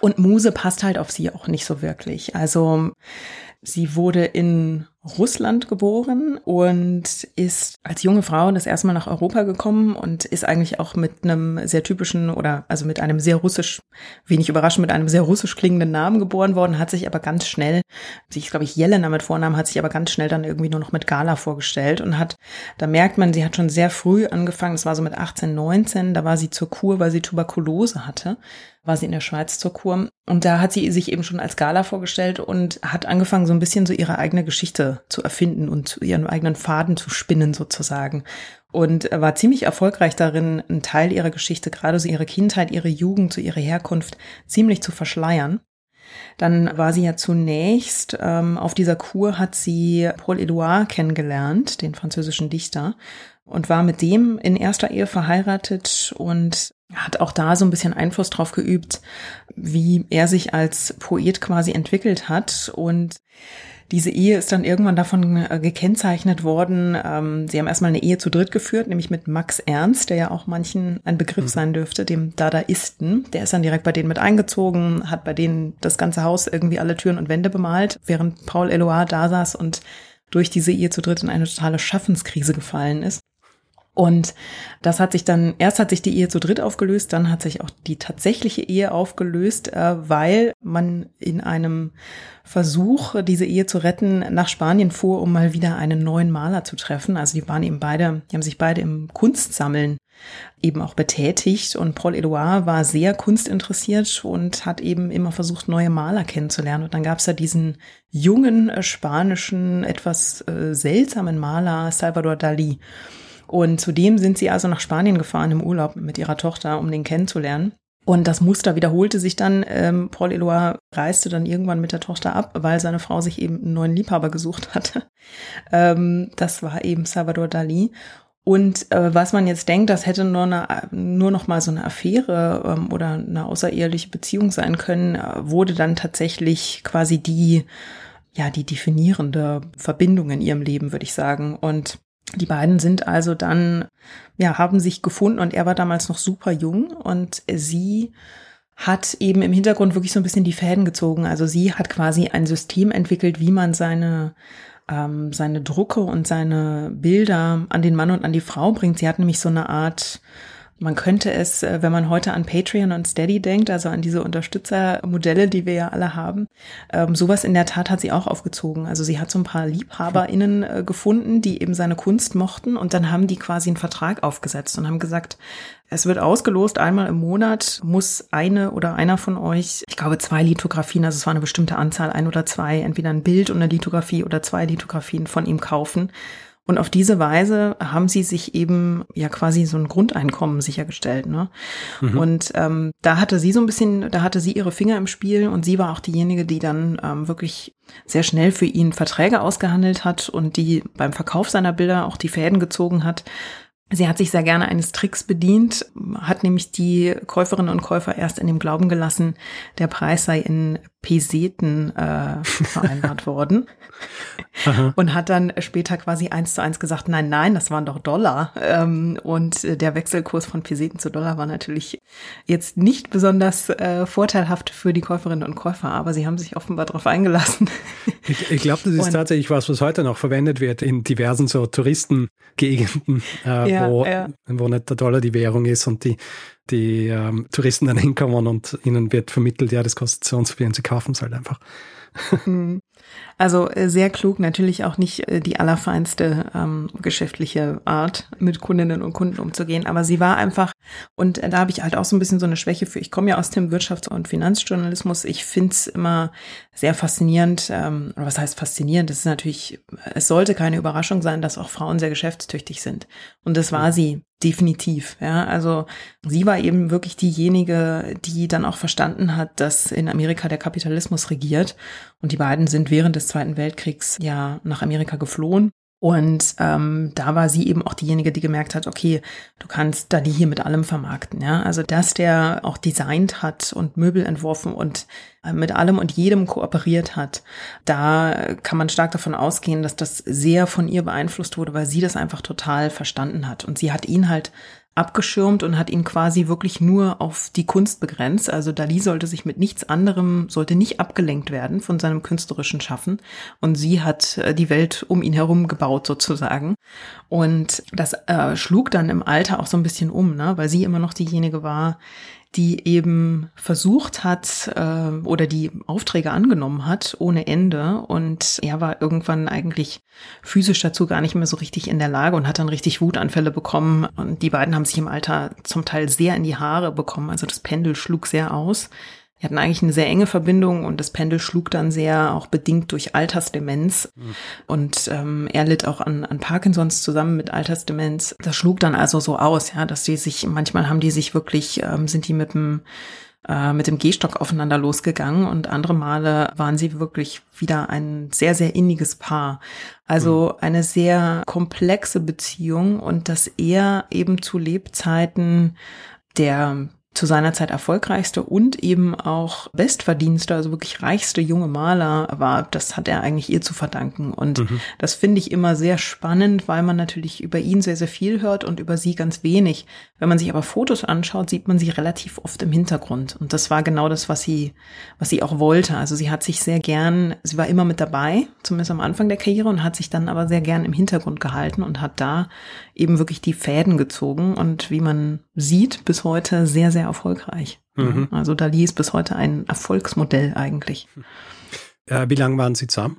Und Muse passt halt auf sie auch nicht so wirklich. Also Sie wurde in Russland geboren und ist als junge Frau das erste Mal nach Europa gekommen und ist eigentlich auch mit einem sehr typischen oder also mit einem sehr russisch, wenig überraschend, mit einem sehr russisch klingenden Namen geboren worden, hat sich aber ganz schnell, sich glaube ich Jelena mit Vornamen, hat sich aber ganz schnell dann irgendwie nur noch mit Gala vorgestellt und hat, da merkt man, sie hat schon sehr früh angefangen, das war so mit 18, 19, da war sie zur Kur, weil sie Tuberkulose hatte war sie in der Schweiz zur Kur. Und da hat sie sich eben schon als Gala vorgestellt und hat angefangen, so ein bisschen so ihre eigene Geschichte zu erfinden und ihren eigenen Faden zu spinnen sozusagen. Und war ziemlich erfolgreich darin, einen Teil ihrer Geschichte, gerade so ihre Kindheit, ihre Jugend, so ihre Herkunft, ziemlich zu verschleiern. Dann war sie ja zunächst ähm, auf dieser Kur hat sie Paul Éluard kennengelernt, den französischen Dichter, und war mit dem in erster Ehe verheiratet und hat auch da so ein bisschen Einfluss drauf geübt, wie er sich als Poet quasi entwickelt hat und diese Ehe ist dann irgendwann davon äh, gekennzeichnet worden. Ähm, sie haben erstmal eine Ehe zu dritt geführt, nämlich mit Max Ernst, der ja auch manchen ein Begriff mhm. sein dürfte, dem Dadaisten. Der ist dann direkt bei denen mit eingezogen, hat bei denen das ganze Haus irgendwie alle Türen und Wände bemalt, während Paul Eloard da saß und durch diese Ehe zu dritt in eine totale Schaffenskrise gefallen ist. Und das hat sich dann, erst hat sich die Ehe zu dritt aufgelöst, dann hat sich auch die tatsächliche Ehe aufgelöst, äh, weil man in einem Versuch, diese Ehe zu retten, nach Spanien fuhr, um mal wieder einen neuen Maler zu treffen. Also die waren eben beide, die haben sich beide im Kunstsammeln eben auch betätigt und Paul Edouard war sehr kunstinteressiert und hat eben immer versucht, neue Maler kennenzulernen. Und dann gab es da diesen jungen äh, spanischen, etwas äh, seltsamen Maler Salvador Dali. Und zudem sind sie also nach Spanien gefahren im Urlaub mit ihrer Tochter, um den kennenzulernen. Und das Muster wiederholte sich dann. Ähm, Paul Eloy reiste dann irgendwann mit der Tochter ab, weil seine Frau sich eben einen neuen Liebhaber gesucht hatte. Ähm, das war eben Salvador Dali. Und äh, was man jetzt denkt, das hätte nur, eine, nur noch mal so eine Affäre ähm, oder eine außereheliche Beziehung sein können, äh, wurde dann tatsächlich quasi die, ja, die definierende Verbindung in ihrem Leben, würde ich sagen. Und die beiden sind also dann, ja, haben sich gefunden und er war damals noch super jung und sie hat eben im Hintergrund wirklich so ein bisschen die Fäden gezogen. Also sie hat quasi ein System entwickelt, wie man seine ähm, seine Drucke und seine Bilder an den Mann und an die Frau bringt. Sie hat nämlich so eine Art man könnte es, äh, wenn man heute an Patreon und Steady denkt, also an diese Unterstützermodelle, die wir ja alle haben, ähm, sowas in der Tat hat sie auch aufgezogen. Also sie hat so ein paar LiebhaberInnen äh, gefunden, die eben seine Kunst mochten und dann haben die quasi einen Vertrag aufgesetzt und haben gesagt, es wird ausgelost, einmal im Monat muss eine oder einer von euch, ich glaube zwei Lithografien, also es war eine bestimmte Anzahl, ein oder zwei, entweder ein Bild und eine Lithografie oder zwei Lithografien von ihm kaufen. Und auf diese Weise haben sie sich eben ja quasi so ein Grundeinkommen sichergestellt. Ne? Mhm. Und ähm, da hatte sie so ein bisschen, da hatte sie ihre Finger im Spiel und sie war auch diejenige, die dann ähm, wirklich sehr schnell für ihn Verträge ausgehandelt hat und die beim Verkauf seiner Bilder auch die Fäden gezogen hat. Sie hat sich sehr gerne eines Tricks bedient, hat nämlich die Käuferinnen und Käufer erst in dem Glauben gelassen, der Preis sei in Peseten äh, vereinbart worden. und hat dann später quasi eins zu eins gesagt, nein, nein, das waren doch Dollar. Ähm, und der Wechselkurs von Peseten zu Dollar war natürlich jetzt nicht besonders äh, vorteilhaft für die Käuferinnen und Käufer, aber sie haben sich offenbar darauf eingelassen. Ich, ich glaube, das ist und, tatsächlich was, was heute noch verwendet wird in diversen so Touristengegenden, äh, ja, wo, ja. wo nicht der Dollar die Währung ist und die die ähm, Touristen dann hinkommen und ihnen wird vermittelt, ja, das kostet so und so viel und sie kaufen es halt einfach. Mhm. Also äh, sehr klug, natürlich auch nicht äh, die allerfeinste ähm, geschäftliche Art, mit Kundinnen und Kunden umzugehen, aber sie war einfach, und äh, da habe ich halt auch so ein bisschen so eine Schwäche für, ich komme ja aus dem Wirtschafts- und Finanzjournalismus, ich finde es immer sehr faszinierend, ähm, oder was heißt faszinierend, das ist natürlich, es sollte keine Überraschung sein, dass auch Frauen sehr geschäftstüchtig sind. Und das war sie definitiv. Ja, also sie war eben wirklich diejenige, die dann auch verstanden hat, dass in Amerika der Kapitalismus regiert. Und die beiden sind während des Zweiten Weltkriegs ja nach Amerika geflohen und ähm, da war sie eben auch diejenige, die gemerkt hat, okay, du kannst da die hier mit allem vermarkten. Ja? Also dass der auch designt hat und Möbel entworfen und äh, mit allem und jedem kooperiert hat, da kann man stark davon ausgehen, dass das sehr von ihr beeinflusst wurde, weil sie das einfach total verstanden hat. Und sie hat ihn halt abgeschirmt und hat ihn quasi wirklich nur auf die Kunst begrenzt. Also Dali sollte sich mit nichts anderem, sollte nicht abgelenkt werden von seinem künstlerischen Schaffen. Und sie hat äh, die Welt um ihn herum gebaut sozusagen. Und das äh, schlug dann im Alter auch so ein bisschen um, ne? weil sie immer noch diejenige war, die eben versucht hat äh, oder die Aufträge angenommen hat ohne Ende. Und er war irgendwann eigentlich physisch dazu gar nicht mehr so richtig in der Lage und hat dann richtig Wutanfälle bekommen. Und die beiden haben sich im Alter zum Teil sehr in die Haare bekommen, also das Pendel schlug sehr aus. Die hatten eigentlich eine sehr enge Verbindung und das Pendel schlug dann sehr auch bedingt durch Altersdemenz. Mhm. Und ähm, er litt auch an, an Parkinsons zusammen mit Altersdemenz. Das schlug dann also so aus, ja, dass die sich, manchmal haben die sich wirklich, ähm, sind die mit dem äh, mit dem Gehstock aufeinander losgegangen und andere Male waren sie wirklich wieder ein sehr, sehr inniges Paar. Also mhm. eine sehr komplexe Beziehung und dass er eben zu Lebzeiten der zu seiner Zeit erfolgreichste und eben auch bestverdienste, also wirklich reichste junge Maler war, das hat er eigentlich ihr zu verdanken. Und mhm. das finde ich immer sehr spannend, weil man natürlich über ihn sehr, sehr viel hört und über sie ganz wenig. Wenn man sich aber Fotos anschaut, sieht man sie relativ oft im Hintergrund. Und das war genau das, was sie, was sie auch wollte. Also sie hat sich sehr gern, sie war immer mit dabei, zumindest am Anfang der Karriere und hat sich dann aber sehr gern im Hintergrund gehalten und hat da eben wirklich die Fäden gezogen und wie man sieht, bis heute sehr, sehr erfolgreich. Mhm. Also Dali ist bis heute ein Erfolgsmodell eigentlich. Äh, wie lange waren Sie zusammen?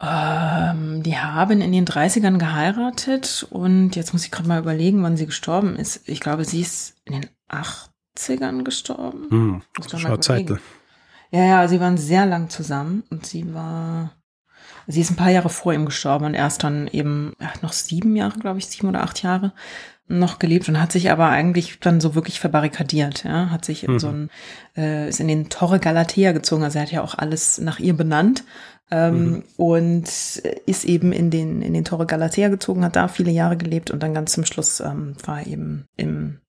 Ähm, die haben in den 30ern geheiratet und jetzt muss ich gerade mal überlegen, wann sie gestorben ist. Ich glaube, sie ist in den 80ern gestorben. Hm, Schau Zeitel. Ja, ja, sie waren sehr lang zusammen und sie war Sie ist ein paar Jahre vor ihm gestorben und erst dann eben ja, noch sieben Jahre, glaube ich, sieben oder acht Jahre noch gelebt und hat sich aber eigentlich dann so wirklich verbarrikadiert, ja, hat sich in mhm. so ein, äh, ist in den Torre Galatea gezogen, also er hat ja auch alles nach ihr benannt ähm, mhm. und ist eben in den, in den Torre Galatea gezogen, hat da viele Jahre gelebt und dann ganz zum Schluss ähm, war er eben im,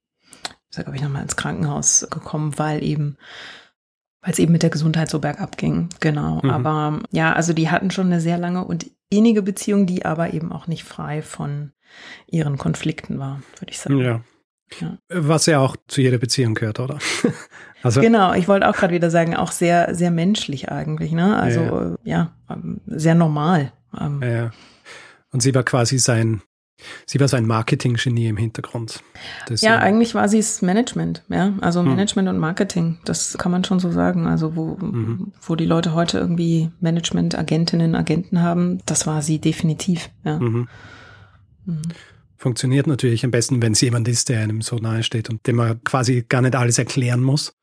ist er, glaube ich, nochmal ins Krankenhaus gekommen, weil eben weil es eben mit der Gesundheit so bergab ging. Genau. Mhm. Aber ja, also die hatten schon eine sehr lange und innige Beziehung, die aber eben auch nicht frei von ihren Konflikten war, würde ich sagen. Ja. ja. Was ja auch zu jeder Beziehung gehört, oder? also, genau, ich wollte auch gerade wieder sagen, auch sehr, sehr menschlich eigentlich, ne? Also ja, ja ähm, sehr normal. Ähm. Ja, Und sie war quasi sein Sie war so ein Marketing-Genie im Hintergrund. Das ja, eigentlich war sie es Management, ja. Also hm. Management und Marketing, das kann man schon so sagen. Also wo, mhm. wo die Leute heute irgendwie Management-Agentinnen, Agenten haben, das war sie definitiv, ja. Mhm. Mhm. Funktioniert natürlich am besten, wenn es jemand ist, der einem so nahe steht und dem man quasi gar nicht alles erklären muss,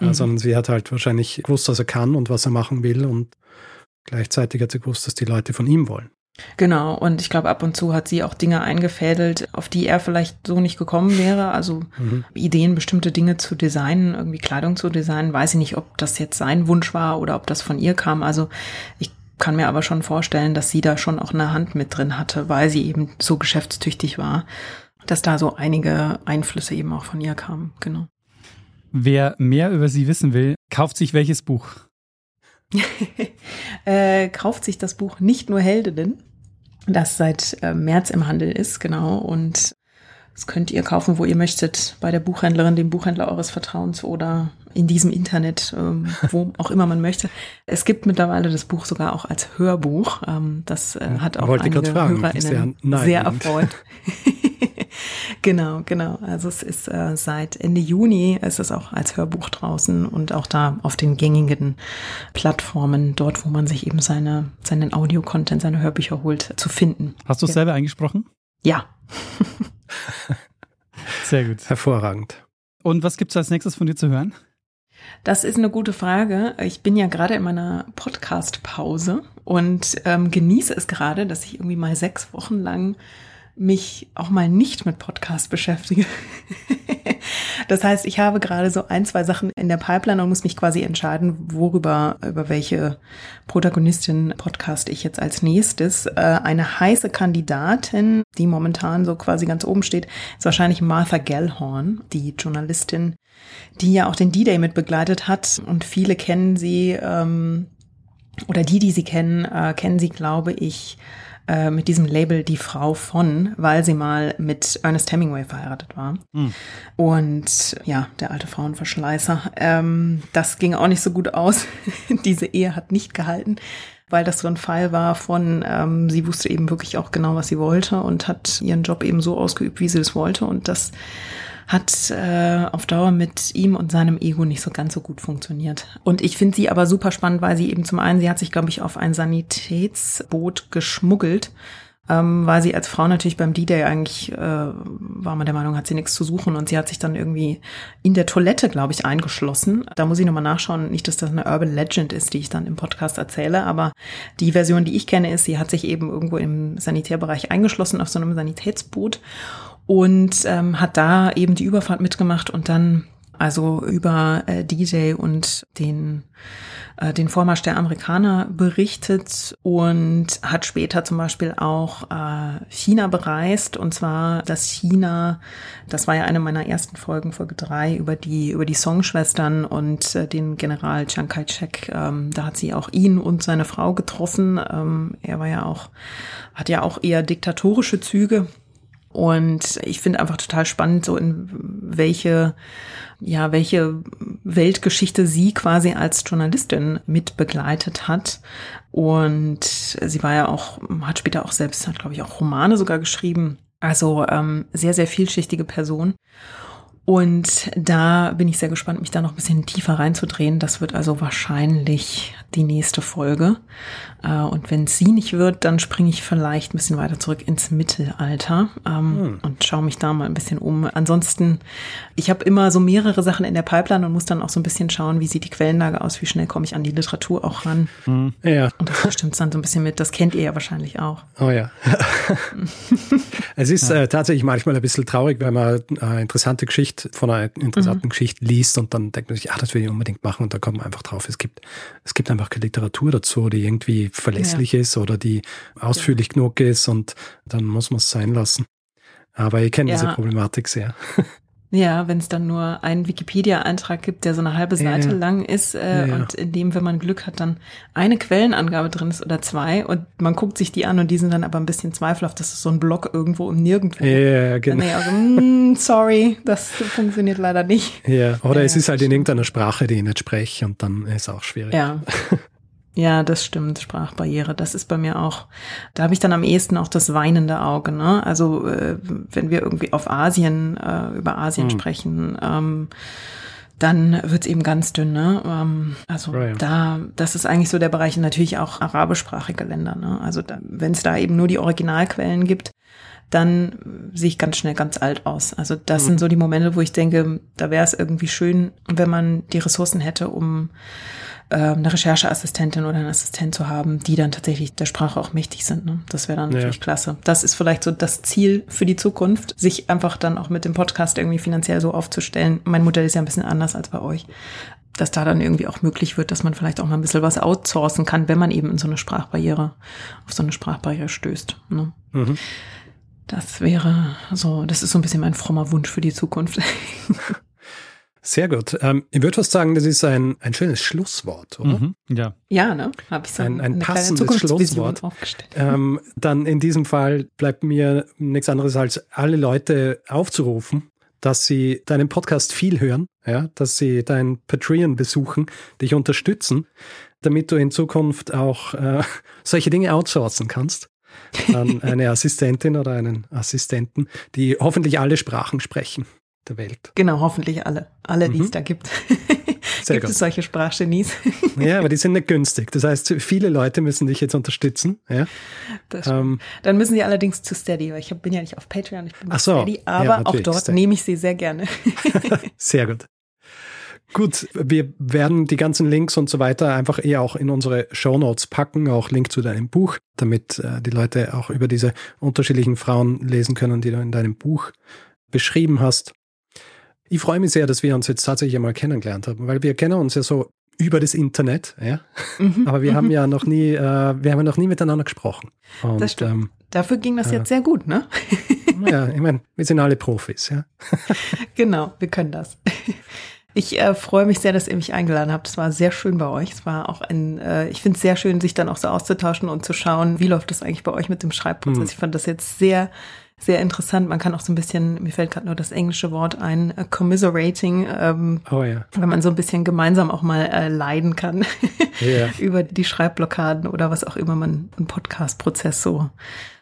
äh, mhm. sondern sie hat halt wahrscheinlich gewusst, was er kann und was er machen will und gleichzeitig hat sie gewusst, dass die Leute von ihm wollen. Genau, und ich glaube, ab und zu hat sie auch Dinge eingefädelt, auf die er vielleicht so nicht gekommen wäre. Also mhm. Ideen, bestimmte Dinge zu designen, irgendwie Kleidung zu designen. Weiß ich nicht, ob das jetzt sein Wunsch war oder ob das von ihr kam. Also ich kann mir aber schon vorstellen, dass sie da schon auch eine Hand mit drin hatte, weil sie eben so geschäftstüchtig war, dass da so einige Einflüsse eben auch von ihr kamen. Genau. Wer mehr über sie wissen will, kauft sich welches Buch? äh, kauft sich das Buch Nicht nur Heldinnen, das seit äh, März im Handel ist, genau. Und das könnt ihr kaufen, wo ihr möchtet, bei der Buchhändlerin, dem Buchhändler eures Vertrauens oder in diesem Internet, ähm, wo auch immer man möchte. Es gibt mittlerweile das Buch sogar auch als Hörbuch. Ähm, das äh, hat auch Wollte einige fragen, HörerInnen sehr erfreut. genau, genau. Also es ist äh, seit Ende Juni ist es auch als Hörbuch draußen und auch da auf den gängigen Plattformen, dort, wo man sich eben seine, seinen Audio-Content, seine Hörbücher holt, zu finden. Hast du es ja. selber eingesprochen? Ja. Sehr gut. Hervorragend. Und was gibt es als nächstes von dir zu hören? Das ist eine gute Frage. Ich bin ja gerade in meiner Podcast-Pause und ähm, genieße es gerade, dass ich irgendwie mal sechs Wochen lang mich auch mal nicht mit Podcast beschäftige. das heißt, ich habe gerade so ein, zwei Sachen in der Pipeline und muss mich quasi entscheiden, worüber, über welche Protagonistin Podcast ich jetzt als nächstes. Äh, eine heiße Kandidatin, die momentan so quasi ganz oben steht, ist wahrscheinlich Martha Gellhorn, die Journalistin, die ja auch den D-Day mit begleitet hat und viele kennen sie, ähm, oder die, die sie kennen, äh, kennen sie, glaube ich, äh, mit diesem Label Die Frau von, weil sie mal mit Ernest Hemingway verheiratet war. Mhm. Und ja, der alte Frauenverschleißer. Ähm, das ging auch nicht so gut aus. Diese Ehe hat nicht gehalten weil das so ein Fall war von, ähm, sie wusste eben wirklich auch genau, was sie wollte und hat ihren Job eben so ausgeübt, wie sie es wollte. Und das hat äh, auf Dauer mit ihm und seinem Ego nicht so ganz so gut funktioniert. Und ich finde sie aber super spannend, weil sie eben zum einen, sie hat sich, glaube ich, auf ein Sanitätsboot geschmuggelt, ähm, weil sie als Frau natürlich beim D-Day eigentlich, äh, war man der Meinung, hat sie nichts zu suchen und sie hat sich dann irgendwie in der Toilette, glaube ich, eingeschlossen. Da muss ich nochmal nachschauen, nicht, dass das eine Urban Legend ist, die ich dann im Podcast erzähle, aber die Version, die ich kenne, ist, sie hat sich eben irgendwo im Sanitärbereich eingeschlossen auf so einem Sanitätsboot und ähm, hat da eben die Überfahrt mitgemacht und dann also über äh, DJ und den äh, den Vormarsch der Amerikaner berichtet und hat später zum Beispiel auch äh, China bereist und zwar das China, das war ja eine meiner ersten Folgen, Folge drei über die über die Songschwestern und äh, den General Chiang Kai-shek. Ähm, da hat sie auch ihn und seine Frau getroffen. Ähm, er war ja auch hat ja auch eher diktatorische Züge und ich finde einfach total spannend, so in welche, ja, welche Weltgeschichte sie quasi als Journalistin mit begleitet hat. Und sie war ja auch, hat später auch selbst, hat glaube ich auch Romane sogar geschrieben. Also ähm, sehr, sehr vielschichtige Person. Und da bin ich sehr gespannt, mich da noch ein bisschen tiefer reinzudrehen. Das wird also wahrscheinlich die nächste Folge. Äh, und wenn sie nicht wird, dann springe ich vielleicht ein bisschen weiter zurück ins Mittelalter ähm, hm. und schaue mich da mal ein bisschen um. Ansonsten, ich habe immer so mehrere Sachen in der Pipeline und muss dann auch so ein bisschen schauen, wie sieht die Quellenlage aus, wie schnell komme ich an die Literatur auch ran. Hm. Ja. Und das bestimmt dann so ein bisschen mit. Das kennt ihr ja wahrscheinlich auch. Oh ja. es ist ja. äh, tatsächlich manchmal ein bisschen traurig, wenn man eine interessante Geschichte von einer interessanten mhm. Geschichte liest und dann denkt man sich, ah, das will ich unbedingt machen und da kommt man einfach drauf. Es gibt, es gibt einfach keine Literatur dazu, die irgendwie verlässlich ja. ist oder die ausführlich ja. genug ist und dann muss man es sein lassen. Aber ich kenne ja. diese Problematik sehr. Ja, wenn es dann nur einen Wikipedia-Eintrag gibt, der so eine halbe Seite ja, lang ist äh, ja, und in dem, wenn man Glück hat, dann eine Quellenangabe drin ist oder zwei und man guckt sich die an und die sind dann aber ein bisschen zweifelhaft, das ist so ein Blog irgendwo und nirgendwo. Ja, genau. Also, mm, sorry, das funktioniert leider nicht. Ja, oder es ist halt in irgendeiner Sprache, die ich nicht spreche und dann ist es auch schwierig. Ja. Ja, das stimmt, Sprachbarriere. Das ist bei mir auch, da habe ich dann am ehesten auch das weinende Auge. Ne? Also äh, wenn wir irgendwie auf Asien, äh, über Asien hm. sprechen, ähm, dann wird's eben ganz dünn. Ne? Ähm, also right. da, das ist eigentlich so der Bereich, natürlich auch arabischsprachige Länder. Ne? Also wenn es da eben nur die Originalquellen gibt, dann sehe ich ganz schnell ganz alt aus. Also das mhm. sind so die Momente, wo ich denke, da wäre es irgendwie schön, wenn man die Ressourcen hätte, um eine Rechercheassistentin oder einen Assistent zu haben, die dann tatsächlich der Sprache auch mächtig sind. Ne? Das wäre dann ja. natürlich klasse. Das ist vielleicht so das Ziel für die Zukunft, sich einfach dann auch mit dem Podcast irgendwie finanziell so aufzustellen. Mein Modell ist ja ein bisschen anders als bei euch dass da dann irgendwie auch möglich wird, dass man vielleicht auch mal ein bisschen was outsourcen kann, wenn man eben in so eine Sprachbarriere, auf so eine Sprachbarriere stößt. Ne? Mhm. Das wäre so, das ist so ein bisschen mein frommer Wunsch für die Zukunft. Sehr gut. Ähm, ich würde fast sagen, das ist ein, ein schönes Schlusswort, oder? Mhm, ja. Ja, ne? Habe ich so ein, ein passendes Schlusswort. Ähm, dann in diesem Fall bleibt mir nichts anderes als alle Leute aufzurufen, dass sie deinen Podcast viel hören, ja, dass sie dein Patreon besuchen, dich unterstützen, damit du in Zukunft auch äh, solche Dinge outsourcen kannst an eine Assistentin oder einen Assistenten, die hoffentlich alle Sprachen sprechen der Welt. Genau, hoffentlich alle. Alle, die mhm. es da gibt. Sehr gibt gut. es solche Sprachgenies? ja, aber die sind nicht günstig. Das heißt, viele Leute müssen dich jetzt unterstützen. Ja? Ähm, Dann müssen sie allerdings zu Steady, weil ich bin ja nicht auf Patreon, ich bin Ach so, Steady, aber ja, auch dort Steady. nehme ich sie sehr gerne. sehr gut. Gut, wir werden die ganzen Links und so weiter einfach eher auch in unsere Show Notes packen, auch Link zu deinem Buch, damit äh, die Leute auch über diese unterschiedlichen Frauen lesen können, die du in deinem Buch beschrieben hast. Ich freue mich sehr, dass wir uns jetzt tatsächlich einmal kennengelernt haben, weil wir kennen uns ja so über das Internet, ja. Mhm. Aber wir haben ja noch nie, äh, wir haben ja noch nie miteinander gesprochen. Und, das stimmt. Ähm, Dafür ging das äh, jetzt sehr gut, ne? ja, ich meine, wir sind alle Profis, ja. genau, wir können das. Ich äh, freue mich sehr, dass ihr mich eingeladen habt. Es war sehr schön bei euch. Es war auch ein, äh, ich finde es sehr schön, sich dann auch so auszutauschen und zu schauen, wie läuft das eigentlich bei euch mit dem Schreibprozess. Mhm. Ich fand das jetzt sehr sehr interessant. Man kann auch so ein bisschen, mir fällt gerade nur das englische Wort ein, uh, commiserating, ähm, oh, ja. wenn man so ein bisschen gemeinsam auch mal äh, leiden kann yeah. über die Schreibblockaden oder was auch immer man im Podcast-Prozess so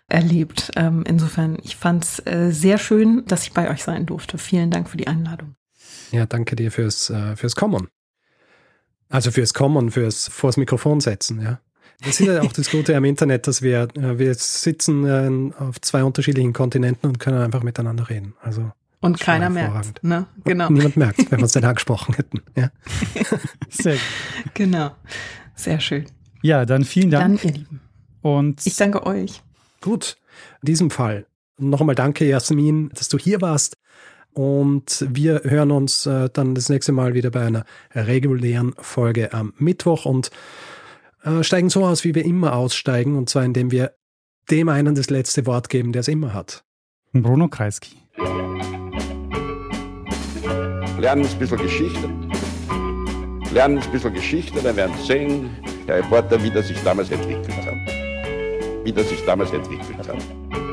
erlebt. Ähm, insofern, ich fand es äh, sehr schön, dass ich bei euch sein durfte. Vielen Dank für die Einladung. Ja, danke dir fürs, äh, fürs Kommen. Also fürs Kommen, fürs vors Mikrofon setzen, ja. Das ist ja auch das Gute am Internet, dass wir, äh, wir sitzen äh, auf zwei unterschiedlichen Kontinenten und können einfach miteinander reden. Also und keiner merkt, ne? Genau. Und niemand merkt, wenn wir uns denn angesprochen hätten. Ja. Sehr gut. Genau. Sehr schön. Ja, dann vielen Dank. Dann, ihr Lieben. Und ich danke euch. Gut. In diesem Fall noch einmal danke, Jasmin, dass du hier warst. Und wir hören uns äh, dann das nächste Mal wieder bei einer regulären Folge am Mittwoch und äh, steigen so aus, wie wir immer aussteigen, und zwar indem wir dem einen das letzte Wort geben, der es immer hat. Bruno Kreisky. Lernen ein bisschen Geschichte. Lernen ein bisschen Geschichte, dann werden Sie sehen, Herr Reporter, wie das sich damals entwickelt hat. Wie das sich damals entwickelt hat.